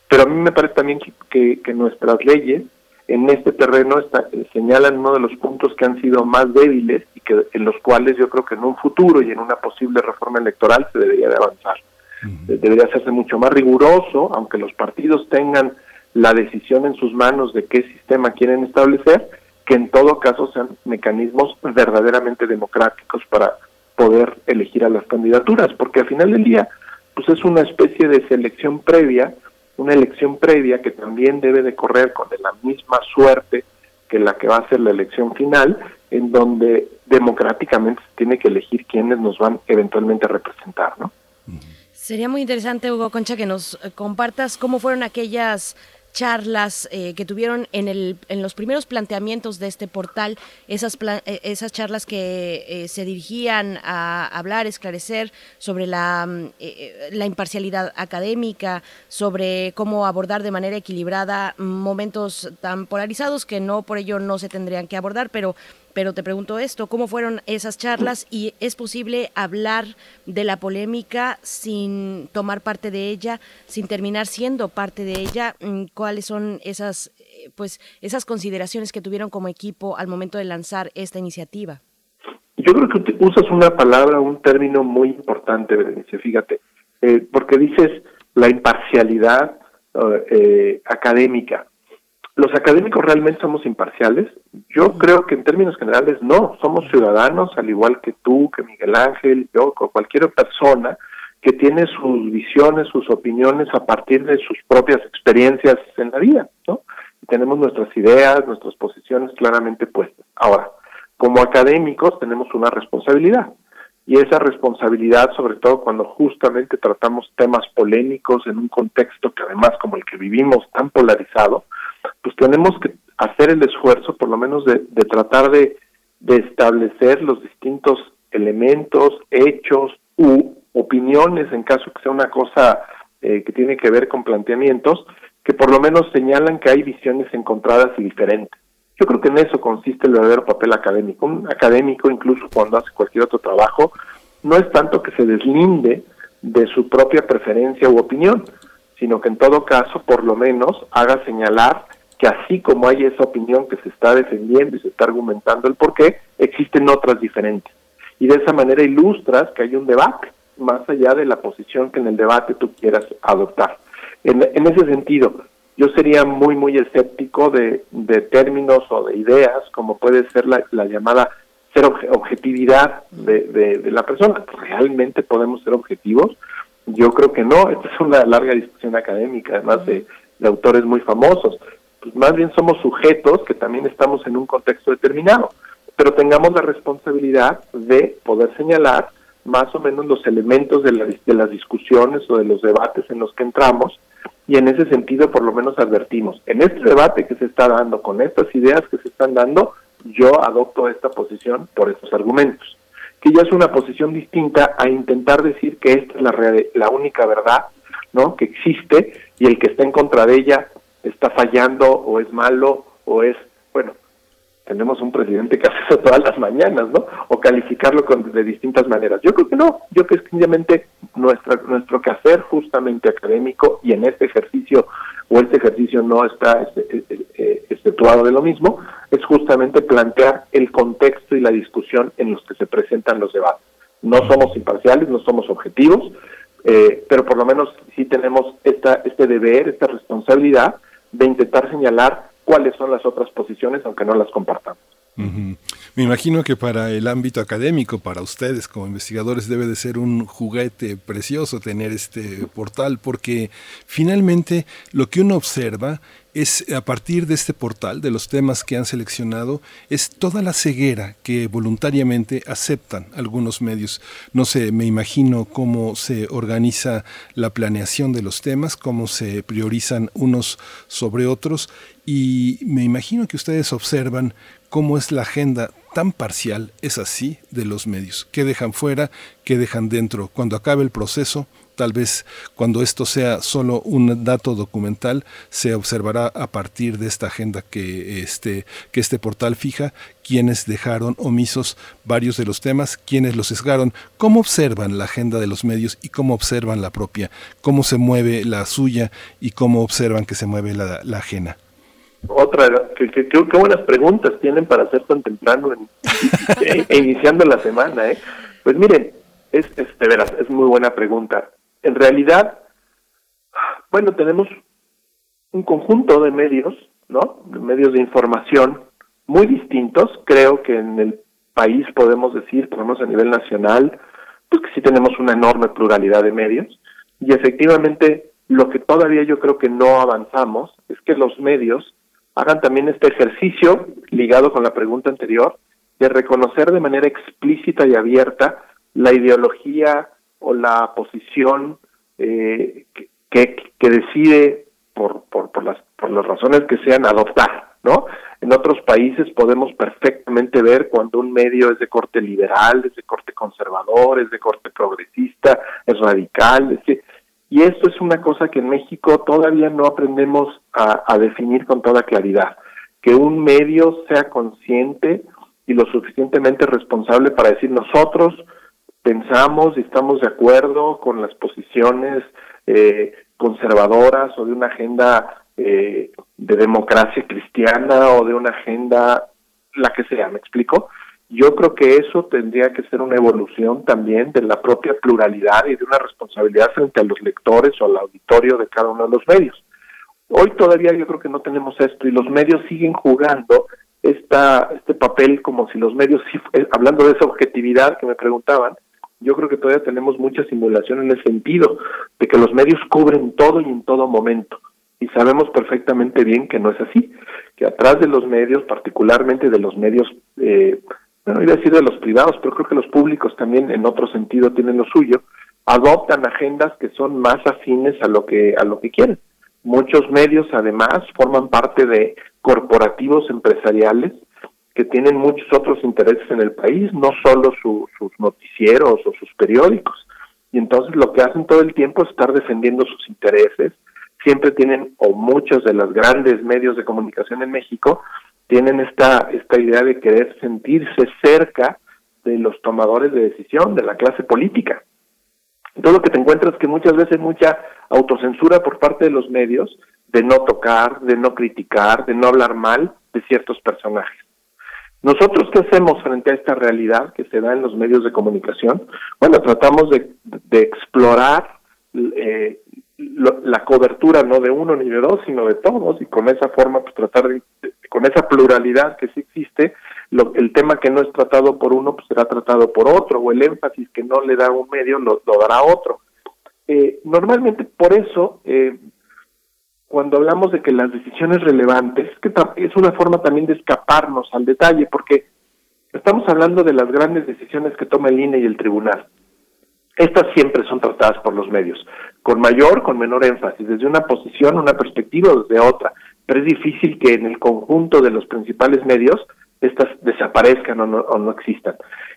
Pero a mí me parece también que, que nuestras leyes en este terreno está, señalan uno de los puntos que han sido más débiles y que en los cuales yo creo que en un futuro y en una posible reforma electoral se debería de avanzar. Debería hacerse mucho más riguroso, aunque los partidos tengan la decisión en sus manos de qué sistema quieren establecer, que en todo caso sean mecanismos verdaderamente democráticos para poder elegir a las candidaturas, porque al final del día, pues es una especie de selección previa una elección previa que también debe de correr con la misma suerte que la que va a ser la elección final, en donde democráticamente se tiene que elegir quiénes nos van eventualmente a representar, ¿no? Sería muy interesante, Hugo Concha, que nos eh, compartas cómo fueron aquellas charlas eh, que tuvieron en, el, en los primeros planteamientos de este portal, esas, eh, esas charlas que eh, se dirigían a hablar, esclarecer sobre la, mm, la imparcialidad académica, sobre cómo abordar de manera equilibrada momentos tan polarizados que no por ello no se tendrían que abordar, pero pero te pregunto esto, ¿cómo fueron esas charlas y es posible hablar de la polémica sin tomar parte de ella, sin terminar siendo parte de ella? Mm, ¿Cuáles son esas eh, pues esas consideraciones que tuvieron como equipo al momento de lanzar esta iniciativa? Yo creo que usas una palabra, un término muy importante, Berenice, fíjate, eh, porque dices la imparcialidad eh, académica los académicos realmente somos imparciales? Yo creo que en términos generales no, somos ciudadanos al igual que tú, que Miguel Ángel, yo, cualquier persona que tiene sus visiones, sus opiniones a partir de sus propias experiencias en la vida, ¿no? Y tenemos nuestras ideas, nuestras posiciones claramente puestas. Ahora, como académicos tenemos una responsabilidad y esa responsabilidad, sobre todo cuando justamente tratamos temas polémicos en un contexto que además como el que vivimos tan polarizado, pues tenemos que hacer el esfuerzo por lo menos de, tratar de, establecer los distintos elementos, hechos u opiniones en caso que sea una cosa eh, que tiene que ver con planteamientos que por lo menos señalan que hay visiones encontradas y diferentes. Yo creo que en eso consiste el verdadero papel académico. Un académico, incluso cuando hace cualquier otro trabajo, no es tanto que se deslinde de su propia preferencia u opinión, sino que en todo caso, por lo menos, haga señalar así como hay esa opinión que se está defendiendo y se está argumentando el por qué, existen otras diferentes. Y de esa manera ilustras que hay un debate, más allá de la posición que en el debate tú quieras adoptar. En, ese sentido, yo sería muy, muy escéptico de, términos o de ideas como puede ser la, llamada ser objetividad de, la persona. ¿Realmente podemos ser objetivos? Yo creo que no. Esta es una larga discusión académica, además de, de autores muy famosos pues más bien somos sujetos que también estamos en un contexto determinado, pero tengamos la responsabilidad de poder señalar más o menos los elementos de, de las discusiones o de los debates en los que entramos y en ese sentido por lo menos advertimos, en este debate que se está dando, con estas ideas que se están dando, yo adopto esta posición por estos argumentos, que ya es una posición distinta a intentar decir que esta es la, la única verdad ¿no? que existe y el que está en contra de ella está fallando o es malo o es, bueno, tenemos un presidente que hace eso todas las mañanas, ¿no? O calificarlo con, de distintas maneras. Yo creo que no, yo creo que sencillamente nuestra, nuestro quehacer justamente académico y en este ejercicio o este ejercicio no está este, eh, eh, exceptuado de lo mismo, es justamente plantear el contexto y la discusión en los que se presentan los debates. No somos imparciales, no somos objetivos, eh, pero por lo menos sí tenemos esta, este deber, esta responsabilidad de intentar señalar cuáles son las otras posiciones, aunque no las compartamos. Me imagino que para el ámbito académico, para ustedes como investigadores, debe de ser un juguete precioso tener este portal, porque finalmente lo que uno observa es a partir de este portal, de los temas que han seleccionado, es toda la ceguera que voluntariamente aceptan algunos medios. No sé, me imagino cómo se organiza la planeación de los temas, cómo se priorizan unos sobre otros y me imagino que ustedes observan cómo es la agenda tan parcial, es así, de los medios. ¿Qué dejan fuera? ¿Qué dejan dentro? Cuando acabe el proceso, tal vez cuando esto sea solo un dato documental, se observará a partir de esta agenda que este, que este portal fija, quienes dejaron omisos varios de los temas, quienes los sesgaron, cómo observan la agenda de los medios y cómo observan la propia, cómo se mueve la suya y cómo observan que se mueve la, ajena. Otra, que, que, qué buenas preguntas tienen para hacer tan temprano en, e iniciando la semana, ¿eh? Pues miren, es, es de veras, es muy buena pregunta. En realidad, bueno, tenemos un conjunto de medios, ¿no? De medios de información muy distintos. Creo que en el país podemos decir, por lo menos a nivel nacional, pues que sí tenemos una enorme pluralidad de medios. Y efectivamente, lo que todavía yo creo que no avanzamos es que los medios hagan también este ejercicio ligado con la pregunta anterior de reconocer de manera explícita y abierta la ideología o la posición eh, que, decide por, por, por, las, por las razones que sean adoptar, ¿no? En otros países podemos perfectamente ver cuando un medio es de corte liberal, es de corte conservador, es de corte progresista, es radical, es y esto es una cosa que en México todavía no aprendemos a, definir con toda claridad. Que un medio sea consciente y lo suficientemente responsable para decir nosotros pensamos y estamos de acuerdo con las posiciones eh, conservadoras o de una agenda eh, de democracia cristiana o de una agenda la que sea, ¿me explico? Yo creo que eso tendría que ser una evolución también de la propia pluralidad y de una responsabilidad frente a los lectores o al auditorio de cada uno de los medios. Hoy todavía yo creo que no tenemos esto y los medios siguen jugando esta, este papel como si los medios, hablando de esa objetividad que me preguntaban, yo creo que todavía tenemos mucha simulación en el sentido de que los medios cubren todo y en todo momento. Y sabemos perfectamente bien que no es así, que atrás de los medios, particularmente de los medios eh, bueno, iba a decir de los privados, pero creo que los públicos también en otro sentido tienen lo suyo, adoptan agendas que son más afines a lo que a lo que quieren. Muchos medios además forman parte de corporativos empresariales que tienen muchos otros intereses en el país, no solo sus noticieros o sus periódicos. Y entonces lo que hacen todo el tiempo es estar defendiendo sus intereses. Siempre tienen, o muchos de los grandes medios de comunicación en México, tienen esta, esta idea de querer sentirse cerca de los tomadores de decisión, de la clase política. Entonces lo que te encuentras es que muchas veces mucha autocensura por parte de los medios de no tocar, de no criticar, de no hablar mal de ciertos personajes. Nosotros qué hacemos frente a esta realidad que se da en los medios de comunicación? Bueno, tratamos de, explorar eh, la cobertura no de uno ni de dos, sino de todos, y con esa forma, pues tratar de, con esa pluralidad que sí existe, lo, el tema que no es tratado por uno, pues será tratado por otro, o el énfasis que no le da un medio, lo, dará otro. Eh, normalmente, por eso, eh, cuando hablamos de que las decisiones relevantes, que es una forma también de escaparnos al detalle, porque estamos hablando de las grandes decisiones que toma el INE y el tribunal. Estas siempre son tratadas por los medios, con mayor, con menor énfasis, desde una posición, una perspectiva o desde otra. Pero es difícil que en el conjunto de los principales medios estas desaparezcan o no, existan.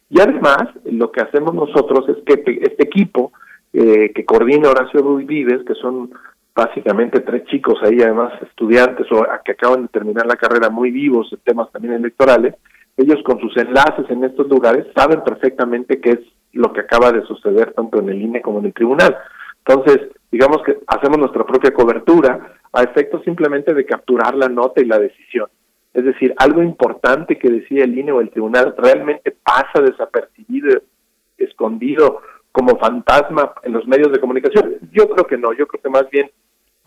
Y además, lo que hacemos nosotros es que este equipo eh, que coordina Horacio Ruiz Vives, que son básicamente tres chicos ahí, además estudiantes o que acaban de terminar la carrera muy vivos en temas también electorales, ellos con sus enlaces en estos lugares saben perfectamente qué es lo que acaba de suceder tanto en el INE como en el tribunal. Entonces, digamos que hacemos nuestra propia cobertura a efectos simplemente de capturar la nota y la decisión. Es decir, algo importante que decía el INE o el tribunal realmente pasa desapercibido, escondido como fantasma en los medios de comunicación. Yo creo que no, yo creo que más bien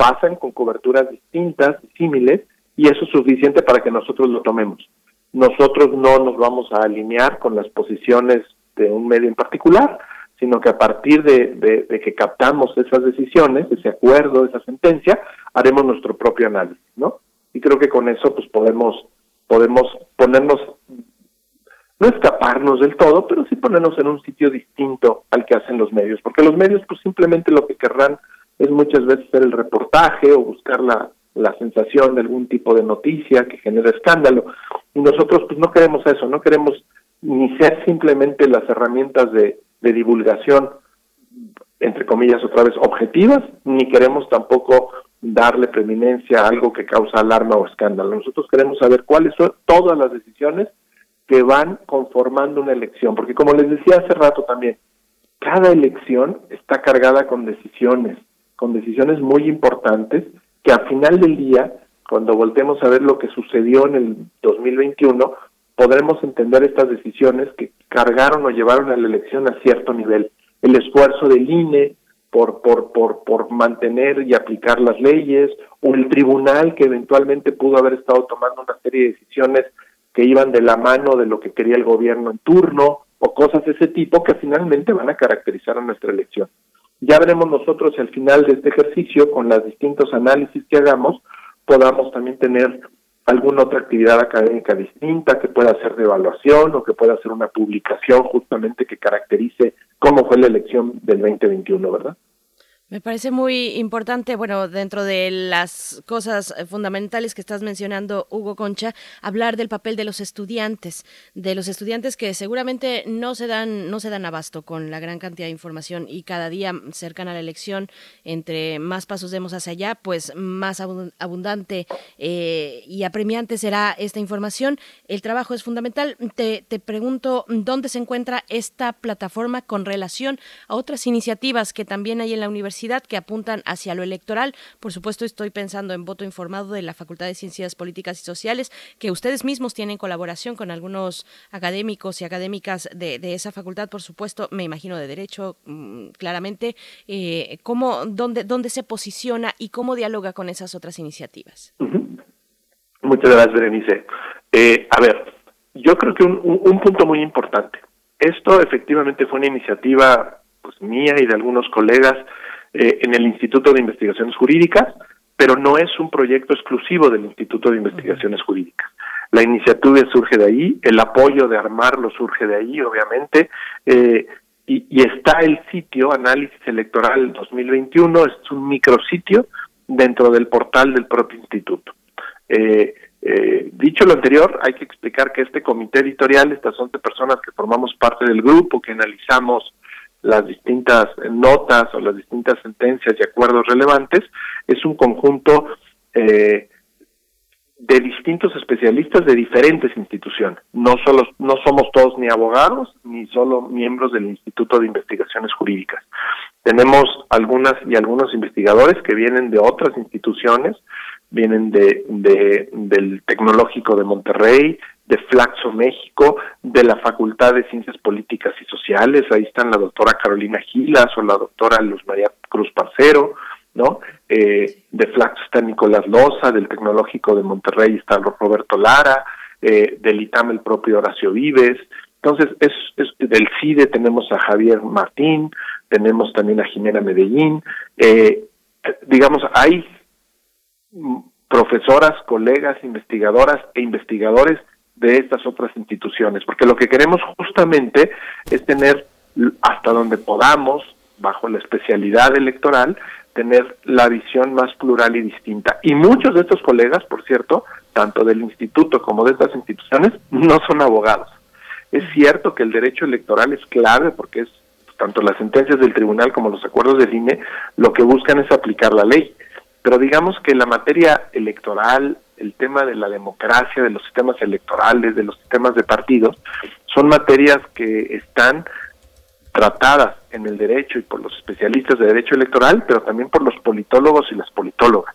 pasan con coberturas distintas, símiles, y eso es suficiente para que nosotros lo tomemos. Nosotros no nos vamos a alinear con las posiciones de un medio en particular, sino que a partir de, de, que captamos esas decisiones, ese acuerdo, esa sentencia, haremos nuestro propio análisis, ¿no? Y creo que con eso pues podemos podemos ponernos no escaparnos del todo, pero sí ponernos en un sitio distinto al que hacen los medios, porque los medios pues simplemente lo que querrán es muchas veces el reportaje o buscar la, la sensación de algún tipo de noticia que genere escándalo. Y nosotros pues no queremos eso, no queremos ni ser simplemente las herramientas de, de divulgación, entre comillas otra vez, objetivas, ni queremos tampoco darle preeminencia a algo que causa alarma o escándalo. Nosotros queremos saber cuáles son todas las decisiones que van conformando una elección, porque como les decía hace rato también, cada elección está cargada con decisiones, con decisiones muy importantes que al final del día, cuando voltemos a ver lo que sucedió en el 2021, podremos entender estas decisiones que cargaron o llevaron a la elección a cierto nivel. El esfuerzo del INE por, por, por, por mantener y aplicar las leyes, o el tribunal que eventualmente pudo haber estado tomando una serie de decisiones que iban de la mano de lo que quería el gobierno en turno, o cosas de ese tipo que finalmente van a caracterizar a nuestra elección. Ya veremos nosotros al final de este ejercicio, con los distintos análisis que hagamos, podamos también tener alguna otra actividad académica distinta que pueda ser de evaluación o que pueda ser una publicación justamente que caracterice cómo fue la elección del 2021, ¿verdad? Me parece muy importante, bueno, dentro de las cosas eh, fundamentales que estás mencionando, Hugo Concha, hablar del papel de los estudiantes, de los estudiantes que seguramente no se dan, no se dan abasto con la gran cantidad de información y cada día cercana a la elección, entre más pasos demos hacia allá, pues más abundante eh, y apremiante será esta información. El trabajo es fundamental. Te, te pregunto dónde se encuentra esta plataforma con relación a otras iniciativas que también hay en la universidad que apuntan hacia lo electoral. Por supuesto, estoy pensando en voto informado de la Facultad de Ciencias Políticas y Sociales, que ustedes mismos tienen colaboración con algunos académicos y académicas de, esa facultad, por supuesto, me imagino de Derecho, mm, claramente. Eh, ¿cómo, dónde, ¿Dónde se posiciona y cómo dialoga con esas otras iniciativas? Muchas gracias, Berenice. Eh, a ver, yo creo que un, punto muy importante. Esto efectivamente fue una iniciativa pues, mía y de algunos colegas eh, en el Instituto de Investigaciones Jurídicas, pero no es un proyecto exclusivo del Instituto de Investigaciones Jurídicas. La iniciativa surge de ahí, el apoyo de armarlo surge de ahí, obviamente, eh, y, y, está el sitio Análisis Electoral 2021, es un micrositio dentro del portal del propio instituto. Eh, eh, dicho lo anterior, hay que explicar que este comité editorial, estas 11 personas que formamos parte del grupo, que analizamos las distintas notas o las distintas sentencias y acuerdos relevantes, es un conjunto eh, de distintos especialistas de diferentes instituciones. No solo no somos todos ni abogados ni solo miembros del Instituto de Investigaciones Jurídicas. Tenemos algunas y algunos investigadores que vienen de otras instituciones, vienen de, de del Tecnológico de Monterrey, de Flaxo México, de la Facultad de Ciencias Políticas y Sociales, ahí están la doctora Carolina Gilas o la doctora Luz María Cruz Parcero, ¿no? Eh, de Flaxo está Nicolás Loza, del Tecnológico de Monterrey está Roberto Lara, eh, del ITAM el propio Horacio Vives, entonces es, es, del CIDE tenemos a Javier Martín, tenemos también a Jimena Medellín, eh, digamos, hay profesoras, colegas, investigadoras e investigadores de estas otras instituciones, porque lo que queremos justamente es tener hasta donde podamos, bajo la especialidad electoral, tener la visión más plural y distinta. Y muchos de estos colegas, por cierto, tanto del instituto como de estas instituciones, no son abogados. Es cierto que el derecho electoral es clave porque es tanto las sentencias del tribunal como los acuerdos del INE lo que buscan es aplicar la ley. Pero digamos que la materia electoral, el tema de la democracia, de los sistemas electorales, de los sistemas de partidos, son materias que están tratadas en el derecho y por los especialistas de derecho electoral, pero también por los politólogos y las politólogas.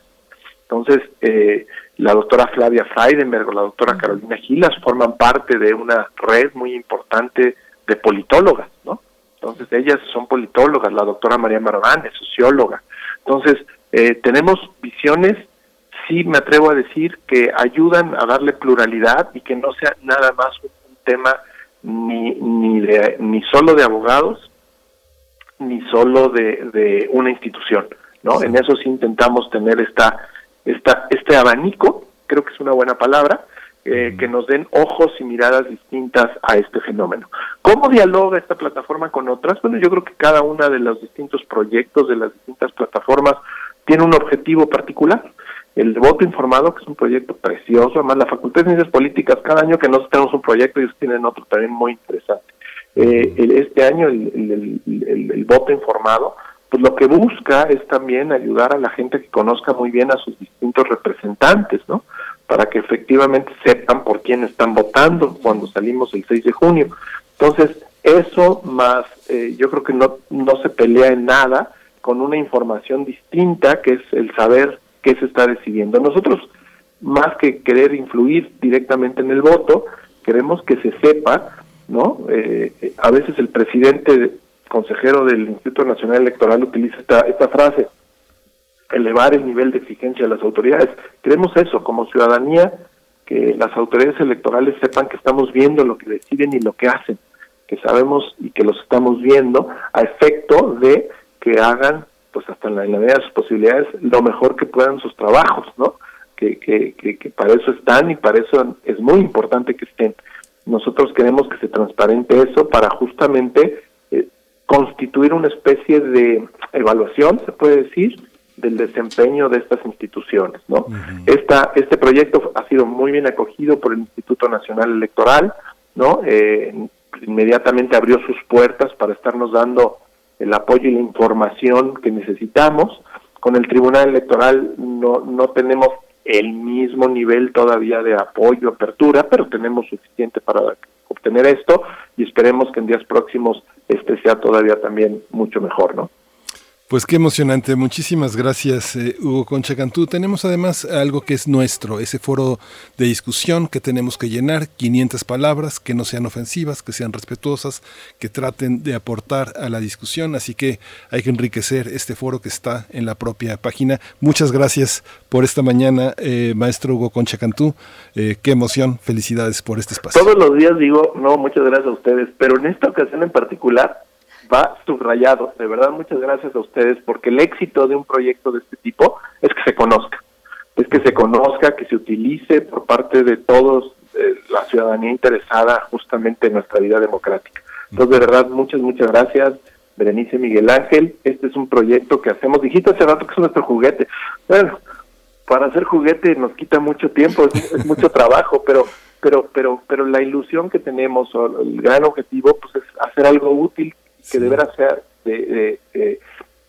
Entonces, eh, la doctora Flavia Freidenberg o la doctora Carolina Gilas forman parte de una red muy importante de politólogas, ¿no? Entonces, ellas son politólogas, la doctora María Marván es socióloga. Entonces, eh, tenemos visiones, sí me atrevo a decir, que ayudan a darle pluralidad y que no sea nada más un tema ni, ni, de, ni solo de abogados, ni solo de, de una institución, ¿no? En eso sí intentamos tener esta, esta, este abanico, creo que es una buena palabra, eh, que nos den ojos y miradas distintas a este fenómeno. ¿Cómo dialoga esta plataforma con otras? Bueno, yo creo que cada una de los distintos proyectos de las distintas plataformas tiene un objetivo particular. El voto informado, que es un proyecto precioso, además la Facultad de Ciencias Políticas, cada año que nosotros tenemos un proyecto, ellos tienen otro también muy interesante. Eh, el- este año el, el- el- el voto informado, pues lo que busca es también ayudar a la gente que conozca muy bien a sus distintos representantes, ¿no? Para que efectivamente sepan por quién están votando cuando salimos el 6 de junio. Entonces, eso más, eh, yo creo que no, no se pelea en nada con una información distinta, que es el saber qué se está decidiendo. Nosotros, más que querer influir directamente en el voto, queremos que se sepa, ¿no? Eh, a veces el presidente consejero del Instituto Nacional Electoral utiliza esta, esta frase, elevar el nivel de exigencia de las autoridades. Queremos eso, como ciudadanía, que las autoridades electorales sepan que estamos viendo lo que deciden y lo que hacen, que sabemos y que los estamos viendo a efecto de que hagan, pues hasta en la, en la medida de sus posibilidades, lo mejor que puedan sus trabajos, ¿no? Que, que, que, que para eso están y para eso es muy importante que estén. Nosotros queremos que se transparente eso para justamente eh, constituir una especie de evaluación, se puede decir, del desempeño de estas instituciones, ¿no? Esta, este proyecto ha sido muy bien acogido por el Instituto Nacional Electoral, ¿no? Eh, inmediatamente abrió sus puertas para estarnos dando el apoyo y la información que necesitamos. Con el Tribunal Electoral no, no tenemos el mismo nivel todavía de apoyo, apertura, pero tenemos suficiente para obtener esto y esperemos que en días próximos este sea todavía también mucho mejor, ¿no? Pues qué emocionante. Muchísimas gracias, eh, Hugo Concha Cantú. Tenemos además algo que es nuestro, ese foro de discusión que tenemos que llenar, 500 palabras, que no sean ofensivas, que sean respetuosas, que traten de aportar a la discusión. Así que hay que enriquecer este foro que está en la propia página. Muchas gracias por esta mañana, eh, maestro Hugo Concha Cantú. Eh, qué emoción. Felicidades por este espacio. Todos los días digo, no, muchas gracias a ustedes, pero en esta ocasión en particular va subrayado. De verdad, muchas gracias a ustedes, porque el éxito de un proyecto de este tipo es que se conozca, es que se conozca, que se utilice por parte de todos eh, la ciudadanía interesada justamente en nuestra vida democrática. Entonces, de verdad, muchas, muchas gracias. Berenice Miguel Ángel, este es un proyecto que hacemos. Dijiste hace rato que es nuestro juguete. Bueno, para hacer juguete nos quita mucho tiempo, es, es mucho trabajo, pero pero pero pero la ilusión que tenemos o el gran objetivo pues es hacer algo útil que de veras sea de, de- de-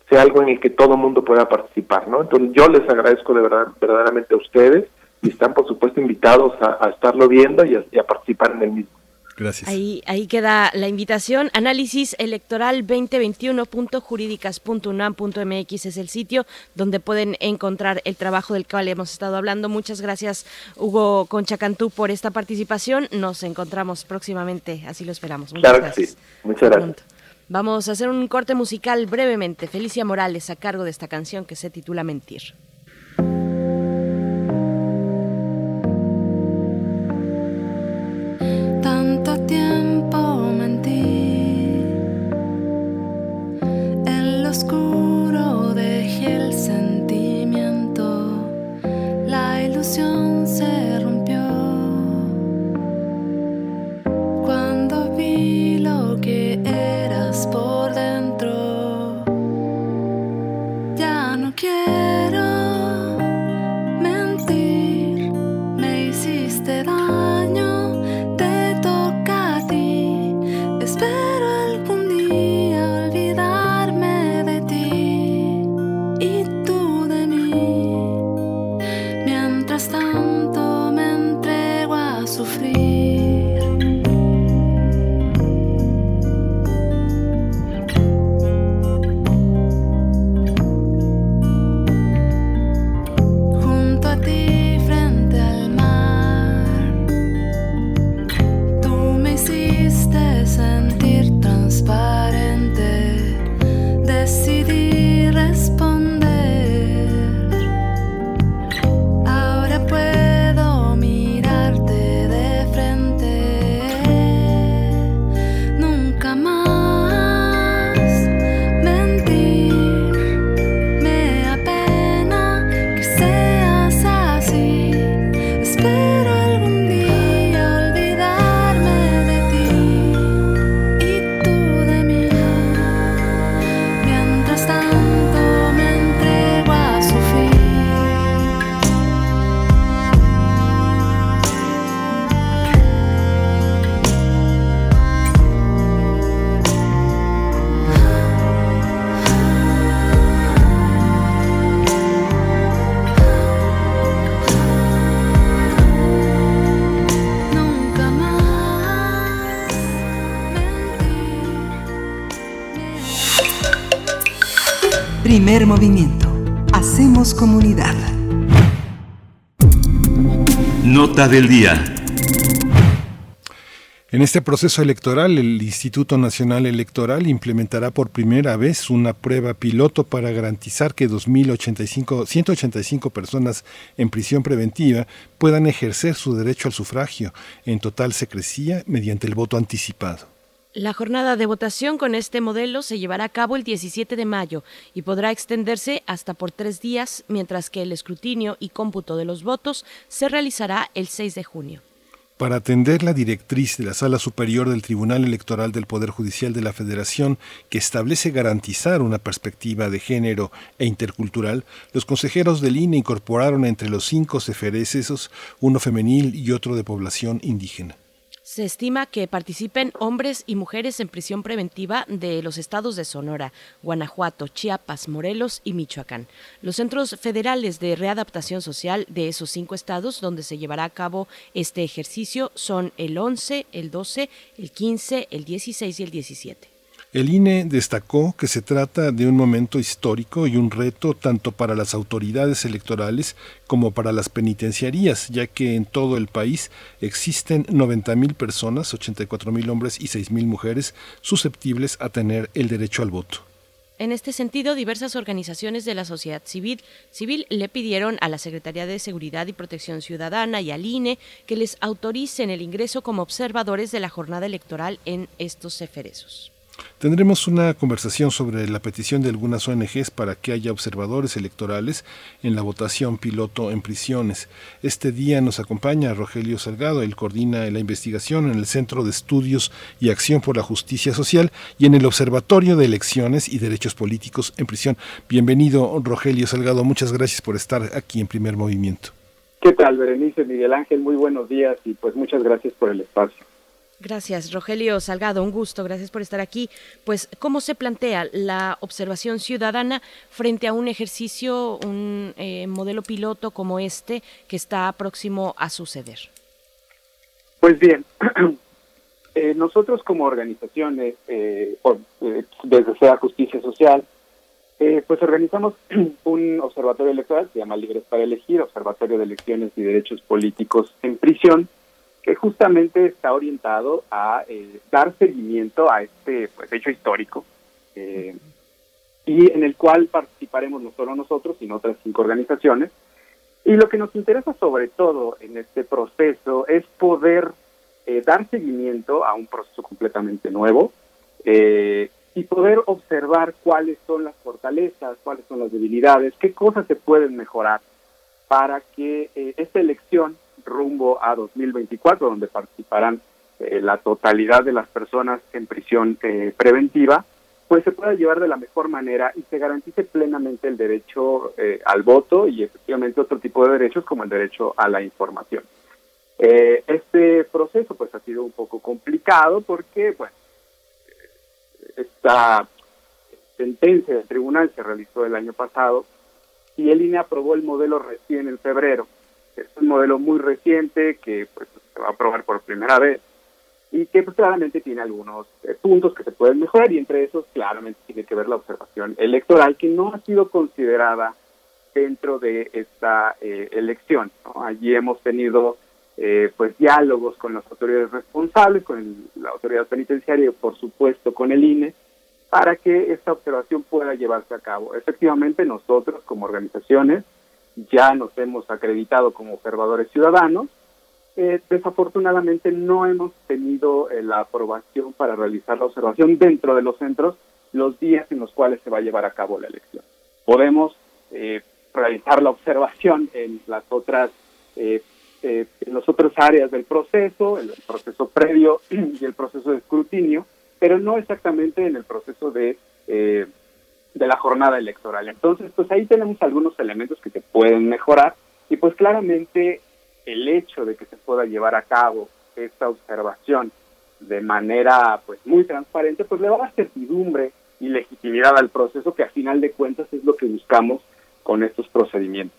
sea algo en el que todo el mundo pueda participar, ¿no? Entonces yo les agradezco de verdad verdaderamente a ustedes y están por supuesto invitados a, a estarlo viendo y a, y a participar en el mismo. Gracias. Ahí, ahí queda la invitación. Análisis electoral 2021.jurídicas.unam.mx es el sitio donde pueden encontrar el trabajo del cual hemos estado hablando. Muchas gracias, Hugo Conchacantú, por esta participación. Nos encontramos próximamente, así lo esperamos. Muchas Claro que gracias. sí. Muchas gracias. Vamos a hacer un corte musical brevemente. Felicia Morales a cargo de esta canción que se titula Mentir. Tanto tiempo mentí, en lo oscuro dejé el sentimiento, la ilusión se lo que eras por dentro, Primer movimiento. Hacemos comunidad. Nota del día. En este proceso electoral, el Instituto Nacional Electoral implementará por primera vez una prueba piloto para garantizar que 2.085, 185 personas en prisión preventiva puedan ejercer su derecho al sufragio en total secrecía mediante el voto anticipado. La jornada de votación con este modelo se llevará a cabo el 17 de mayo y podrá extenderse hasta por tres días, mientras que el escrutinio y cómputo de los votos se realizará el 6 de junio. Para atender la directriz de la Sala Superior del Tribunal Electoral del Poder Judicial de la Federación, que establece garantizar una perspectiva de género e intercultural, los consejeros del INE incorporaron entre los cinco cefereces uno femenil y otro de población indígena. Se estima que participen hombres y mujeres en prisión preventiva de los estados de Sonora, Guanajuato, Chiapas, Morelos y Michoacán. Los centros federales de readaptación social de esos cinco estados donde se llevará a cabo este ejercicio son el 11, el 12, el 15, el 16 y el 17. El INE destacó que se trata de un momento histórico y un reto tanto para las autoridades electorales como para las penitenciarías, ya que en todo el país existen 90.000 personas, 84.000 hombres y 6.000 mujeres susceptibles a tener el derecho al voto. En este sentido, diversas organizaciones de la sociedad civil, le pidieron a la Secretaría de Seguridad y Protección Ciudadana y al INE que les autoricen el ingreso como observadores de la jornada electoral en estos ceferezos. Tendremos una conversación sobre la petición de algunas ONGs para que haya observadores electorales en la votación piloto en prisiones. Este día nos acompaña Rogelio Salgado, él coordina la investigación en el Centro de Estudios y Acción por la Justicia Social y en el Observatorio de Elecciones y Derechos Políticos en Prisión. Bienvenido, Rogelio Salgado, muchas gracias por estar aquí en Primer Movimiento. ¿Qué tal, Berenice Miguel Ángel? Muy buenos días y pues muchas gracias por el espacio. Gracias, Rogelio Salgado, un gusto, gracias por estar aquí. Pues, ¿cómo se plantea la observación ciudadana frente a un ejercicio, un eh, modelo piloto como este que está próximo a suceder? Pues bien, eh, nosotros como organizaciones, eh, por, eh, desde SEA Justicia Social, eh, pues organizamos un observatorio electoral, se llama Libres para Elegir, Observatorio de Elecciones y Derechos Políticos en Prisión, que justamente está orientado a eh, dar seguimiento a este pues, hecho histórico eh, y en el cual participaremos no solo nosotros, sino otras cinco organizaciones. Y lo que nos interesa sobre todo en este proceso es poder eh, dar seguimiento a un proceso completamente nuevo eh, y poder observar cuáles son las fortalezas, cuáles son las debilidades, qué cosas se pueden mejorar para que esta elección rumbo a 2024, donde participarán eh, la totalidad de las personas en prisión eh, preventiva, pues se pueda llevar de la mejor manera y se garantice plenamente el derecho eh, al voto y efectivamente otro tipo de derechos como el derecho a la información. Eh, este proceso pues ha sido un poco complicado porque, bueno, esta sentencia del tribunal se realizó el año pasado y el INE aprobó el modelo recién en febrero. Es un modelo muy reciente que pues, se va a aprobar por primera vez y que pues, claramente tiene algunos eh, puntos que se pueden mejorar y entre esos claramente tiene que ver la observación electoral que no ha sido considerada dentro de esta eh, elección. Allí hemos tenido eh, pues diálogos con las autoridades responsables, con la autoridad penitenciaria y por supuesto con el INE para que esta observación pueda llevarse a cabo. Efectivamente, nosotros como organizaciones ya nos hemos acreditado como observadores ciudadanos. Eh, desafortunadamente no hemos tenido eh, la aprobación para realizar la observación dentro de los centros los días en los cuales se va a llevar a cabo la elección. Podemos eh, realizar la observación en las otras eh, en las otras áreas del proceso, en el proceso previo y el proceso de escrutinio, pero no exactamente en el proceso de de la jornada electoral. Entonces, pues ahí tenemos algunos elementos que se pueden mejorar y pues claramente el hecho de que se pueda llevar a cabo esta observación de manera pues muy transparente, pues le va a dar certidumbre y legitimidad al proceso que a final de cuentas es lo que buscamos con estos procedimientos.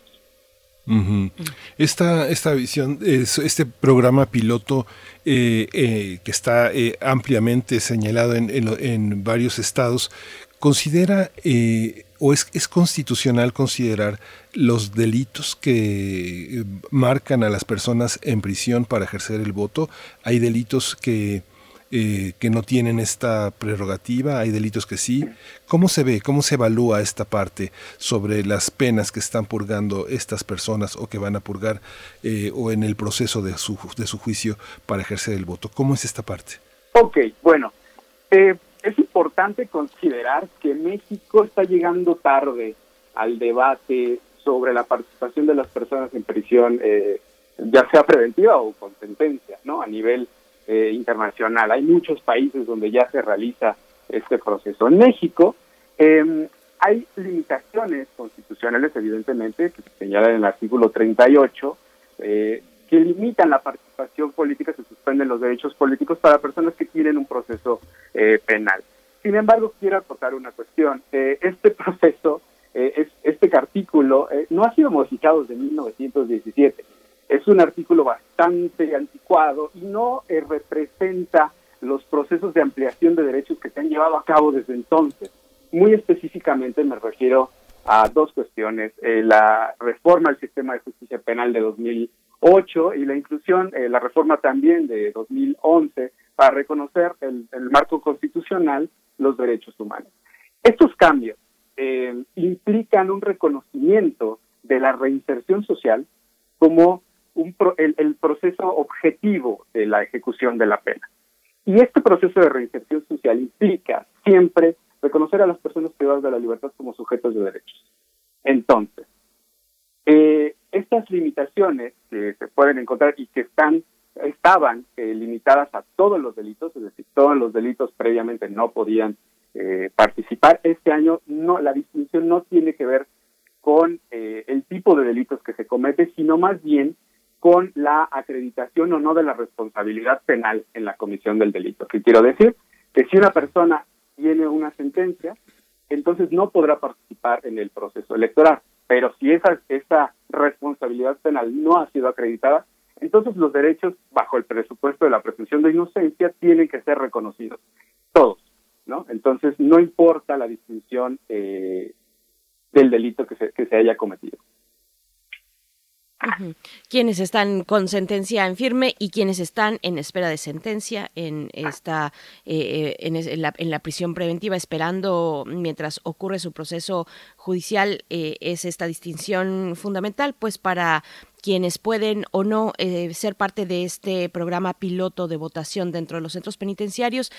Ujú. Esta, esta visión, es- este programa piloto eh, eh, que está eh, ampliamente señalado en, en en varios estados, considera eh, o es, es constitucional considerar los delitos que eh, marcan a las personas en prisión para ejercer el voto? ¿Hay delitos que eh, que no tienen esta prerrogativa, hay delitos que sí. ¿Cómo se ve, cómo se evalúa esta parte sobre las penas que están purgando estas personas o que van a purgar eh, o en el proceso de su, de su juicio para ejercer el voto? ¿Cómo es esta parte? Ok, bueno, eh, es importante considerar que México está llegando tarde al debate sobre la participación de las personas en prisión, ya sea preventiva o con sentencia, ¿no? A nivel eh, internacional. Hay muchos países donde ya se realiza este proceso. En México em, hay limitaciones constitucionales, evidentemente, que se señalan en el artículo 38, eh, que limitan la participación política, se suspenden los derechos políticos para personas que tienen un proceso eh, penal. Sin embargo, quiero aportar una cuestión. este proceso, es, este artículo, no ha sido modificado desde 1917 es un artículo bastante anticuado y no eh, representa los procesos de ampliación de derechos que se han llevado a cabo desde entonces. Muy específicamente me refiero a dos cuestiones, eh, la reforma al sistema de justicia penal de 2008 y la inclusión, eh, la reforma también de 2011 para reconocer el, el marco constitucional los derechos humanos. Estos cambios implican un reconocimiento de la reinserción social como el, proceso objetivo de la ejecución de la pena. Y este proceso de reinserción social implica siempre reconocer a las personas privadas de la libertad como sujetos de derechos. Entonces, eh, estas limitaciones que se pueden encontrar y que están estaban eh, limitadas a todos los delitos, es decir, todos los delitos previamente no podían eh, participar. Este año no, la distinción no tiene que ver con el tipo de delitos que se comete, sino más bien con la acreditación o no de la responsabilidad penal en la comisión del delito. ¿Qué quiero decir? Que si una persona tiene una sentencia, entonces no podrá participar en el proceso electoral. Pero si esa, esa responsabilidad penal no ha sido acreditada, entonces los derechos bajo el presupuesto de la presunción de inocencia tienen que ser reconocidos. Todos, ¿no? Entonces no importa la distinción eh, del delito que se, que se haya cometido. Quienes están con sentencia en firme y quienes están en espera de sentencia en esta eh, eh, en, la, en, la, prisión preventiva esperando mientras ocurre su proceso judicial eh, es esta distinción fundamental pues para quienes pueden o no ser parte de este programa piloto de votación dentro de los centros penitenciarios.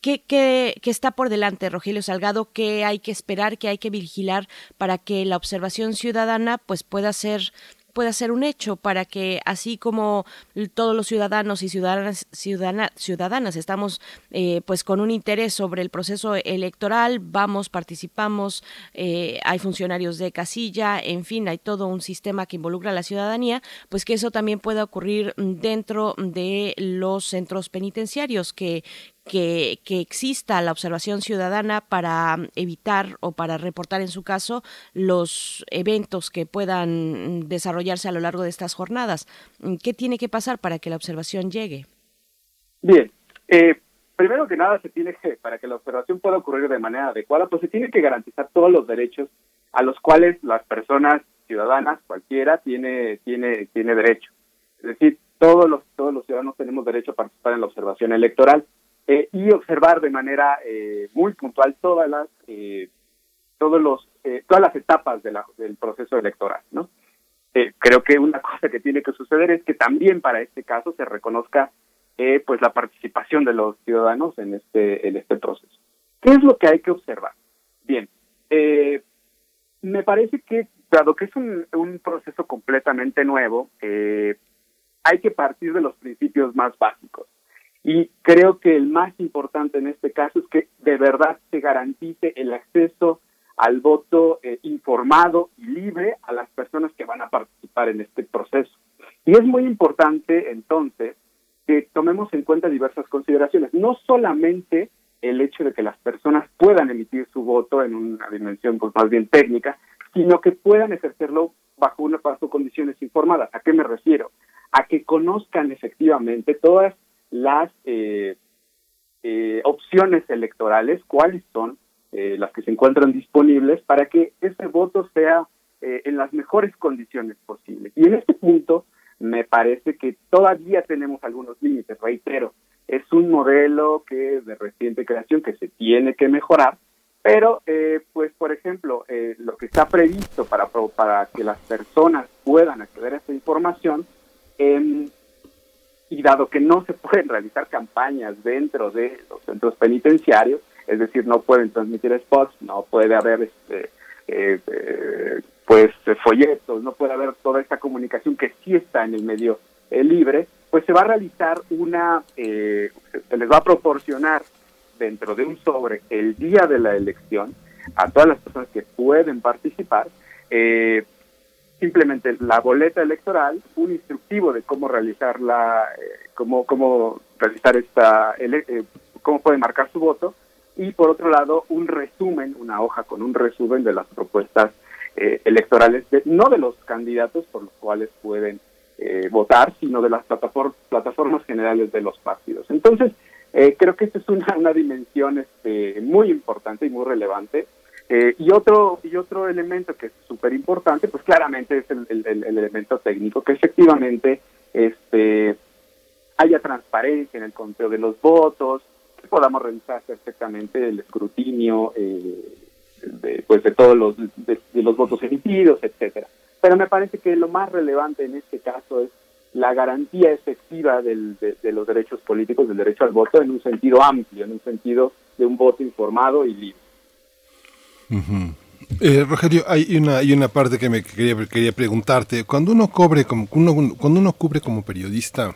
¿Qué, qué, qué está por delante, Rogelio Salgado? ¿Qué hay que esperar, qué hay que vigilar para que la observación ciudadana pues pueda ser pueda ser un hecho para que así como todos los ciudadanos y ciudadanas ciudadanas estamos eh, pues con un interés sobre el proceso electoral vamos participamos eh, hay funcionarios de casilla en fin hay todo un sistema que involucra a la ciudadanía pues que eso también pueda ocurrir dentro de los centros penitenciarios que que, exista la observación ciudadana para evitar o para reportar en su caso los eventos que puedan desarrollarse a lo largo de estas jornadas. ¿Qué tiene que pasar para que la observación llegue? Bien, eh, primero que nada se tiene que, para que la observación pueda ocurrir de manera adecuada, pues se tiene que garantizar todos los derechos a los cuales las personas ciudadanas, cualquiera, tiene, tiene, tiene derecho. Es decir, todos los, todos los ciudadanos tenemos derecho a participar en la observación electoral. Eh, y observar de manera eh, muy puntual todas las eh, todos los todas las etapas del proceso electoral no creo que una cosa que tiene que suceder es que también para este caso se reconozca pues la participación de los ciudadanos en este en este proceso. Qué es lo que hay que observar bien me parece que dado que es un proceso completamente nuevo hay que partir de los principios más básicos y creo que el más importante en este caso es que de verdad se garantice el acceso al voto eh, informado y libre a las personas que van a participar en este proceso. Y es muy importante entonces que tomemos en cuenta diversas consideraciones, no solamente el hecho de que las personas puedan emitir su voto en una dimensión pues, más bien técnica, sino que puedan ejercerlo bajo una bajo condiciones informadas. ¿A qué me refiero? A que conozcan efectivamente todas las eh, eh, opciones electorales, cuáles son, eh, las que se encuentran disponibles, para que ese voto sea eh, en las mejores condiciones posibles. Y en este punto me parece que todavía tenemos algunos límites, reitero, es un modelo que de reciente creación que se tiene que mejorar, pero eh, pues por ejemplo, eh, lo que está previsto para, para que las personas puedan acceder a esta información, em, y dado que no se pueden realizar campañas dentro de los centros penitenciarios, es decir, no pueden transmitir spots, no puede haber este, eh, eh, pues folletos, no puede haber toda esta comunicación que sí está en el medio eh, libre, pues se va a realizar una, eh, se les va a proporcionar dentro de un sobre el día de la elección a todas las personas que pueden participar, eh, simplemente la boleta electoral, un instructivo de cómo realizar la, eh, cómo, cómo realizar esta, eh, cómo pueden marcar su voto, y por otro lado un resumen, una hoja con un resumen de las propuestas eh, electorales, de- no de los candidatos por los cuales pueden eh, votar, sino de las plataformas, plataformas generales de los partidos. Entonces, eh, creo que esta es una, una dimensión este, muy importante y muy relevante. Eh, y otro y otro elemento que es súper importante, pues claramente es el, el- el- el elemento técnico, que efectivamente este, haya transparencia en el conteo de los votos, que podamos revisar perfectamente el escrutinio eh, de, pues de todos los de, de los votos emitidos, etcétera. Pero me parece que lo más relevante en este caso es la garantía efectiva del- de, de los derechos políticos, del derecho al voto en un sentido amplio, en un sentido de un voto informado y libre. Ujú. Eh, Rogelio, hay una, hay una parte que me quería, quería preguntarte. Cuando uno cobre como uno, cuando uno cubre como periodista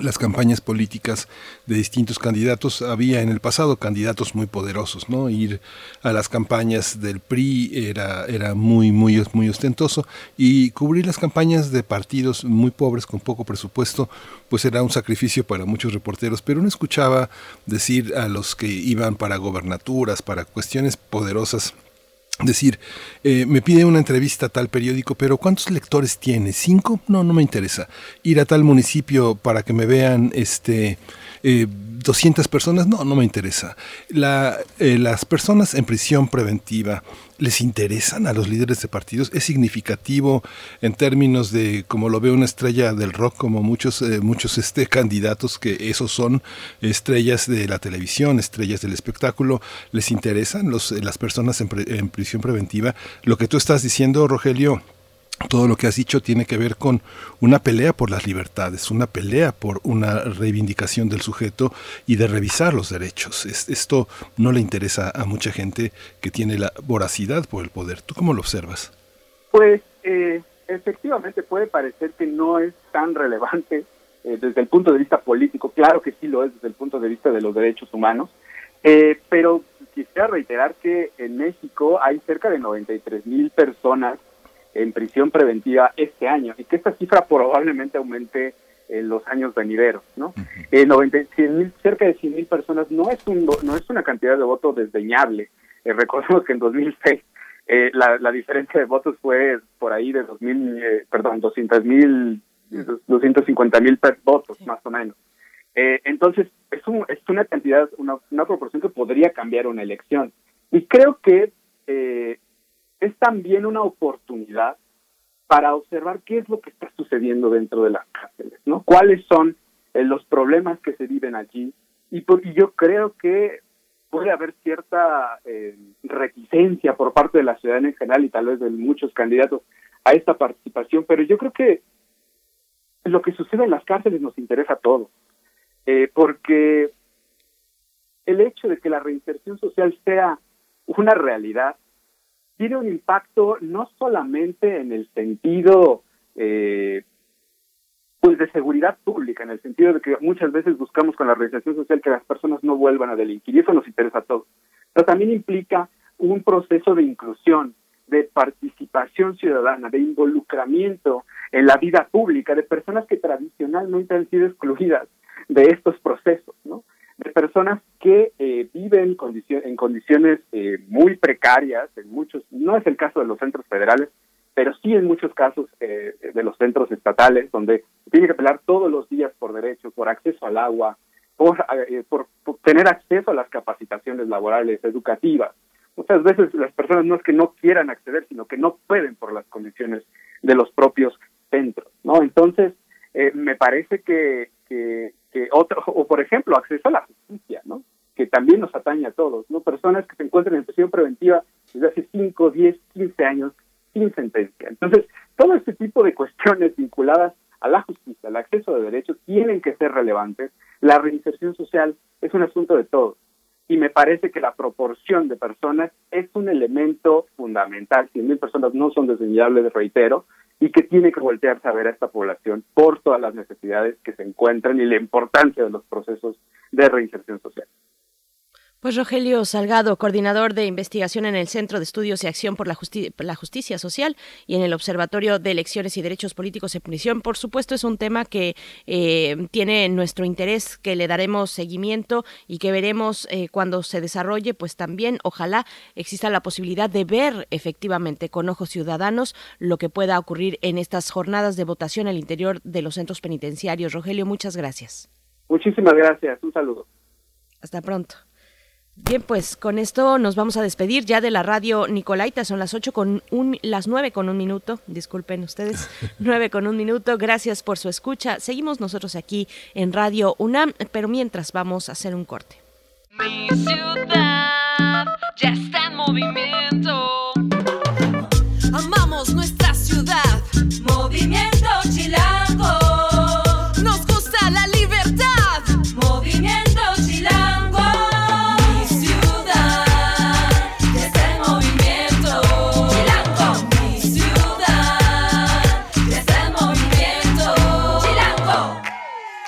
las campañas políticas de distintos candidatos, había en el pasado candidatos muy poderosos, ¿no? Ir a las campañas del PRI era, era muy, muy, muy ostentoso. Y cubrir las campañas de partidos muy pobres con poco presupuesto, pues era un sacrificio para muchos reporteros, pero uno escuchaba decir a los que iban para gobernaturas, para cuestiones poderosas, decir, eh, me pide una entrevista a tal periódico, pero ¿cuántos lectores tiene? ¿Cinco? No, no me interesa. Ir a tal municipio para que me vean este eh, 200 personas, no, no me interesa. La, eh, las personas en prisión preventiva, ¿les interesan a los líderes de partidos? ¿Es significativo en términos de, como lo ve una estrella del rock, como muchos, eh, muchos este, candidatos que esos son estrellas de la televisión, estrellas del espectáculo, ¿les interesan los, las personas en, pre- en prisión preventiva? Lo que tú estás diciendo, Rogelio, todo lo que has dicho tiene que ver con una pelea por las libertades, una pelea por una reivindicación del sujeto y de revisar los derechos. Es- esto no le interesa a mucha gente que tiene la voracidad por el poder. ¿Tú cómo lo observas? Pues eh, efectivamente puede parecer que no es tan relevante eh, desde el punto de vista político, claro que sí lo es desde el punto de vista de los derechos humanos, eh, pero quisiera reiterar que en México hay cerca de 93 mil personas en prisión preventiva este año y que esta cifra probablemente aumente en los años venideros, ¿no? Eh, 90, 100 mil- cerca de 100 mil personas no es un no es una cantidad de votos desdeñable. Eh, recordemos que en 2006 eh, la, la diferencia de votos fue por ahí de 2000, eh, perdón, 200 mil, 250 mil votos más o menos. Eh, entonces es, un, es una cantidad, una, una proporción que podría cambiar una elección. Y creo que eh, es también una oportunidad para observar qué es lo que está sucediendo dentro de las cárceles, ¿no? ¿Cuáles son eh, los problemas que se viven allí? Y, por- y yo creo que puede haber cierta eh, reticencia por parte de la ciudadanía en general y tal vez de muchos candidatos a esta participación, pero yo creo que lo que sucede en las cárceles nos interesa a todos, eh, porque el hecho de que la reinserción social sea una realidad tiene un impacto no solamente en el sentido eh, pues de seguridad pública, en el sentido de que muchas veces buscamos con la reinserción social que las personas no vuelvan a delinquir, y eso nos interesa a todos, pero también implica un proceso de inclusión, de participación ciudadana, de involucramiento en la vida pública, de personas que tradicionalmente han sido excluidas de estos procesos, ¿no? De personas que eh, viven condicion- en condiciones eh, muy precarias, en muchos, no es el caso de los centros federales, pero sí en muchos casos eh, de los centros estatales, donde tiene que pelear todos los días por derechos, por acceso al agua, por, eh, por, por tener acceso a las capacitaciones laborales, educativas. Muchas veces las personas no es que no quieran acceder, sino que no pueden por las condiciones de los propios centros, ¿no? Entonces, eh, me parece que, que, otro, o por ejemplo, acceso a la justicia, ¿no? Que también nos atañe a todos, ¿no? Personas que se encuentran en prisión preventiva desde hace 5, 10, 15 años sin sentencia. Entonces, todo este tipo de cuestiones vinculadas a la justicia, al acceso de derechos, tienen que ser relevantes. La reinserción social es un asunto de todos. Y me parece que la proporción de personas es un elemento fundamental. 100.000 personas no son desdeñables, reitero, y que tiene que voltearse a ver a esta población por todas las necesidades que se encuentran y la importancia de los procesos de reinserción social. Pues Rogelio Salgado, coordinador de investigación en el Centro de Estudios y Acción por la, Justi la, Justicia Social y en el Observatorio de Elecciones y Derechos Políticos en Prisión. Por supuesto, es un tema que eh, tiene nuestro interés, que le daremos seguimiento y que veremos eh, cuando se desarrolle, pues también ojalá exista la posibilidad de ver efectivamente con ojos ciudadanos lo que pueda ocurrir en estas jornadas de votación al interior de los centros penitenciarios. Rogelio, muchas gracias. Muchísimas gracias. Un saludo. Hasta pronto. Bien, pues con esto nos vamos a despedir ya de la radio Nicolaita. Son las ocho con un, las nueve con un minuto. Disculpen ustedes, nueve con un minuto. Gracias por su escucha. Seguimos nosotros aquí en Radio UNAM, pero mientras vamos a hacer un corte. Mi ciudad ya está en movimiento.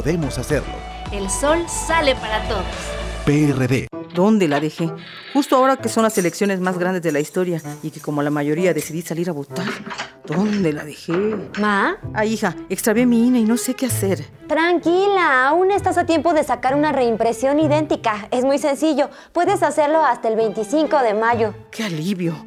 podemos hacerlo. El sol sale para todos. PRD. ¿Dónde la dejé? Justo ahora que son las elecciones más grandes de la historia y que como la mayoría decidí salir a votar. ¿Dónde la dejé? ¿Ma? Ah, hija, extravié mi INE y no sé qué hacer. Tranquila, aún estás a tiempo de sacar una reimpresión idéntica. Es muy sencillo. Puedes hacerlo hasta el 25 de mayo. ¡Qué alivio!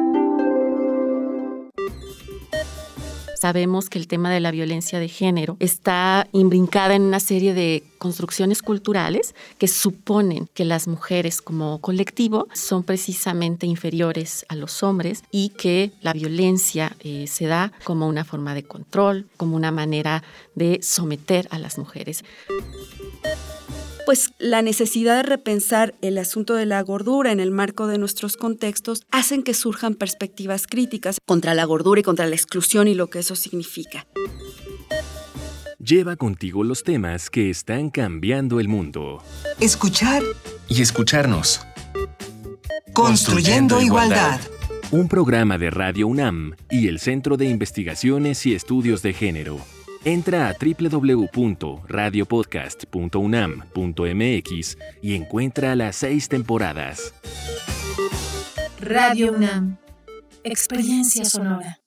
Sabemos que el tema de la violencia de género está imbrincada en una serie de construcciones culturales que suponen que las mujeres como colectivo son precisamente inferiores a los hombres y que la violencia eh, se da como una forma de control, como una manera de someter a las mujeres pues la necesidad de repensar el asunto de la gordura en el marco de nuestros contextos hacen que surjan perspectivas críticas contra la gordura y contra la exclusión y lo que eso significa. Lleva contigo los temas que están cambiando el mundo. Escuchar Y escucharnos. Construyendo igualdad. Un programa de Radio UNAM y el Centro de Investigaciones y Estudios de Género. Entra a www.radiopodcast.unam.mx y encuentra las seis temporadas. Radio UNAM. Experiencia sonora.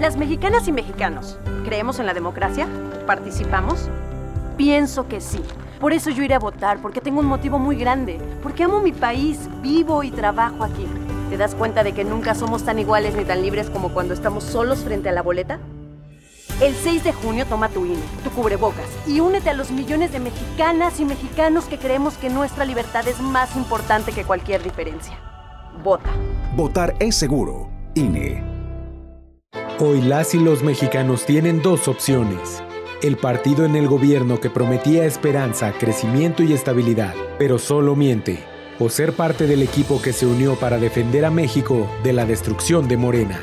Las mexicanas y mexicanos, ¿creemos en la democracia? ¿Participamos? Pienso que sí. Por eso yo iré a votar, porque tengo un motivo muy grande, porque amo mi país, vivo y trabajo aquí. ¿Te das cuenta de que nunca somos tan iguales ni tan libres como cuando estamos solos frente a la boleta? El 6 de junio toma tu INE, tu cubrebocas y únete a los millones de mexicanas y mexicanos que creemos que nuestra libertad es más importante que cualquier diferencia. Vota. Votar es seguro. INE. Hoy las y los mexicanos tienen dos opciones. El partido en el gobierno que prometía esperanza, crecimiento y estabilidad, pero solo miente. O ser parte del equipo que se unió para defender a México de la destrucción de Morena.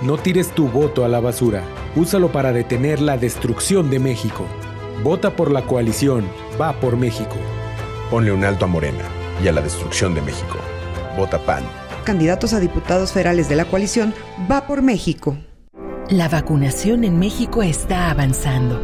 No tires tu voto a la basura. Úsalo para detener la destrucción de México. Vota por la coalición. Va por México. Ponle un alto a Morena y a la destrucción de México. Vota PAN. Candidatos a diputados federales de la coalición Va por México. La vacunación en México está avanzando.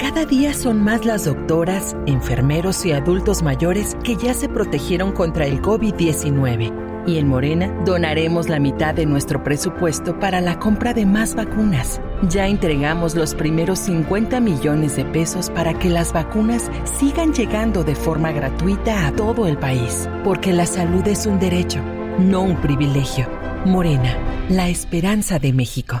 Cada día son más las doctoras, enfermeros y adultos mayores que ya se protegieron contra el COVID-19. Y en Morena donaremos la mitad de nuestro presupuesto para la compra de más vacunas. Ya entregamos los primeros 50 millones de pesos para que las vacunas sigan llegando de forma gratuita a todo el país. Porque la salud es un derecho, no un privilegio. Morena, la esperanza de México.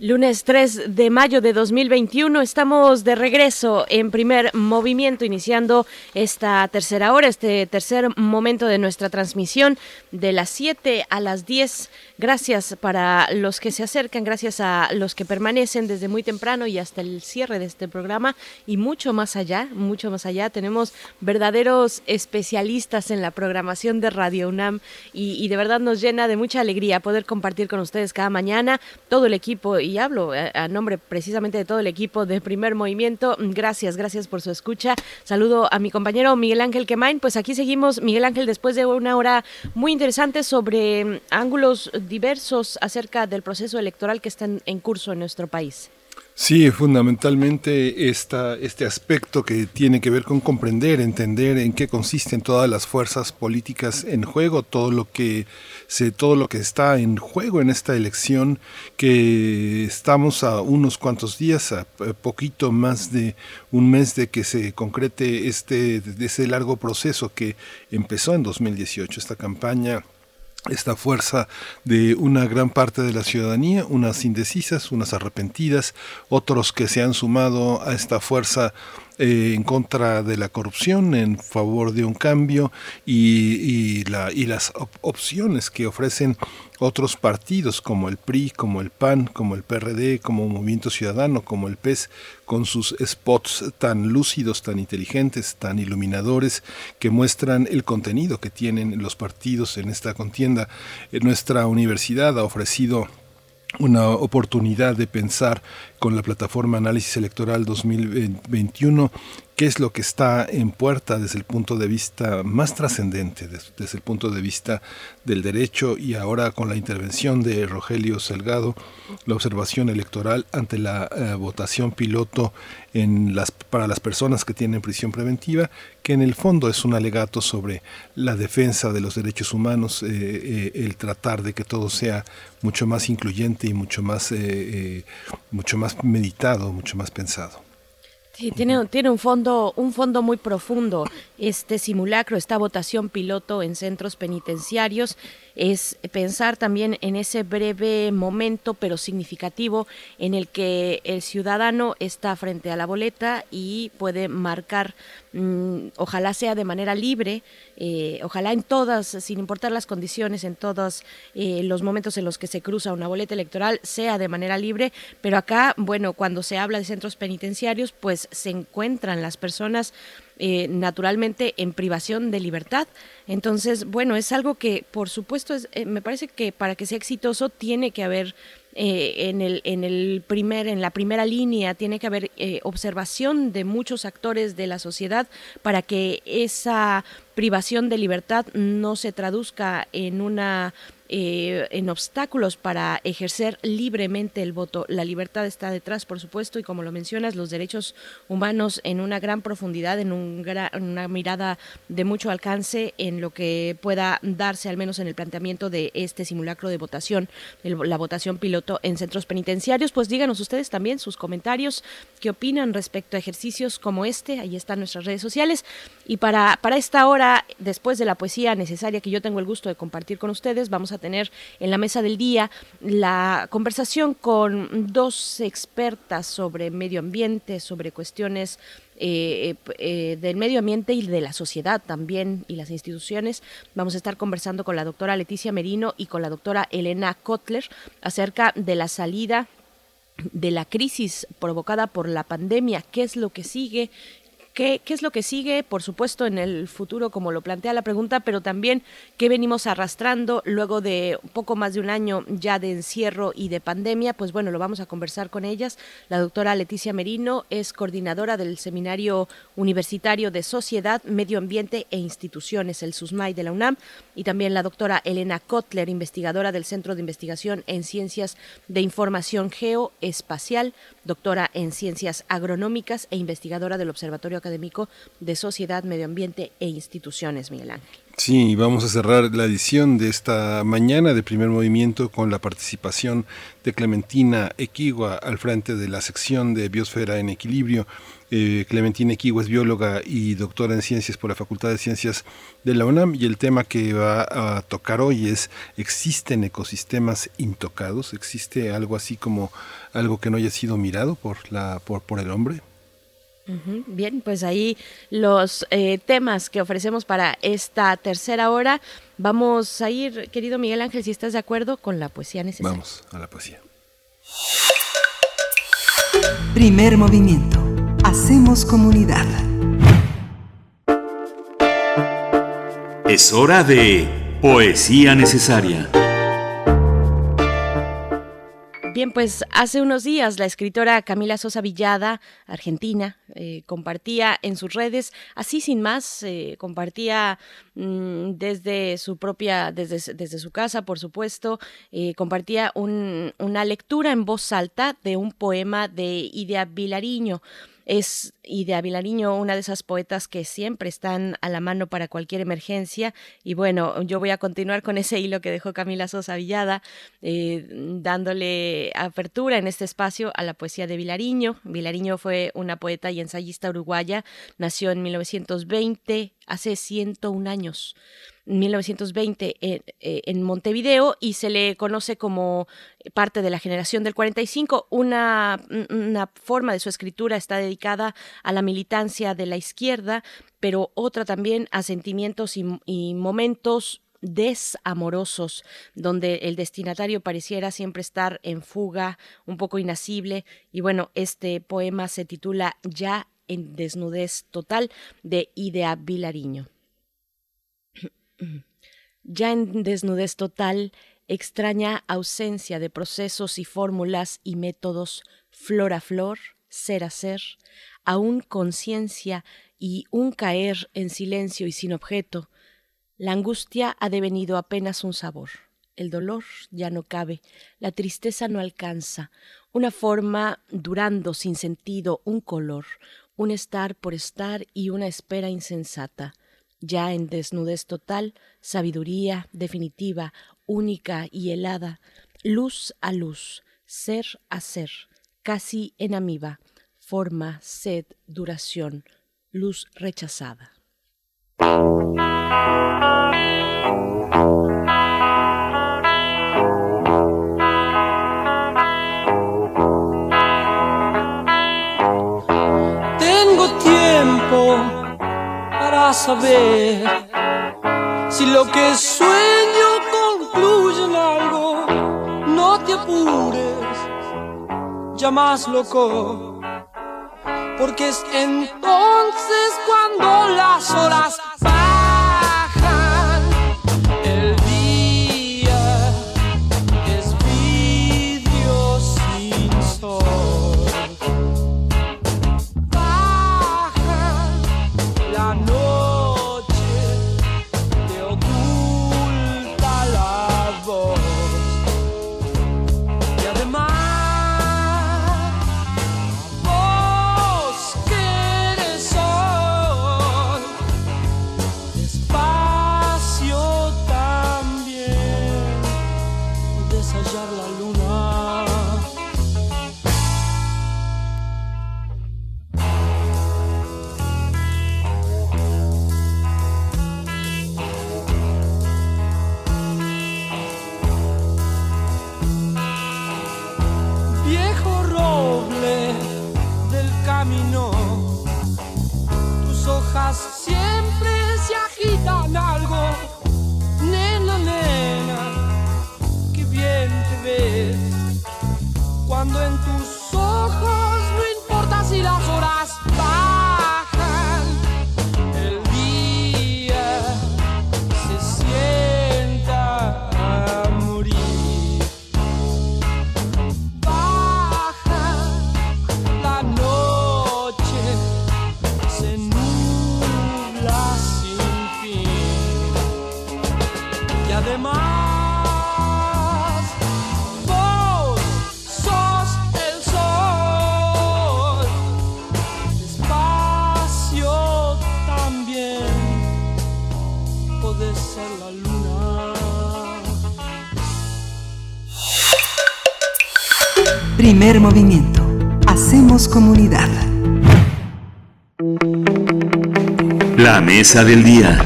Lunes 3 de mayo de 2021 estamos de regreso en primer movimiento iniciando esta tercera hora, este tercer momento de nuestra transmisión de las 7 a las 10. Gracias para los que se acercan, gracias a los que permanecen desde muy temprano y hasta el cierre de este programa y mucho más allá, mucho más allá. Tenemos verdaderos especialistas en la programación de Radio UNAM y, y de verdad nos llena de mucha alegría poder compartir con ustedes cada mañana todo el equipo hablo a, nombre precisamente de todo el equipo de Primer Movimiento. Gracias, gracias por su escucha. Saludo a mi compañero Miguel Ángel Quemain. Pues aquí seguimos, Miguel Ángel, después de una hora muy interesante sobre ángulos diversos acerca del proceso electoral que está en curso en nuestro país. Sí, fundamentalmente esta, este aspecto que tiene que ver con comprender, entender en qué consisten todas las fuerzas políticas en juego, todo lo que se, todo lo que está en juego en esta elección, que estamos a unos cuantos días, a poquito más de un mes de que se concrete este, de ese largo proceso que empezó en 2018, esta campaña esta fuerza de una gran parte de la ciudadanía, unas indecisas, unas arrepentidas, otros que se han sumado a esta fuerza eh, en contra de la corrupción, en favor de un cambio y, y, la, y las op opciones que ofrecen otros partidos como el PRI, como el PAN, como el PRD, como Movimiento Ciudadano, como el PES, con sus spots tan lúcidos, tan inteligentes, tan iluminadores, que muestran el contenido que tienen los partidos en esta contienda. Nuestra universidad ha ofrecido una oportunidad de pensar con la plataforma Análisis Electoral 2021 qué es lo que está en puerta desde el punto de vista más trascendente, desde el punto de vista del derecho y ahora con la intervención de Rogelio Salgado, la observación electoral ante la eh, votación piloto para las personas que tienen prisión preventiva, que en el fondo es un alegato sobre la defensa de los derechos humanos, eh, eh, el tratar de que todo sea mucho más incluyente y mucho más, mucho más meditado, mucho más pensado. Sí, tiene, tiene un fondo, un fondo muy profundo. Este simulacro, esta votación piloto en centros penitenciarios, es pensar también en ese breve momento, pero significativo, en el que el ciudadano está frente a la boleta y puede marcar, mmm, ojalá sea de manera libre, eh, ojalá en todas, sin importar las condiciones, en todos eh, los momentos en los que se cruza una boleta electoral, sea de manera libre, pero acá, bueno, cuando se habla de centros penitenciarios, pues se encuentran las personas eh, naturalmente en privación de libertad. Entonces, bueno, es algo que, por supuesto, es, eh, me parece que para que sea exitoso tiene que haber eh, en, el, en, el primer, en la primera línea tiene que haber eh, observación de muchos actores de la sociedad para que esa privación de libertad no se traduzca en una eh, en obstáculos para ejercer libremente el voto. La libertad está detrás, por supuesto, y como lo mencionas, los derechos humanos en una gran profundidad, en un gra una mirada de mucho alcance en lo que pueda darse, al menos en el planteamiento de este simulacro de votación, la votación piloto en centros penitenciarios. Pues díganos ustedes también sus comentarios, qué opinan respecto a ejercicios como este. Ahí están nuestras redes sociales. Y para, para esta hora, después de la poesía necesaria que yo tengo el gusto de compartir con ustedes, vamos a tener en la mesa del día la conversación con dos expertas sobre medio ambiente, sobre cuestiones eh, eh, del medio ambiente y de la sociedad también y las instituciones. Vamos a estar conversando con la doctora Leticia Merino y con la doctora Elena Kotler acerca de la salida de la crisis provocada por la pandemia, qué es lo que sigue, ¿qué, ¿qué es lo que sigue? Por supuesto, en el futuro, como lo plantea la pregunta, pero también qué venimos arrastrando luego de poco más de un año ya de encierro y de pandemia. Pues bueno, lo vamos a conversar con ellas. La doctora Leticia Merino es coordinadora del Seminario Universitario de Sociedad, Medio Ambiente e Instituciones, el SUSMAI de la UNAM, y también la doctora Elena Kotler, investigadora del Centro de Investigación en Ciencias de Información Geoespacial, doctora en Ciencias Agronómicas e investigadora del Observatorio Académico de Sociedad, Medio Ambiente e Instituciones, Miguel Ángel. Sí, vamos a cerrar la edición de esta mañana de primer movimiento con la participación de Clementina Equigua al frente de la sección de Biosfera en Equilibrio. Eh, Clementina Equigua es bióloga y doctora en ciencias por la Facultad de Ciencias de la UNAM y el tema que va a tocar hoy es ¿existen ecosistemas intocados? ¿Existe algo así como algo que no haya sido mirado por, la, por, por el hombre? Bien, pues ahí los eh, temas que ofrecemos para esta tercera hora. Vamos a ir, querido Miguel Ángel, si estás de acuerdo, con la poesía necesaria. Vamos a la poesía. Primer movimiento. Hacemos comunidad. Es hora de poesía necesaria. Bien, pues hace unos días la escritora Camila Sosa Villada, argentina, eh, compartía en sus redes, así sin más, eh, compartía mm, desde su propia, desde, desde su casa, por supuesto, eh, compartía un- una lectura en voz alta de un poema de Idea Vilariño. Es Idea Vilariño una de esas poetas que siempre están a la mano para cualquier emergencia. Y bueno, yo voy a continuar con ese hilo que dejó Camila Sosa Villada, eh, dándole apertura en este espacio a la poesía de Vilariño. Vilariño fue una poeta y ensayista uruguaya, nació en 1920, hace 101 años. 1920 en, eh, en Montevideo y se le conoce como parte de la generación del 45. Una, una forma de su escritura está dedicada a la militancia de la izquierda, pero otra también a sentimientos y, momentos desamorosos, donde el destinatario pareciera siempre estar en fuga, un poco inasible. Y bueno, este poema se titula Ya en desnudez total de Idea Vilariño. Ya en desnudez total, extraña ausencia de procesos y fórmulas y métodos, flor a flor, ser a ser, aún conciencia y un caer en silencio y sin objeto, la angustia ha devenido apenas un sabor. El dolor ya no cabe, la tristeza no alcanza, una forma durando sin sentido, un color, un estar por estar y una espera insensata. Ya en desnudez total, sabiduría definitiva, única y helada, luz a luz, ser a ser, casi en amiba, forma, sed, duración, luz rechazada. Saber si lo que sueño concluye en algo. No te apures, ya más loco, porque es entonces cuando las horas bajan. Primer movimiento. Hacemos comunidad. La mesa del día.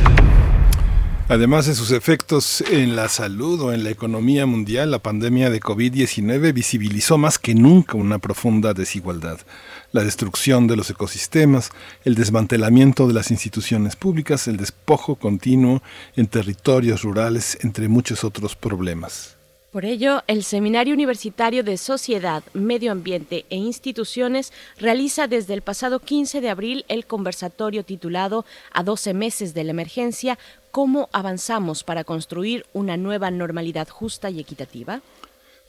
Además de sus efectos en la salud o en la economía mundial, la pandemia de COVID-19 visibilizó más que nunca una profunda desigualdad, la destrucción de los ecosistemas, el desmantelamiento de las instituciones públicas, el despojo continuo en territorios rurales, entre muchos otros problemas. Por ello, el Seminario Universitario de Sociedad, Medio Ambiente e Instituciones realiza desde el pasado 15 de abril el conversatorio titulado A 12 meses de la emergencia, ¿cómo avanzamos para construir una nueva normalidad justa y equitativa?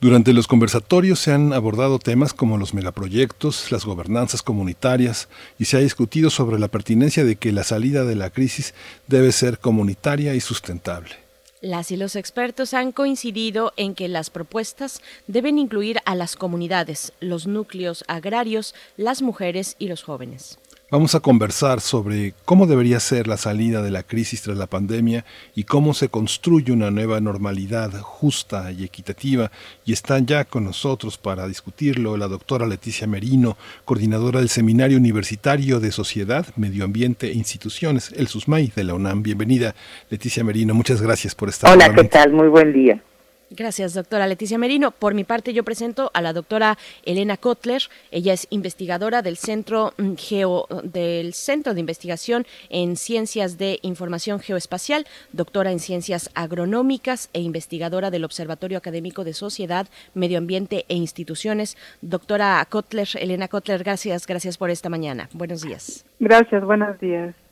Durante los conversatorios se han abordado temas como los megaproyectos, las gobernanzas comunitarias y se ha discutido sobre la pertinencia de que la salida de la crisis debe ser comunitaria y sustentable. Las y los expertos han coincidido en que las propuestas deben incluir a las comunidades, los núcleos agrarios, las mujeres y los jóvenes. Vamos a conversar sobre cómo debería ser la salida de la crisis tras la pandemia y cómo se construye una nueva normalidad justa y equitativa. Y están ya con nosotros para discutirlo la doctora Leticia Merino, coordinadora del Seminario Universitario de Sociedad, Medio Ambiente e Instituciones, el SUSMAI de la UNAM. Bienvenida, Leticia Merino. Muchas gracias por estar Hola, ¿qué tal? Muy buen día. Gracias, doctora Leticia Merino. Por mi parte, yo presento a la doctora Elena Kotler. Ella es investigadora del Centro, mm, Geo, del Centro de Investigación en Ciencias de Información Geoespacial, doctora en Ciencias Agronómicas e investigadora del Observatorio Académico de Sociedad, Medio Ambiente e Instituciones. Doctora Kotler, Elena Kotler, gracias, gracias por esta mañana. Buenos días. Gracias, buenos días.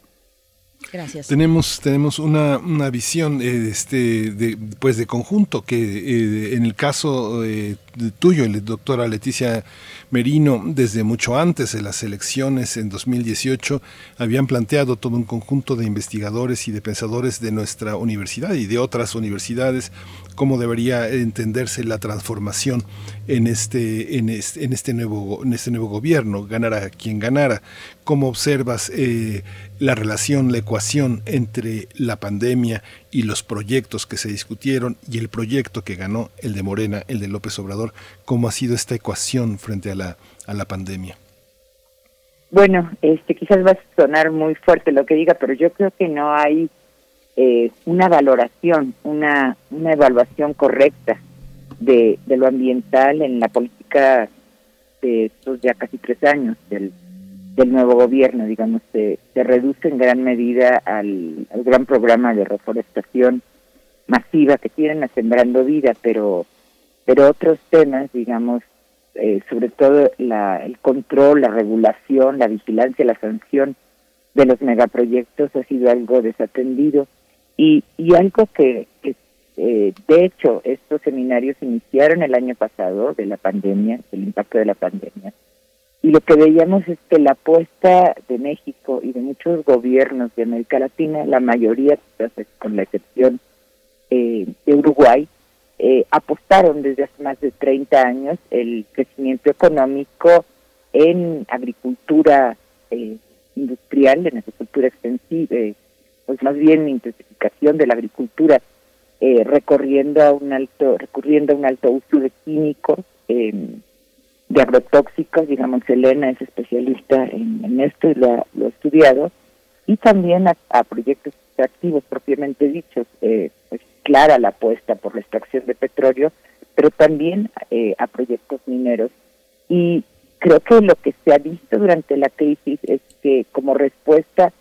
Gracias. Tenemos, tenemos una, una visión eh, este, de, pues de conjunto que eh, en el caso eh, tuyo, doctora Leticia Merino, desde mucho antes de las elecciones en 2018, habían planteado todo un conjunto de investigadores y de pensadores de nuestra universidad y de otras universidades cómo debería entenderse la transformación en este, en este, en este, nuevo, en este nuevo gobierno, ganara quien ganara. ¿Cómo observas eh, la relación, la ecuación entre la pandemia y los proyectos que se discutieron y el proyecto que ganó, el de Morena, el de López Obrador? ¿Cómo ha sido esta ecuación frente a la, a la pandemia? Bueno, este quizás va a sonar muy fuerte lo que diga, pero yo creo que no hay eh, una valoración, una, una evaluación correcta de, de lo ambiental en la política de estos ya casi tres años del, del nuevo gobierno, digamos, se, se reduce en gran medida al, al gran programa de reforestación masiva que tienen a Sembrando Vida, pero, pero otros temas, digamos, eh, sobre todo la, el control, la regulación, la vigilancia, la sanción de los megaproyectos ha sido algo desatendido. Y, y algo que, que eh, de hecho, estos seminarios iniciaron el año pasado de la pandemia, del impacto de la pandemia, y lo que veíamos es que la apuesta de México y de muchos gobiernos de América Latina, la mayoría, con la excepción eh, de Uruguay, eh, apostaron desde hace más de 30 años el crecimiento económico en agricultura eh, industrial, en agricultura extensiva, eh, pues más bien intensificación de la agricultura, eh, recorriendo a un alto, recurriendo a un alto uso de químicos, eh, de agrotóxicos, digamos, Elena es especialista en, esto y lo ha, lo ha estudiado, y también a, a proyectos extractivos propiamente dichos, eh, pues clara la apuesta por la extracción de petróleo, pero también eh, a proyectos mineros. Y creo que lo que se ha visto durante la crisis es que como respuesta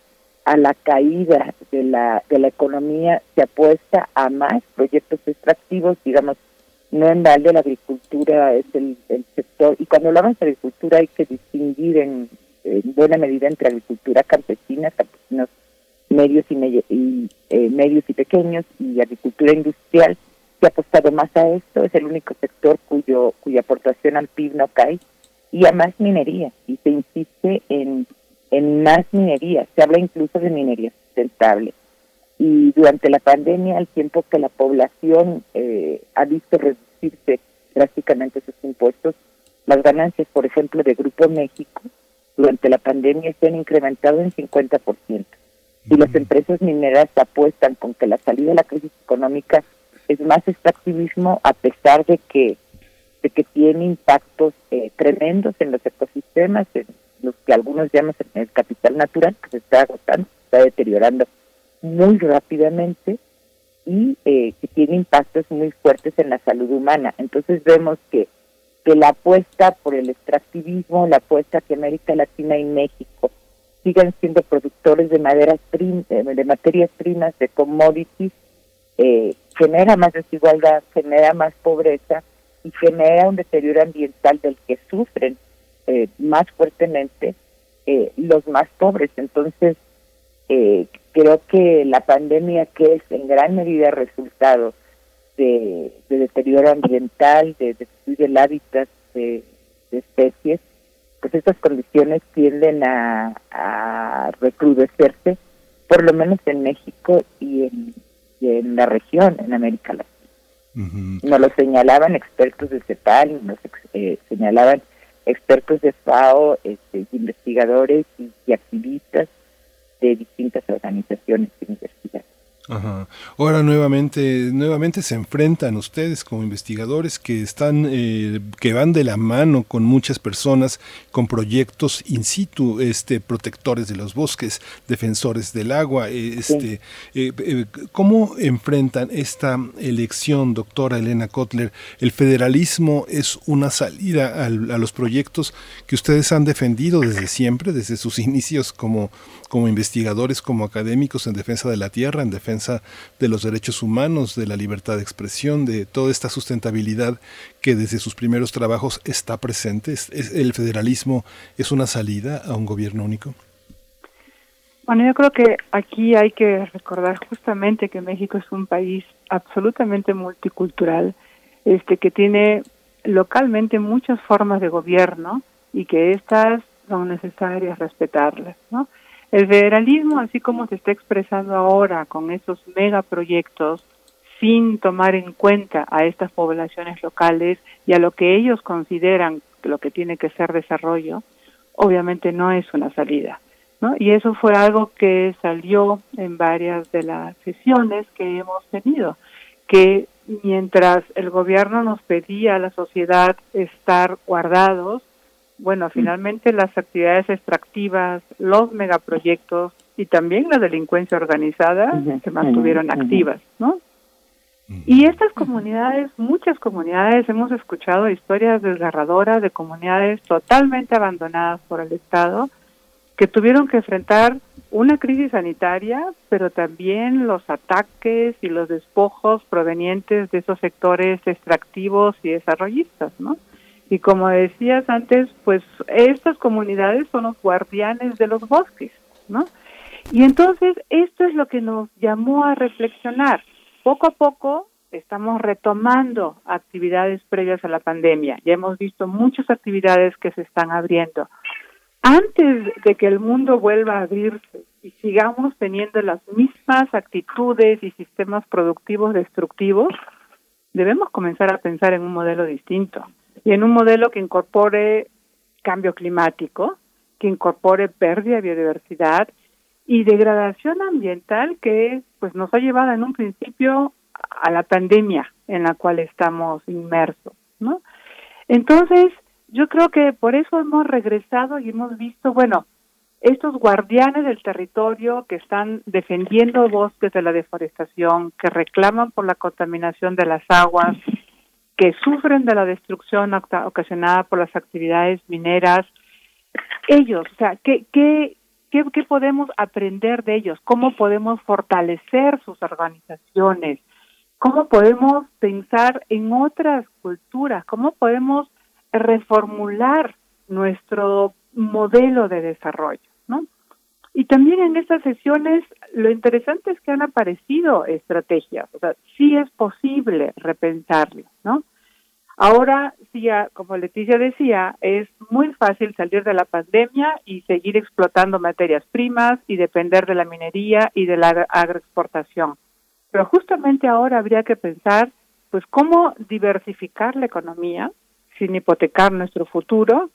a la caída de la, de la economía se apuesta a más proyectos extractivos, digamos, no en balde la agricultura es el, el sector, y cuando hablamos de agricultura hay que distinguir en, en buena medida entre agricultura campesina, campesinos medios y, medio, y eh, medios y pequeños y agricultura industrial se ha apostado más a esto es el único sector cuyo cuya aportación al PIB no cae y a más minería y se insiste en en más minería se habla incluso de minería sustentable y durante la pandemia al tiempo que la población eh, ha visto reducirse drásticamente sus impuestos las ganancias por ejemplo de Grupo México durante la pandemia se han incrementado en 50% y las empresas mineras apuestan con que la salida de la crisis económica es más extractivismo a pesar de que este que tiene impactos eh, tremendos en los ecosistemas, en los que algunos llaman el capital natural, que se está agotando, se está deteriorando muy rápidamente y eh, que tiene impactos muy fuertes en la salud humana. Entonces vemos que, que la apuesta por el extractivismo, la apuesta que América Latina y México sigan siendo productores de maderas prim- eh, de materias primas, de commodities, eh, genera más desigualdad, genera más pobreza y genera un deterioro ambiental del que sufren eh, más fuertemente eh, los más pobres. Entonces, eh, creo que la pandemia, que es en gran medida resultado de, de deterioro ambiental, de destruir el hábitat de, de especies, pues estas condiciones tienden a, a recrudecerse, por lo menos en México y en, y en la región, en América Latina. Nos lo señalaban expertos de CEPAL, nos eh, señalaban expertos de FAO, este, investigadores y, y activistas de distintas organizaciones y universidades. Ajá. Ahora nuevamente, nuevamente se enfrentan ustedes como investigadores que están, eh, que van de la mano con muchas personas, con proyectos in situ, este, protectores de los bosques, defensores del agua, eh, este, eh, eh, ¿cómo enfrentan esta elección, doctora Elena Kotler? El federalismo es una salida al- a los proyectos que ustedes han defendido desde siempre, desde sus inicios como, como investigadores, como académicos en defensa de la tierra, en defensa de los derechos humanos, de la libertad de expresión, de toda esta sustentabilidad que desde sus primeros trabajos está presente. ¿Es- ¿El federalismo es una salida a un gobierno único? Bueno, yo creo que aquí hay que recordar justamente que México es un país absolutamente multicultural, este que tiene localmente muchas formas de gobierno y que estas son necesarias respetarlas, ¿no? El federalismo, así como se está expresando ahora con esos megaproyectos, sin tomar en cuenta a estas poblaciones locales y a lo que ellos consideran lo que tiene que ser desarrollo, obviamente no es una salida. ¿no? Y eso fue algo que salió en varias de las sesiones que hemos tenido, que mientras el gobierno nos pedía a la sociedad estar guardados, bueno, finalmente las actividades extractivas, los megaproyectos y también la delincuencia organizada se mantuvieron activas, ¿no? Y estas comunidades, muchas comunidades, hemos escuchado historias desgarradoras de comunidades totalmente abandonadas por el Estado que tuvieron que enfrentar una crisis sanitaria, pero también los ataques y los despojos provenientes de esos sectores extractivos y desarrollistas, ¿no? Y como decías antes, pues estas comunidades son los guardianes de los bosques, ¿no? Y entonces esto es lo que nos llamó a reflexionar. Poco a poco estamos retomando actividades previas a la pandemia. Ya hemos visto muchas actividades que se están abriendo. Antes de que el mundo vuelva a abrirse y sigamos teniendo las mismas actitudes y sistemas productivos destructivos, debemos comenzar a pensar en un modelo distinto y en un modelo que incorpore cambio climático, que incorpore pérdida de biodiversidad y degradación ambiental que pues nos ha llevado en un principio a la pandemia en la cual estamos inmersos, ¿no? Entonces, yo creo que por eso hemos regresado y hemos visto, bueno, estos guardianes del territorio que están defendiendo bosques de la deforestación, que reclaman por la contaminación de las aguas, que sufren de la destrucción ocasionada por las actividades mineras, ellos, o sea, ¿qué, qué, qué, qué podemos aprender de ellos? ¿Cómo podemos fortalecer sus organizaciones? ¿Cómo podemos pensar en otras culturas? ¿Cómo podemos reformular nuestro modelo de desarrollo? ¿no? Y también en estas sesiones lo interesante es que han aparecido estrategias, o sea, sí es posible repensarlo, ¿no? Ahora, sí, como Leticia decía, es muy fácil salir de la pandemia y seguir explotando materias primas y depender de la minería y de la agro- agroexportación. Pero justamente ahora habría que pensar, pues, cómo diversificar la economía sin hipotecar nuestro futuro,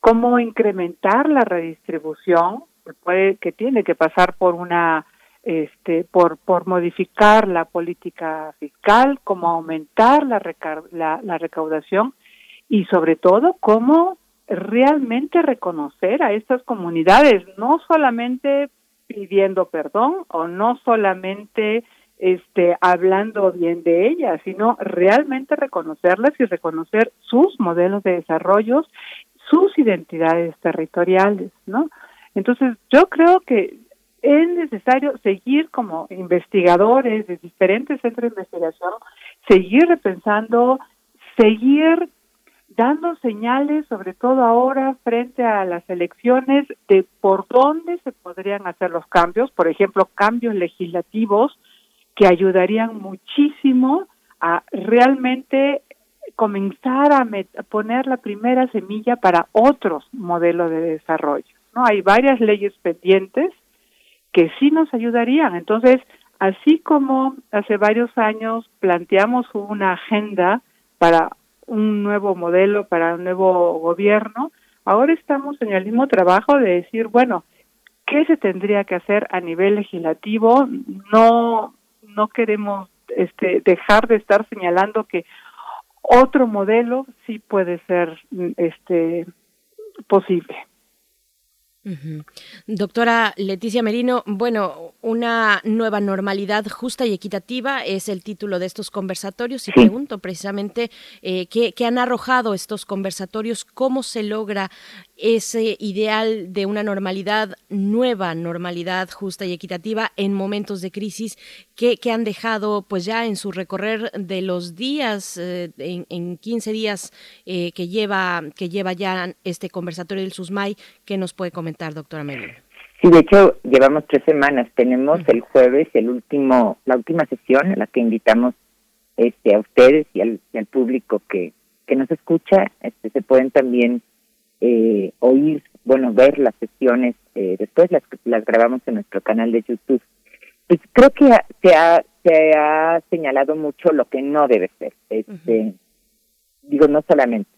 cómo incrementar la redistribución, que, puede, que tiene que pasar por una este, por, por modificar la política fiscal, cómo aumentar la, reca- la, la recaudación y sobre todo cómo realmente reconocer a estas comunidades, no solamente pidiendo perdón o no solamente este hablando bien de ellas, sino realmente reconocerlas y reconocer sus modelos de desarrollo, sus identidades territoriales, ¿no? Entonces, yo creo que es necesario seguir como investigadores de diferentes centros de investigación, seguir repensando, seguir dando señales, sobre todo ahora frente a las elecciones, de por dónde se podrían hacer los cambios, por ejemplo, cambios legislativos que ayudarían muchísimo a realmente comenzar a, met- poner la primera semilla para otros modelos de desarrollo. ¿No? Hay varias leyes pendientes que sí nos ayudarían. Entonces, así como hace varios años planteamos una agenda para un nuevo modelo, para un nuevo gobierno, ahora estamos en el mismo trabajo de decir, bueno, ¿qué se tendría que hacer a nivel legislativo? No, no queremos este, dejar de estar señalando que otro modelo sí puede ser este posible. Doctora Leticia Merino, bueno, una nueva normalidad justa y equitativa es el título de estos conversatorios y pregunto precisamente eh, ¿qué, qué han arrojado estos conversatorios, cómo se logra ese ideal de una normalidad nueva, normalidad justa y equitativa en momentos de crisis que, que han dejado pues ya en su recorrer de los días, eh, en, en 15 días eh, que, lleva, que lleva ya este conversatorio del SUSMAI, ¿qué nos puede comentar, doctora Merino? Sí, de hecho, llevamos tres semanas. Tenemos el jueves el último, la última sesión a la que invitamos este, a ustedes y al, y al público que, que nos escucha. Este, se pueden también eh, oír, bueno, ver las sesiones eh, después, las, las grabamos en nuestro canal de YouTube. Pues creo que se ha, se ha señalado mucho lo que no debe ser. Este, Digo, no solamente.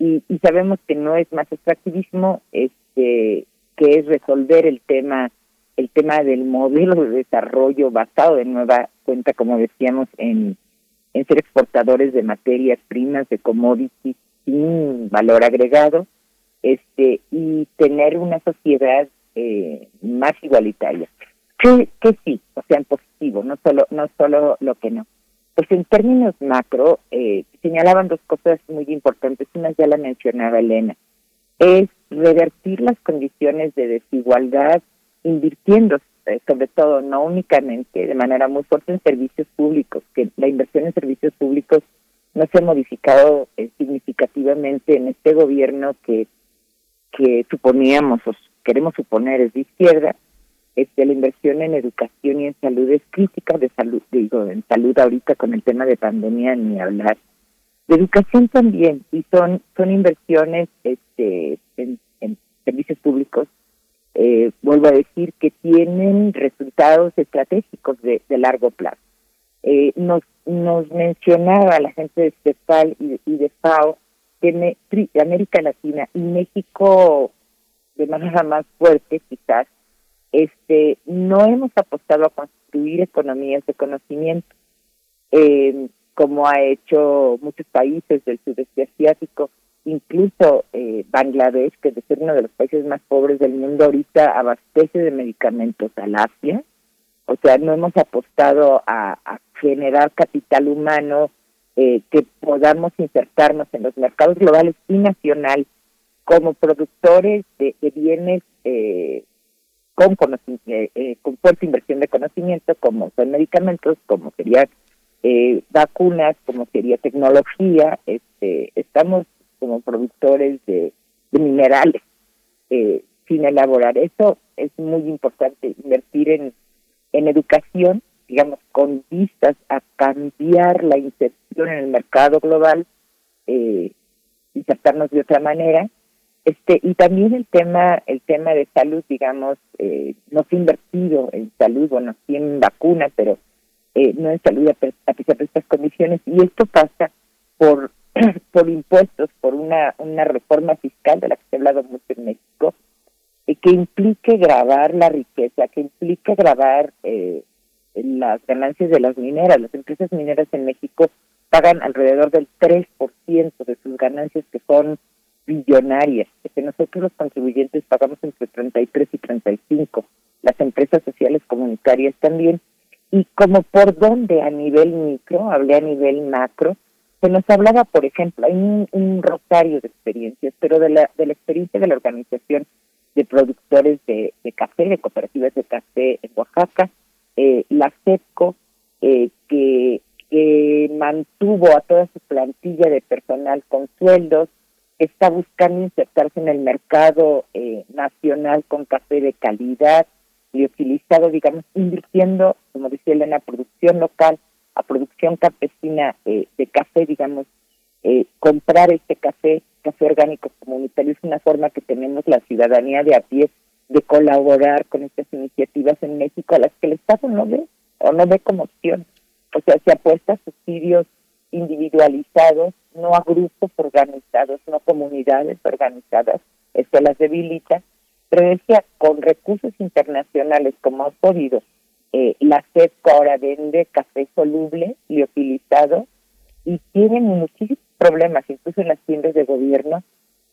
Y, y sabemos que no es más extractivismo, este, que es resolver el tema el tema del modelo de desarrollo basado de nueva cuenta, como decíamos, en, en ser exportadores de materias primas, de commodities sin valor agregado, este y tener una sociedad eh, más igualitaria. Que, que sí, o sea, en positivo, no solo, no solo lo que no. Pues en términos macro, eh, señalaban dos cosas muy importantes, una ya la mencionaba Elena, es revertir las condiciones de desigualdad invirtiendo eh, sobre todo, no únicamente, de manera muy fuerte en servicios públicos, que la inversión en servicios públicos no se ha modificado eh, significativamente en este gobierno que, que suponíamos o queremos suponer es de izquierda, este, la inversión en educación y en salud es crítica de salud, digo, en salud ahorita con el tema de pandemia ni hablar. De educación también, y son, son inversiones este, en, servicios públicos, eh, vuelvo a decir, que tienen resultados estratégicos de, de largo plazo. Eh, nos, nos mencionaba la gente de CEPAL y de FAO tri- América Latina y México de manera más fuerte quizás este no hemos apostado a construir economías de conocimiento eh, como ha hecho muchos países del sudeste asiático incluso eh, Bangladesh que de ser uno de los países más pobres del mundo ahorita abastece de medicamentos al Asia. O sea no hemos apostado a generar capital humano eh, que podamos insertarnos en los mercados globales y nacional como productores de, bienes eh, con, eh, eh, con fuerte inversión de conocimiento, como son medicamentos, como serían eh, vacunas, como sería tecnología. Este, estamos como productores de, de minerales sin elaborar. Eso es muy importante, invertir en, en educación, digamos, con vistas a cambiar la inserción en el mercado global, eh, insertarnos de otra manera. Este y también el tema el tema de salud digamos eh, no se ha invertido en salud bueno sí en vacunas pero eh, no en salud a, pe- a pesar de estas condiciones. Y esto pasa por por impuestos por una una reforma fiscal de la que se ha hablado mucho en México eh, que implique grabar la riqueza que implique grabar eh, las ganancias de las mineras. Las empresas mineras en México pagan alrededor del 3% de sus ganancias que son billonarias, que nosotros los contribuyentes pagamos entre 33 y 35, las empresas sociales comunitarias también, y como por dónde a nivel micro, hablé a nivel macro, se nos hablaba, por ejemplo, hay un, un rosario de experiencias, pero de la, de la experiencia de la organización de productores de café, de cooperativas de café en Oaxaca, eh, la CEPCO, eh, que, mantuvo a toda su plantilla de personal con sueldos, está buscando insertarse en el mercado eh, nacional con café de calidad, y utilizado, digamos, invirtiendo, como decía Elena, producción local, a producción campesina eh, de café, digamos, eh, comprar este café, café orgánico comunitario, es una forma que tenemos la ciudadanía de a pie de colaborar con estas iniciativas en México, a las que el Estado no ve o no ve como opción. O sea, se apuesta a subsidios individualizados, no a grupos organizados, no a comunidades organizadas, esto las debilita, pero decía, con recursos internacionales como ha podido, eh, la CEPCO ahora vende café soluble, liofilizado, y tienen muchísimos problemas, incluso en las tiendas de gobierno,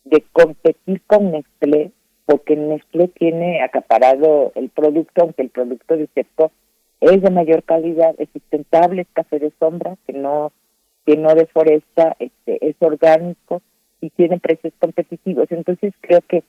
de competir con Nestlé, porque Nestlé tiene acaparado el producto, aunque el producto de CEPCO es de mayor calidad, es sustentable, es café de sombra, que no que no deforesta, este, es orgánico y tiene precios competitivos. Entonces creo que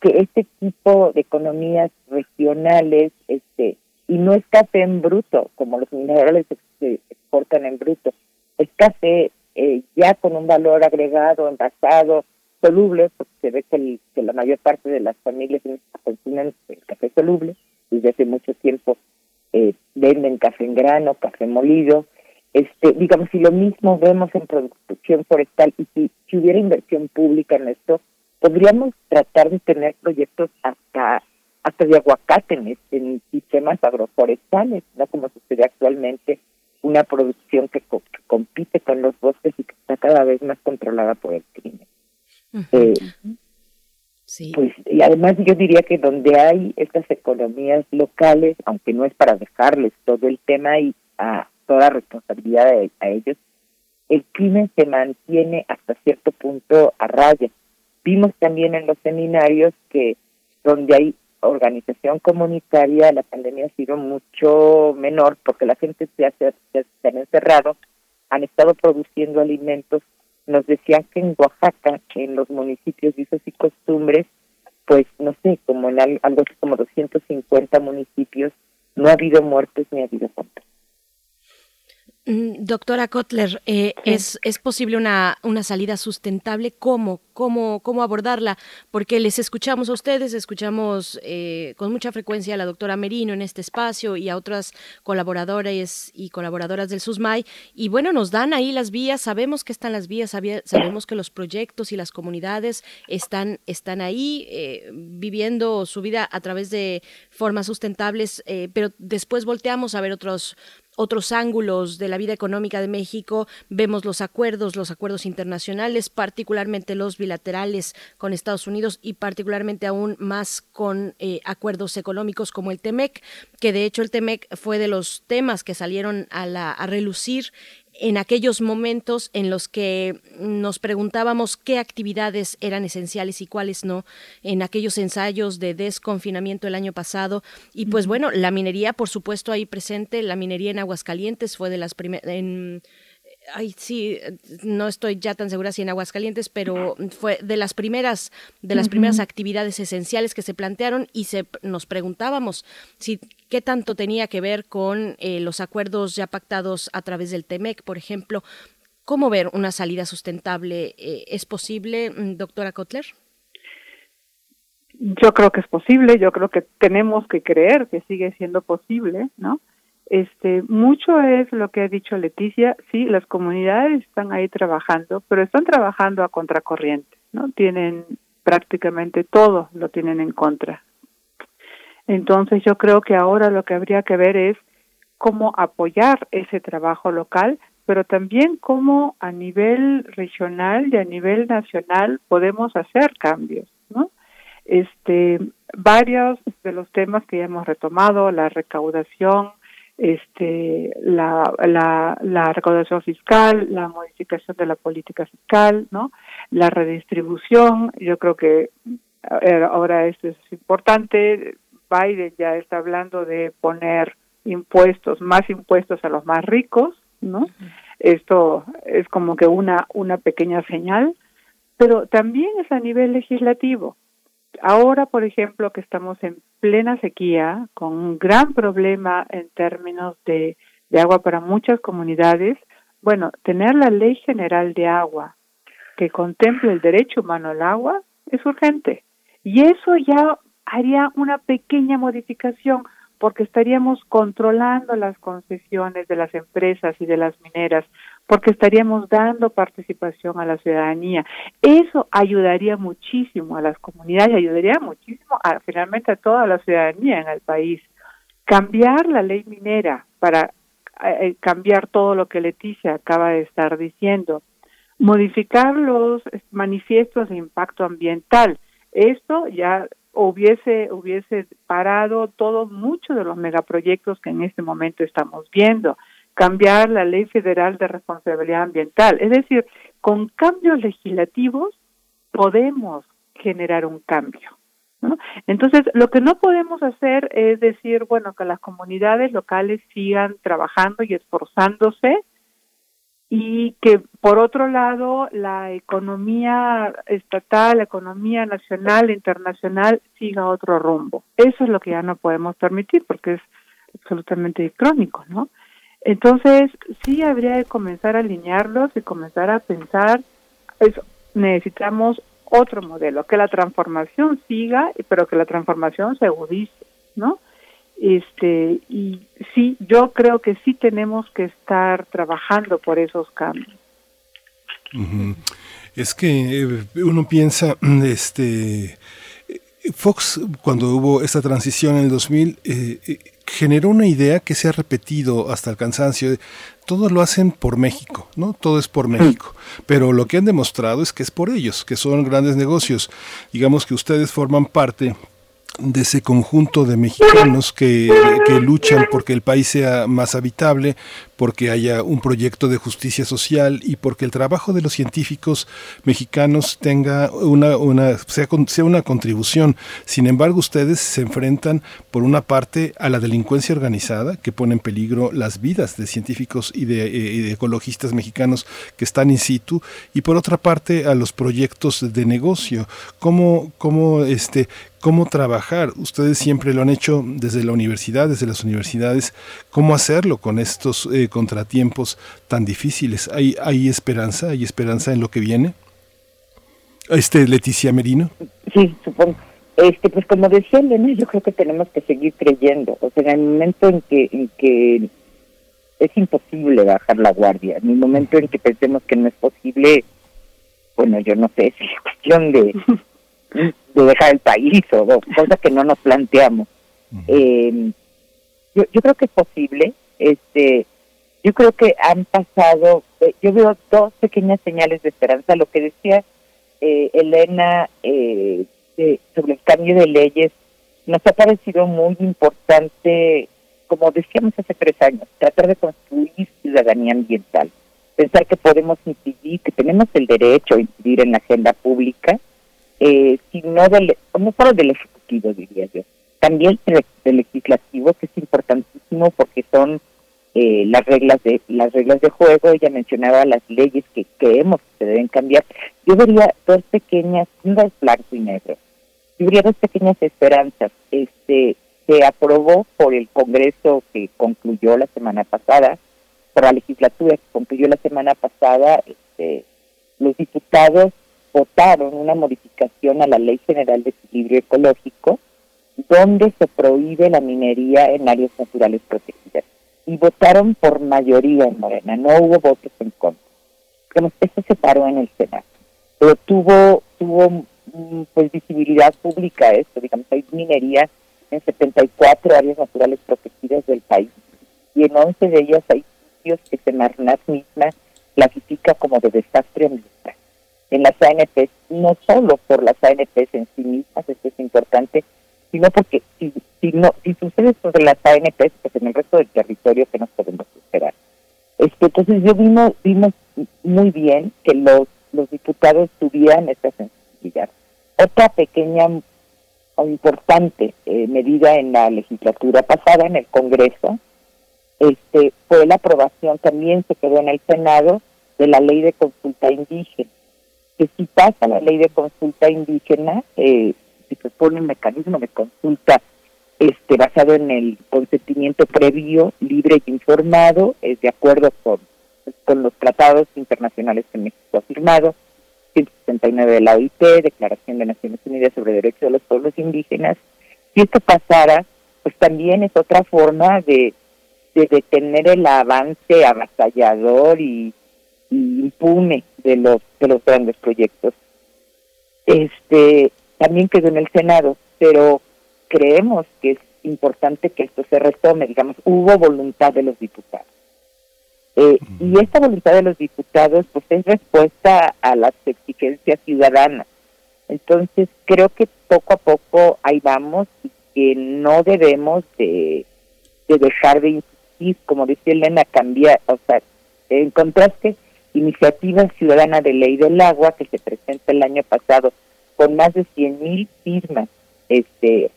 que este tipo de economías regionales, este, y no es café en bruto, como los minerales se exportan en bruto, es café eh, ya con un valor agregado, envasado, soluble, porque se ve que, que la mayor parte de las familias consumen el café soluble, desde hace mucho tiempo eh, venden café en grano, café molido, este, digamos, si lo mismo vemos en producción forestal y si, hubiera inversión pública en esto, podríamos tratar de tener proyectos hasta hasta de aguacate en, en sistemas agroforestales, no como sucede actualmente, una producción que, compite con los bosques y que está cada vez más controlada por el crimen. Eh, sí. Pues, y además yo diría que donde hay estas economías locales, aunque no es para dejarles todo el tema y a toda responsabilidad a ellos, el crimen se mantiene hasta cierto punto a raya. Vimos también en los seminarios que donde hay organización comunitaria, la pandemia ha sido mucho menor porque la gente se, hace, se, han encerrado, han estado produciendo alimentos. Nos decían que en Oaxaca, en los municipios de usos y costumbres, pues no sé, como en algo así como 250 municipios, no ha habido muertes ni ha habido contagios. Mm, doctora Kotler, eh, ¿es, ¿es posible una, una salida sustentable? ¿Cómo? ¿Cómo, ¿Cómo abordarla? Porque les escuchamos a ustedes, escuchamos eh, con mucha frecuencia a la doctora Merino en este espacio y a otras colaboradores y colaboradoras del SUSMAI. Y bueno, nos dan ahí las vías, sabemos que están las vías, sabemos que los proyectos y las comunidades están, están ahí eh, viviendo su vida a través de formas sustentables, pero después volteamos a ver otros otros ángulos de la vida económica de México, vemos los acuerdos, los acuerdos internacionales, particularmente los bilaterales con Estados Unidos y particularmente aún más con eh, acuerdos económicos como el TEMEC, que de hecho el TEMEC fue de los temas que salieron a, la, a relucir en aquellos momentos en los que nos preguntábamos qué actividades eran esenciales y cuáles no, en aquellos ensayos de desconfinamiento el año pasado. Y pues bueno, la minería, por supuesto, ahí presente, la minería en Aguascalientes fue de las primeras ay, sí, no estoy ya tan segura si en Aguascalientes, pero fue de las primeras, de las primeras actividades esenciales que se plantearon y se nos preguntábamos si qué tanto tenía que ver con eh, los acuerdos ya pactados a través del TEMEC, por ejemplo. ¿Cómo ver una salida sustentable? Eh, ¿Es posible, mm, doctora Kotler? Yo creo que es posible, yo creo que tenemos que creer que sigue siendo posible, ¿no? Este, mucho es lo que ha dicho Leticia, sí, las comunidades están ahí trabajando, pero están trabajando a contracorriente, ¿no? Tienen prácticamente todo lo tienen en contra. Entonces yo creo que ahora lo que habría que ver es cómo apoyar ese trabajo local, pero también cómo a nivel regional y a nivel nacional podemos hacer cambios, ¿no? Este, varios de los temas que ya hemos retomado, la recaudación, este, la, la, la recaudación fiscal, la modificación de la política fiscal, ¿no? La redistribución, yo creo que eh, ahora esto es importante. Biden ya está hablando de poner impuestos, más impuestos a los más ricos, ¿no? Esto es como que una, una pequeña señal, pero también es a nivel legislativo. Ahora, por ejemplo, que estamos en plena sequía, con un gran problema en términos de, agua para muchas comunidades, bueno, tener la ley general de agua que contemple el derecho humano al agua es urgente. Y eso ya haría una pequeña modificación porque estaríamos controlando las concesiones de las empresas y de las mineras, porque estaríamos dando participación a la ciudadanía. Eso ayudaría muchísimo a las comunidades, ayudaría muchísimo a, finalmente a toda la ciudadanía en el país. Cambiar la ley minera para eh, eh, cambiar todo lo que Leticia acaba de estar diciendo, modificar los manifiestos de impacto ambiental. Esto ya hubiese hubiese parado todos muchos de los megaproyectos que en este momento estamos viendo cambiar la ley federal de responsabilidad ambiental es decir con cambios legislativos podemos generar un cambio ¿no? entonces lo que no podemos hacer es decir bueno que las comunidades locales sigan trabajando y esforzándose y que por otro lado la economía estatal, la economía nacional, internacional siga otro rumbo. Eso es lo que ya no podemos permitir porque es absolutamente crónico, ¿no? Entonces sí habría que comenzar a alinearlos y comenzar a pensar, eso, necesitamos otro modelo, que la transformación siga, pero que la transformación se agudice, ¿no? este y sí yo creo que sí tenemos que estar trabajando por esos cambios es que eh, uno piensa este Fox cuando hubo esta transición en el 2000 eh, eh, generó una idea que se ha repetido hasta el cansancio todo lo hacen por México, ¿no? Todo es por México. Pero lo que han demostrado es que es por ellos, que son grandes negocios. Digamos que ustedes forman parte de ese conjunto de mexicanos que, que, luchan porque el país sea más habitable, porque haya un proyecto de justicia social y porque el trabajo de los científicos mexicanos tenga una, una sea, una contribución. Sin embargo, ustedes se enfrentan por una parte a la delincuencia organizada que pone en peligro las vidas de científicos y de, y de ecologistas mexicanos que están in situ y por otra parte a los proyectos de negocio. ¿Cómo, cómo este, cómo trabajar. Ustedes siempre lo han hecho desde la universidad, desde las universidades. ¿Cómo hacerlo con estos eh, contratiempos tan difíciles? ¿Hay, ¿Hay esperanza? ¿Hay esperanza en lo que viene? Este, Leticia Merino. Sí, supongo. Este, pues como decía Elena, yo creo que tenemos que seguir creyendo. O sea, en el momento en que, en que es imposible bajar la guardia, en el momento en que pensemos que no es posible, bueno, yo no sé, es cuestión de, de dejar el país o cosas que no nos planteamos. Eh, yo, yo creo que es posible. Este, yo creo que han pasado, eh, yo veo dos pequeñas señales de esperanza. Lo que decía eh, Elena eh, sobre el cambio de leyes nos ha parecido muy importante, como decíamos hace tres años, tratar de construir ciudadanía ambiental, pensar que podemos incidir, que tenemos el derecho a incidir en la agenda pública eh, sino del, no solo del Ejecutivo, diría yo, también del legislativo, que es importantísimo porque son eh, las reglas de las reglas de juego. Ella mencionaba las leyes que creemos que se deben cambiar. Yo vería dos pequeñas, no es blanco y negro, yo vería dos pequeñas esperanzas. Este se aprobó por el Congreso que concluyó la semana pasada, por la legislatura que concluyó la semana pasada, este, los diputados votaron una modificación a la Ley General de Equilibrio Ecológico, donde se prohíbe la minería en áreas naturales protegidas. Y votaron por mayoría en Morena, no hubo votos en contra. Eso se paró en el Senado. Pero tuvo, tuvo mm, pues visibilidad pública esto, digamos, hay minería en 74 áreas naturales protegidas del país y en 11 de ellas hay sitios que Semarnat misma clasifica como de desastre ambiental en las ANPs, no solo por las ANPs en sí mismas, esto es importante, sino porque si si no si sucede sobre las ANPs, pues en el resto del territorio que nos podemos esperar. Este, entonces yo vimos, vimos muy bien que los, los diputados tuvieran esta sensibilidad. Otra pequeña o importante eh, medida en la legislatura pasada, en el Congreso, este, fue la aprobación, también se quedó en el Senado, de la ley de consulta indígena. Que si pasa la ley de consulta indígena, eh, si se pone un mecanismo de consulta este basado en el consentimiento previo, libre y informado, es de acuerdo con, con los tratados internacionales que México ha firmado, 169 de la OIT, Declaración de Naciones Unidas sobre Derechos de los Pueblos Indígenas. Si esto pasara, pues también es otra forma de, de detener el avance avasallador y, y impune de los de los grandes proyectos. Este también quedó en el Senado, pero creemos que es importante que esto se retome, digamos, hubo voluntad de los diputados. Eh, y esta voluntad de los diputados pues es respuesta a las exigencias ciudadanas. Entonces creo que poco a poco ahí vamos y que no debemos de, de dejar de insistir, como decía Elena, cambiar, o sea, en contraste, iniciativa ciudadana de ley del agua que se presenta el año pasado con más de 100 mil firmas este,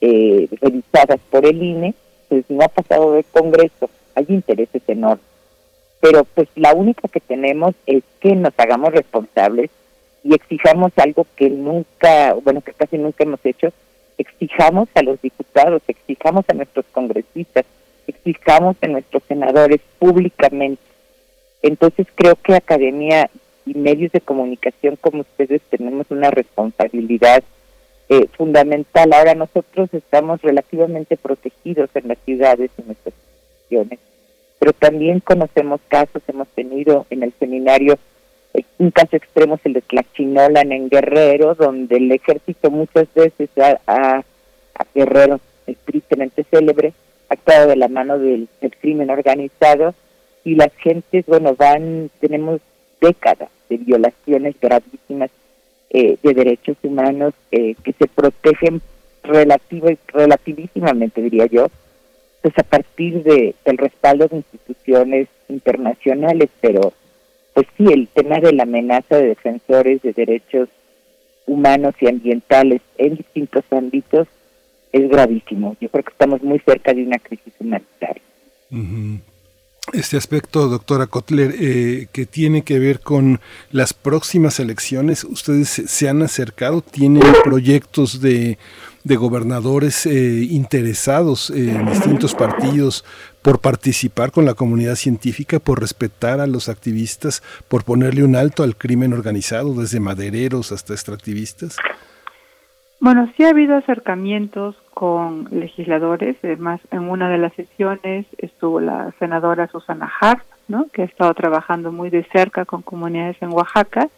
eh, revisadas por el INE, pues no ha pasado del Congreso, hay intereses enormes. Pero pues la única que tenemos es que nos hagamos responsables y exijamos algo que nunca, bueno, que casi nunca hemos hecho, exijamos a los diputados, exijamos a nuestros congresistas, exijamos a nuestros senadores públicamente. Entonces creo que academia y medios de comunicación como ustedes tenemos una responsabilidad eh, fundamental. Ahora nosotros estamos relativamente protegidos en las ciudades y nuestras instituciones, pero también conocemos casos, hemos tenido en el seminario eh, un caso extremo es el de Tlachinolan en Guerrero, donde el ejército muchas veces a, a, Guerrero, es tristemente célebre, actuado de la mano del crimen organizado y las gentes, bueno, van, tenemos décadas de violaciones gravísimas eh, de derechos humanos eh, que se protegen relativo, relativísimamente, diría yo, pues a partir de, del respaldo de instituciones internacionales, pero pues sí, el tema de la amenaza de defensores de derechos humanos y ambientales en distintos ámbitos es gravísimo. Yo creo que estamos muy cerca de una crisis humanitaria. Este aspecto, doctora Kotler, eh, que tiene que ver con las próximas elecciones, ¿ustedes se han acercado? ¿Tienen proyectos de, de gobernadores eh, interesados en distintos partidos por participar con la comunidad científica, por respetar a los activistas, por ponerle un alto al crimen organizado, desde madereros hasta extractivistas? Bueno, sí ha habido acercamientos con legisladores, además en una de las sesiones estuvo la senadora Susana Hart, ¿no? que ha estado trabajando muy de cerca con comunidades en Oaxaca.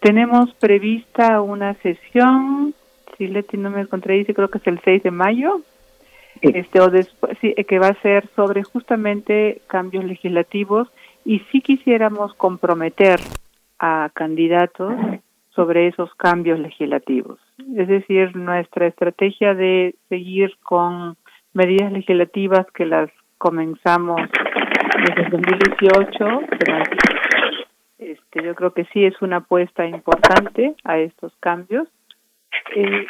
Tenemos prevista una sesión, si Leti no me contradice, creo que es el 6 de mayo, este o después sí, que va a ser sobre justamente cambios legislativos y si quisiéramos comprometer a candidatos sobre esos cambios legislativos. Es decir, nuestra estrategia de seguir con medidas legislativas que las comenzamos desde el 2018, este, yo creo que sí es una apuesta importante a estos cambios. Eh,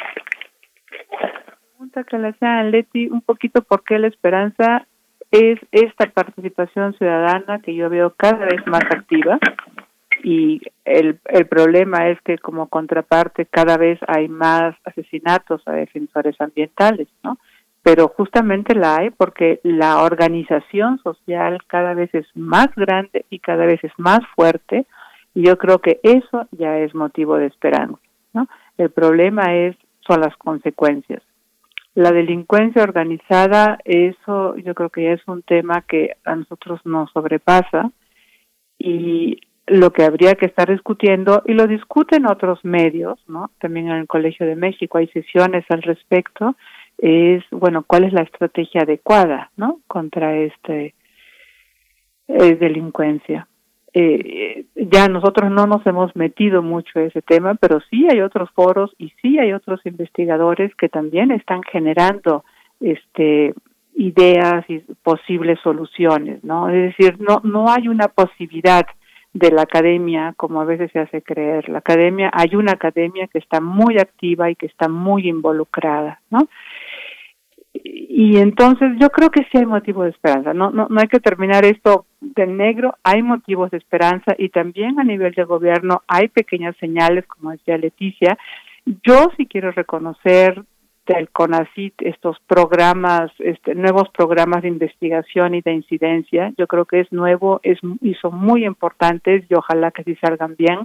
pregunta que le hacía Leti un poquito por qué la esperanza es esta participación ciudadana que yo veo cada vez más activa y el, el problema es que como contraparte cada vez hay más asesinatos a defensores ambientales, ¿no? Pero justamente la hay porque la organización social cada vez es más grande y cada vez es más fuerte y yo creo que eso ya es motivo de esperanza, ¿no? El problema es son las consecuencias. La delincuencia organizada, eso yo creo que ya es un tema que a nosotros nos sobrepasa y lo que habría que estar discutiendo y lo discuten otros medios, ¿no? También en el Colegio de México hay sesiones al respecto, es, bueno, cuál es la estrategia adecuada, ¿no? Contra este eh, delincuencia. Eh, ya nosotros no nos hemos metido mucho en ese tema, pero sí hay otros foros y sí hay otros investigadores que también están generando este ideas y posibles soluciones, ¿no? Es decir, no no hay una posibilidad de la academia como a veces se hace creer. La academia, hay una academia que está muy activa y que está muy involucrada, ¿no? Y entonces yo creo que sí hay motivos de esperanza. No, no, no hay que terminar esto del negro. Hay motivos de esperanza y también a nivel de gobierno hay pequeñas señales, como decía Leticia. Yo sí quiero reconocer del CONACIT estos programas, este, nuevos programas de investigación y de incidencia. Yo creo que es nuevo es, y son muy importantes y ojalá que sí salgan bien.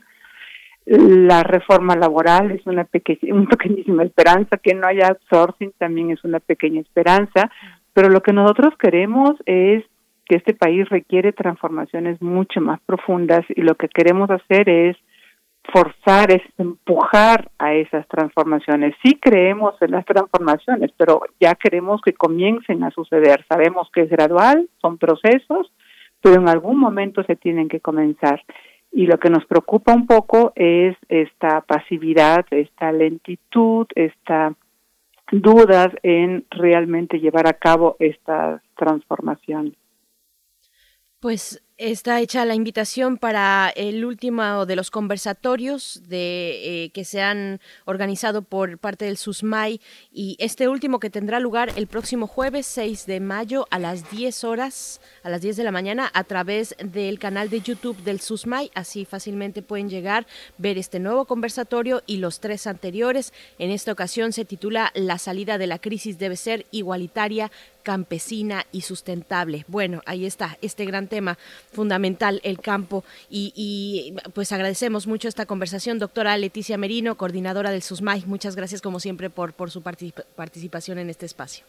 La reforma laboral es una, pequeña, una pequeñísima esperanza, que no haya outsourcing también es una pequeña esperanza, pero lo que nosotros queremos es que este país requiere transformaciones mucho más profundas y lo que queremos hacer es forzar, es empujar a esas transformaciones. Sí creemos en las transformaciones, pero ya queremos que comiencen a suceder. Sabemos que es gradual, son procesos, pero en algún momento se tienen que comenzar. Y lo que nos preocupa un poco es esta pasividad, esta lentitud, esta dudas en realmente llevar a cabo estas transformaciones. Pues Está hecha la invitación para el último de los conversatorios de, eh, que se han organizado por parte del SUSMAI y este último que tendrá lugar el próximo jueves 6 de mayo a las 10 horas, a las 10 de la mañana, a través del canal de YouTube del SUSMAI. Así fácilmente pueden llegar, ver este nuevo conversatorio y los tres anteriores. En esta ocasión se titula La salida de la crisis debe ser igualitaria, campesina y sustentable. Bueno, ahí está este gran tema fundamental, el campo. Y, pues agradecemos mucho esta conversación, doctora Leticia Merino, coordinadora del SUSMAI. Muchas gracias como siempre por, por su participación en este espacio.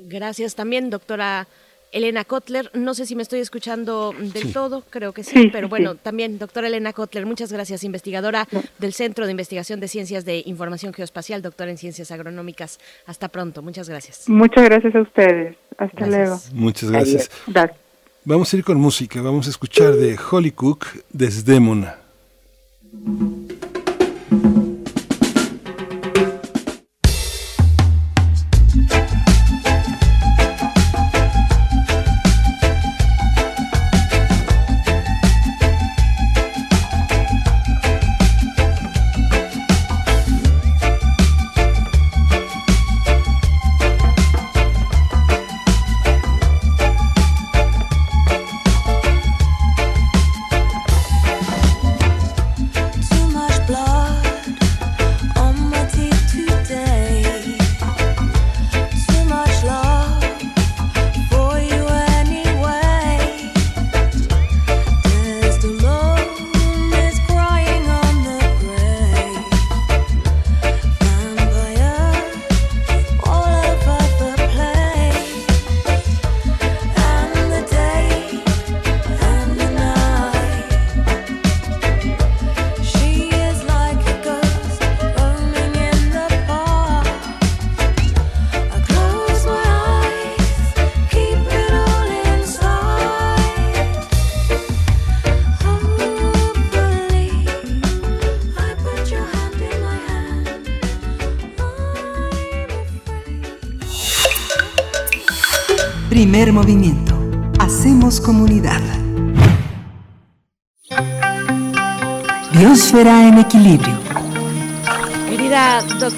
Gracias también, doctora Elena Kotler. No sé si me estoy escuchando del todo, creo que sí, pero bueno, también doctora Elena Kotler, muchas gracias, investigadora del Centro de Investigación de Ciencias de Información Geoespacial, doctora en Ciencias Agronómicas. Hasta pronto, muchas gracias. Muchas gracias a ustedes. Hasta luego. Muchas gracias. Vamos a ir con música, vamos a escuchar de Holly Cook, Desdémona.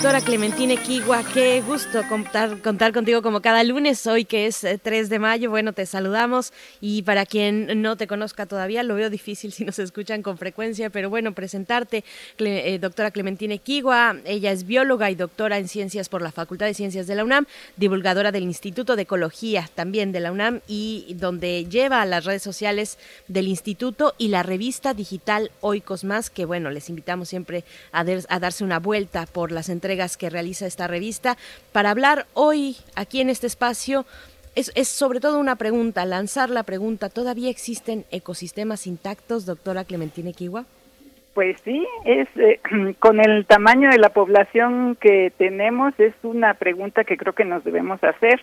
Doctora Clementina Equigua, qué gusto contar, contigo como cada lunes, hoy que es eh, 3 de mayo. Bueno, te saludamos y para quien no te conozca todavía, lo veo difícil si nos escuchan con frecuencia, pero bueno, presentarte, Cle- eh, doctora Clementina Equigua. Ella es bióloga y doctora en ciencias por la Facultad de Ciencias de la UNAM, divulgadora del Instituto de Ecología también de la UNAM y donde lleva a las redes sociales del instituto y la revista digital Oikos Más, que bueno, les invitamos siempre a darse una vuelta por las entregas que realiza esta revista. Para hablar hoy aquí en este espacio, es, es sobre todo una pregunta, lanzar la pregunta, ¿todavía existen ecosistemas intactos, doctora Clementina Kiwa? Pues sí, es eh, con el tamaño de la población que tenemos es una pregunta que creo que nos debemos hacer.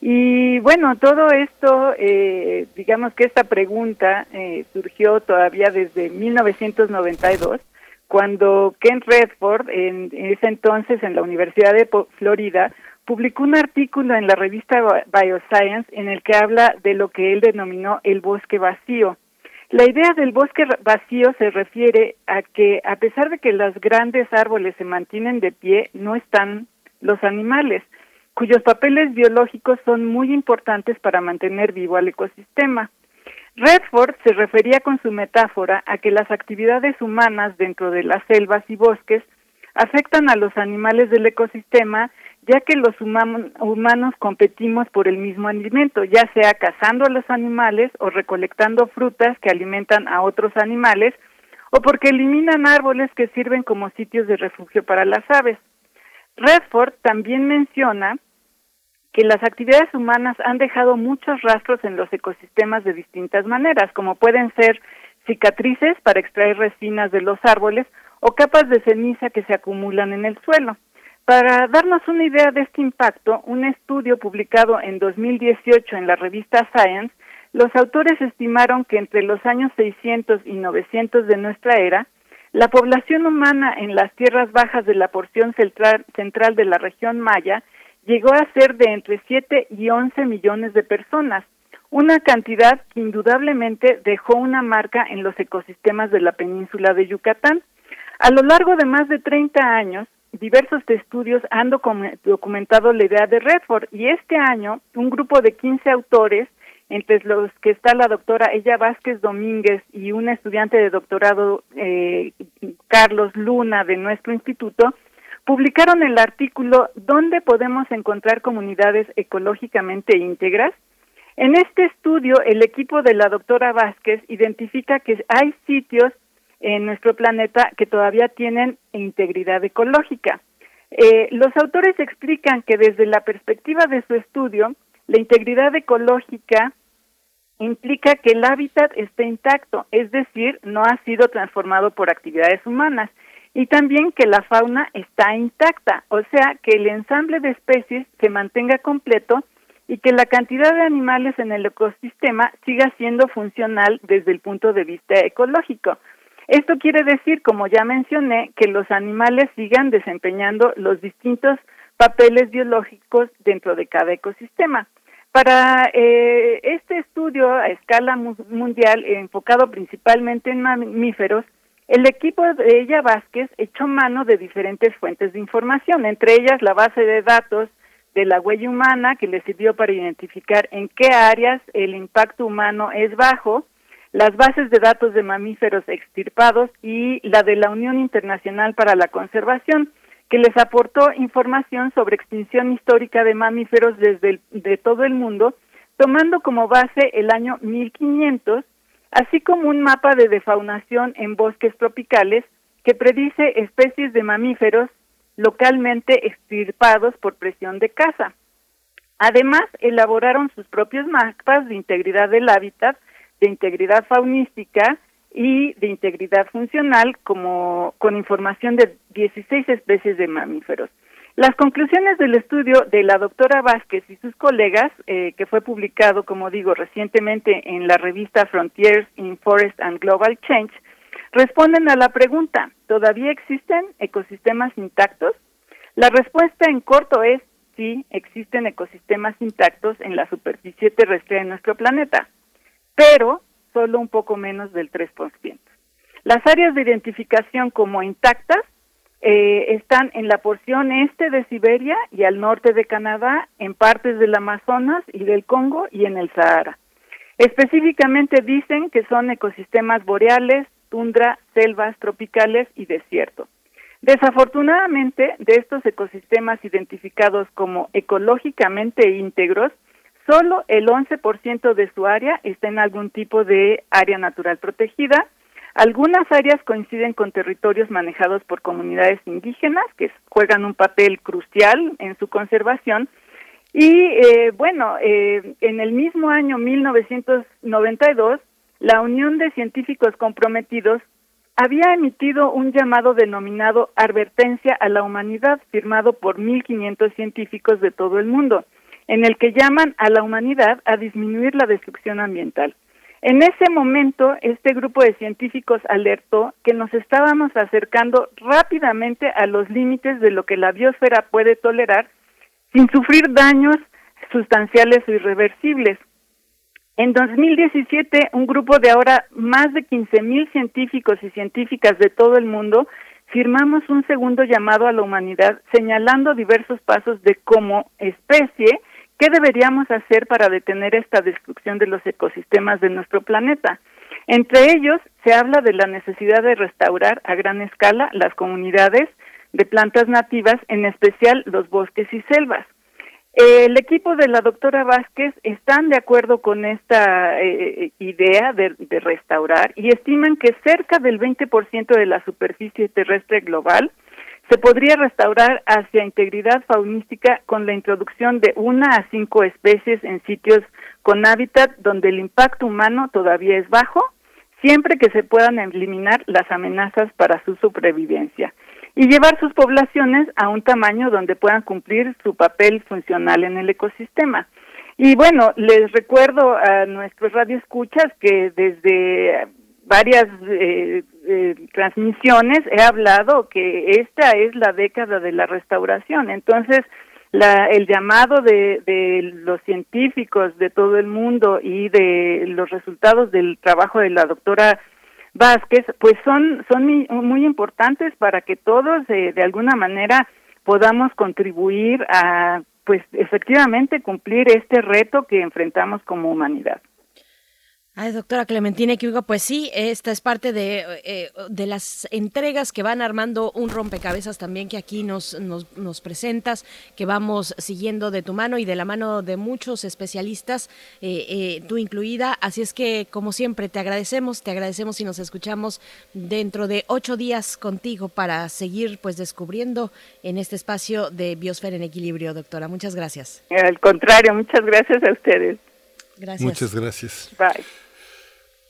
Y bueno, todo esto, eh, digamos que esta pregunta eh, surgió todavía desde 1992, cuando Ken Redford, en ese entonces en la Universidad de Florida, publicó un artículo en la revista Bioscience en el que habla de lo que él denominó el bosque vacío. La idea del bosque vacío se refiere a que a pesar de que los grandes árboles se mantienen de pie, no están los animales, cuyos papeles biológicos son muy importantes para mantener vivo al ecosistema. Redford se refería con su metáfora a que las actividades humanas dentro de las selvas y bosques afectan a los animales del ecosistema, ya que los huma- humanos competimos por el mismo alimento, ya sea cazando a los animales o recolectando frutas que alimentan a otros animales, o porque eliminan árboles que sirven como sitios de refugio para las aves. Redford también menciona que las actividades humanas han dejado muchos rastros en los ecosistemas de distintas maneras, como pueden ser cicatrices para extraer resinas de los árboles o capas de ceniza que se acumulan en el suelo. Para darnos una idea de este impacto, un estudio publicado en 2018 en la revista Science, los autores estimaron que entre los años 600 y 900 de nuestra era, la población humana en las tierras bajas de la porción central, de la región maya llegó a ser de entre 7 y 11 millones de personas, una cantidad que indudablemente dejó una marca en los ecosistemas de la península de Yucatán. A lo largo de más de 30 años, diversos estudios han docu- documentado la idea de Redford y este año un grupo de 15 autores, entre los que está la doctora Ella Vázquez Domínguez y un estudiante de doctorado, eh, Carlos Luna, de nuestro instituto, publicaron el artículo ¿Dónde podemos encontrar comunidades ecológicamente íntegras? En este estudio, el equipo de la doctora Vázquez identifica que hay sitios en nuestro planeta que todavía tienen integridad ecológica. Eh, los autores explican que desde la perspectiva de su estudio, la integridad ecológica implica que el hábitat esté intacto, es decir, no ha sido transformado por actividades humanas, y también que la fauna está intacta, o sea, que el ensamble de especies se mantenga completo y que la cantidad de animales en el ecosistema siga siendo funcional desde el punto de vista ecológico. Esto quiere decir, como ya mencioné, que los animales sigan desempeñando los distintos papeles biológicos dentro de cada ecosistema. Para eh, este estudio a escala mu- mundial, enfocado principalmente en mamíferos, el equipo de ella Vázquez echó mano de diferentes fuentes de información, entre ellas la base de datos de la huella humana, que le sirvió para identificar en qué áreas el impacto humano es bajo, las bases de datos de mamíferos extirpados y la de la Unión Internacional para la Conservación, que les aportó información sobre extinción histórica de mamíferos desde de todo el mundo, tomando como base el año 1500, así como un mapa de defaunación en bosques tropicales que predice especies de mamíferos localmente extirpados por presión de caza. Además, elaboraron sus propios mapas de integridad del hábitat, de integridad faunística y de integridad funcional, como con información de 16 especies de mamíferos. Las conclusiones del estudio de la doctora Vázquez y sus colegas, eh, que fue publicado, como digo, recientemente en la revista Frontiers in Forest and Global Change, responden a la pregunta, ¿todavía existen ecosistemas intactos? La respuesta en corto es sí, existen ecosistemas intactos en la superficie terrestre de nuestro planeta, pero solo un poco menos del 3%. Las áreas de identificación como intactas eh, están en la porción este de Siberia y al norte de Canadá, en partes del Amazonas y del Congo y en el Sahara. Específicamente dicen que son ecosistemas boreales, tundra, selvas tropicales y desierto. Desafortunadamente, de estos ecosistemas identificados como ecológicamente íntegros, solo el 11% de su área está en algún tipo de área natural protegida. Algunas áreas coinciden con territorios manejados por comunidades indígenas que juegan un papel crucial en su conservación. Y eh, bueno, eh, en el mismo año 1992, la Unión de Científicos Comprometidos había emitido un llamado denominado Advertencia a la Humanidad, firmado por 1.500 científicos de todo el mundo, en el que llaman a la humanidad a disminuir la destrucción ambiental. En ese momento, este grupo de científicos alertó que nos estábamos acercando rápidamente a los límites de lo que la biosfera puede tolerar sin sufrir daños sustanciales o irreversibles. En 2017, un grupo de ahora más de 15 mil científicos y científicas de todo el mundo firmamos un segundo llamado a la humanidad señalando diversos pasos de cómo especie ¿Qué deberíamos hacer para detener esta destrucción de los ecosistemas de nuestro planeta? Entre ellos se habla de la necesidad de restaurar a gran escala las comunidades de plantas nativas, en especial los bosques y selvas. El equipo de la doctora Vázquez están de acuerdo con esta eh, idea de, de, restaurar y estiman que cerca del 20% de la superficie terrestre global se podría restaurar hacia integridad faunística con la introducción de una a cinco especies en sitios con hábitat donde el impacto humano todavía es bajo, siempre que se puedan eliminar las amenazas para su supervivencia y llevar sus poblaciones a un tamaño donde puedan cumplir su papel funcional en el ecosistema. Y bueno, les recuerdo a nuestros radioescuchas que desde varias eh, eh, transmisiones he hablado que esta es la década de la restauración. Entonces, la, el llamado de, de los científicos de todo el mundo y de los resultados del trabajo de la doctora Vázquez, pues son, son muy, importantes para que todos eh, de alguna manera podamos contribuir a, pues efectivamente, cumplir este reto que enfrentamos como humanidad. Ay, doctora Clementina Equivoca, pues sí, esta es parte de, eh, de las entregas que van armando un rompecabezas también que aquí nos, nos, nos, presentas, que vamos siguiendo de tu mano y de la mano de muchos especialistas, eh, eh, tú incluida. Así es que, como siempre, te agradecemos, te agradecemos y nos escuchamos dentro de ocho días contigo para seguir pues descubriendo en este espacio de Biosfera en Equilibrio, doctora. Muchas gracias. Al contrario, muchas gracias a ustedes. Gracias. Muchas gracias. Bye.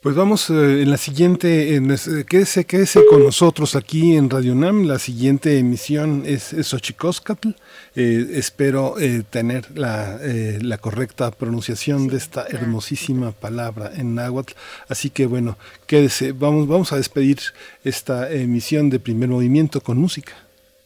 Pues vamos eh, en la siguiente, en, eh, quédese, quédese con nosotros aquí en Radio Nam. La siguiente emisión es, es Xochicóscatl. Eh, espero eh, tener la, eh, la, correcta pronunciación de esta hermosísima palabra en náhuatl. Así que bueno, quédese. Vamos, vamos a despedir esta emisión de primer movimiento con música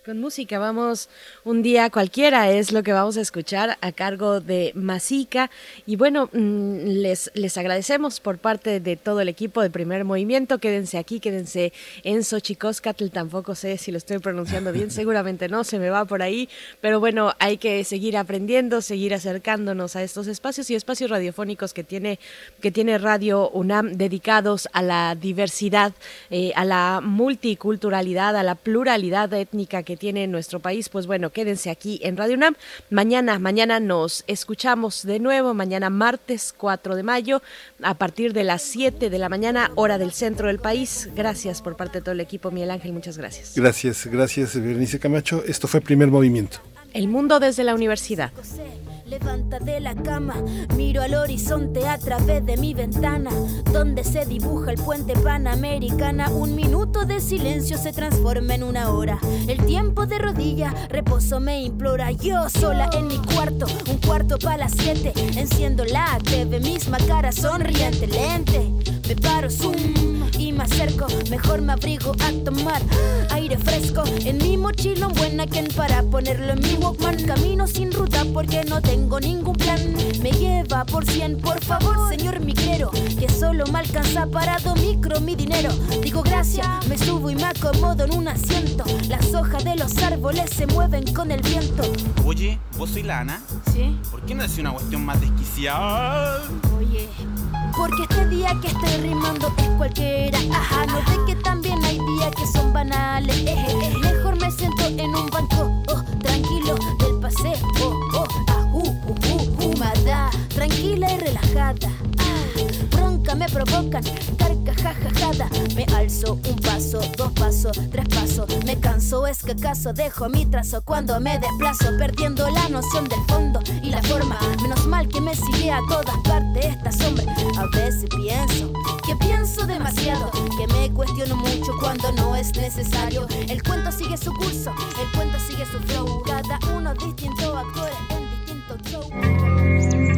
con música. Vamos un día cualquiera, es lo que vamos a escuchar a cargo de Masica. Y bueno, les, les agradecemos por parte de todo el equipo de primer movimiento. Quédense aquí, quédense en Xochicóscatl. Tampoco sé si lo estoy pronunciando bien, seguramente no, se me va por ahí. Pero bueno, hay que seguir aprendiendo, seguir acercándonos a estos espacios y espacios radiofónicos que tiene, que tiene Radio UNAM dedicados a la diversidad, eh, a la multiculturalidad, a la pluralidad étnica que tiene nuestro país, pues bueno, quédense aquí en Radio UNAM. Mañana, mañana nos escuchamos de nuevo, mañana martes 4 de mayo, a partir de las 7 de la mañana, hora del centro del país. Gracias por parte de todo el equipo, Miguel Ángel, muchas gracias. Gracias, gracias, Berenice Camacho. Esto fue Primer Movimiento. El mundo desde la universidad. Levanta de la cama, miro al horizonte a través de mi ventana, donde se dibuja el puente panamericana. Un minuto de silencio se transforma en una hora. El tiempo de rodilla, reposo me implora. Yo sola en mi cuarto, un cuarto para las siete. Enciendo la TV, misma cara sonriente, lente. Me paro, zoom, y me acerco. Mejor me abrigo a tomar aire fresco. En mi mochila, buena quien para ponerlo en mi Walkman. Camino sin ruta porque no tengo ningún plan. Me lleva por cien, por favor, señor migrero. Que solo me alcanza parado micro mi dinero. Digo gracias, me subo y me acomodo en un asiento. Las hojas de los árboles se mueven con el viento. Oye, ¿vos soy la Ana? Sí. ¿Por qué no decís una cuestión más desquiciada? Oye. Porque este día que estoy rimando es cualquiera. Ajá, no ve que también hay días que son banales. Eje, mejor me siento en un banco, oh, tranquilo del paseo. Oh, tranquila y relajada. Ah, bronca me provocan, carcajajada. Me alzo un paso, dos pasos, tres pasos. Me canso, es que acaso dejo mi trazo cuando me desplazo, perdiendo la noción del fondo y la forma. Menos mal que me sigue a todas partes esta sombra. A veces pienso que pienso demasiado, que me cuestiono mucho cuando no es necesario. El cuento sigue su curso, el cuento sigue su flow. Cada uno distinto actores en distinto show.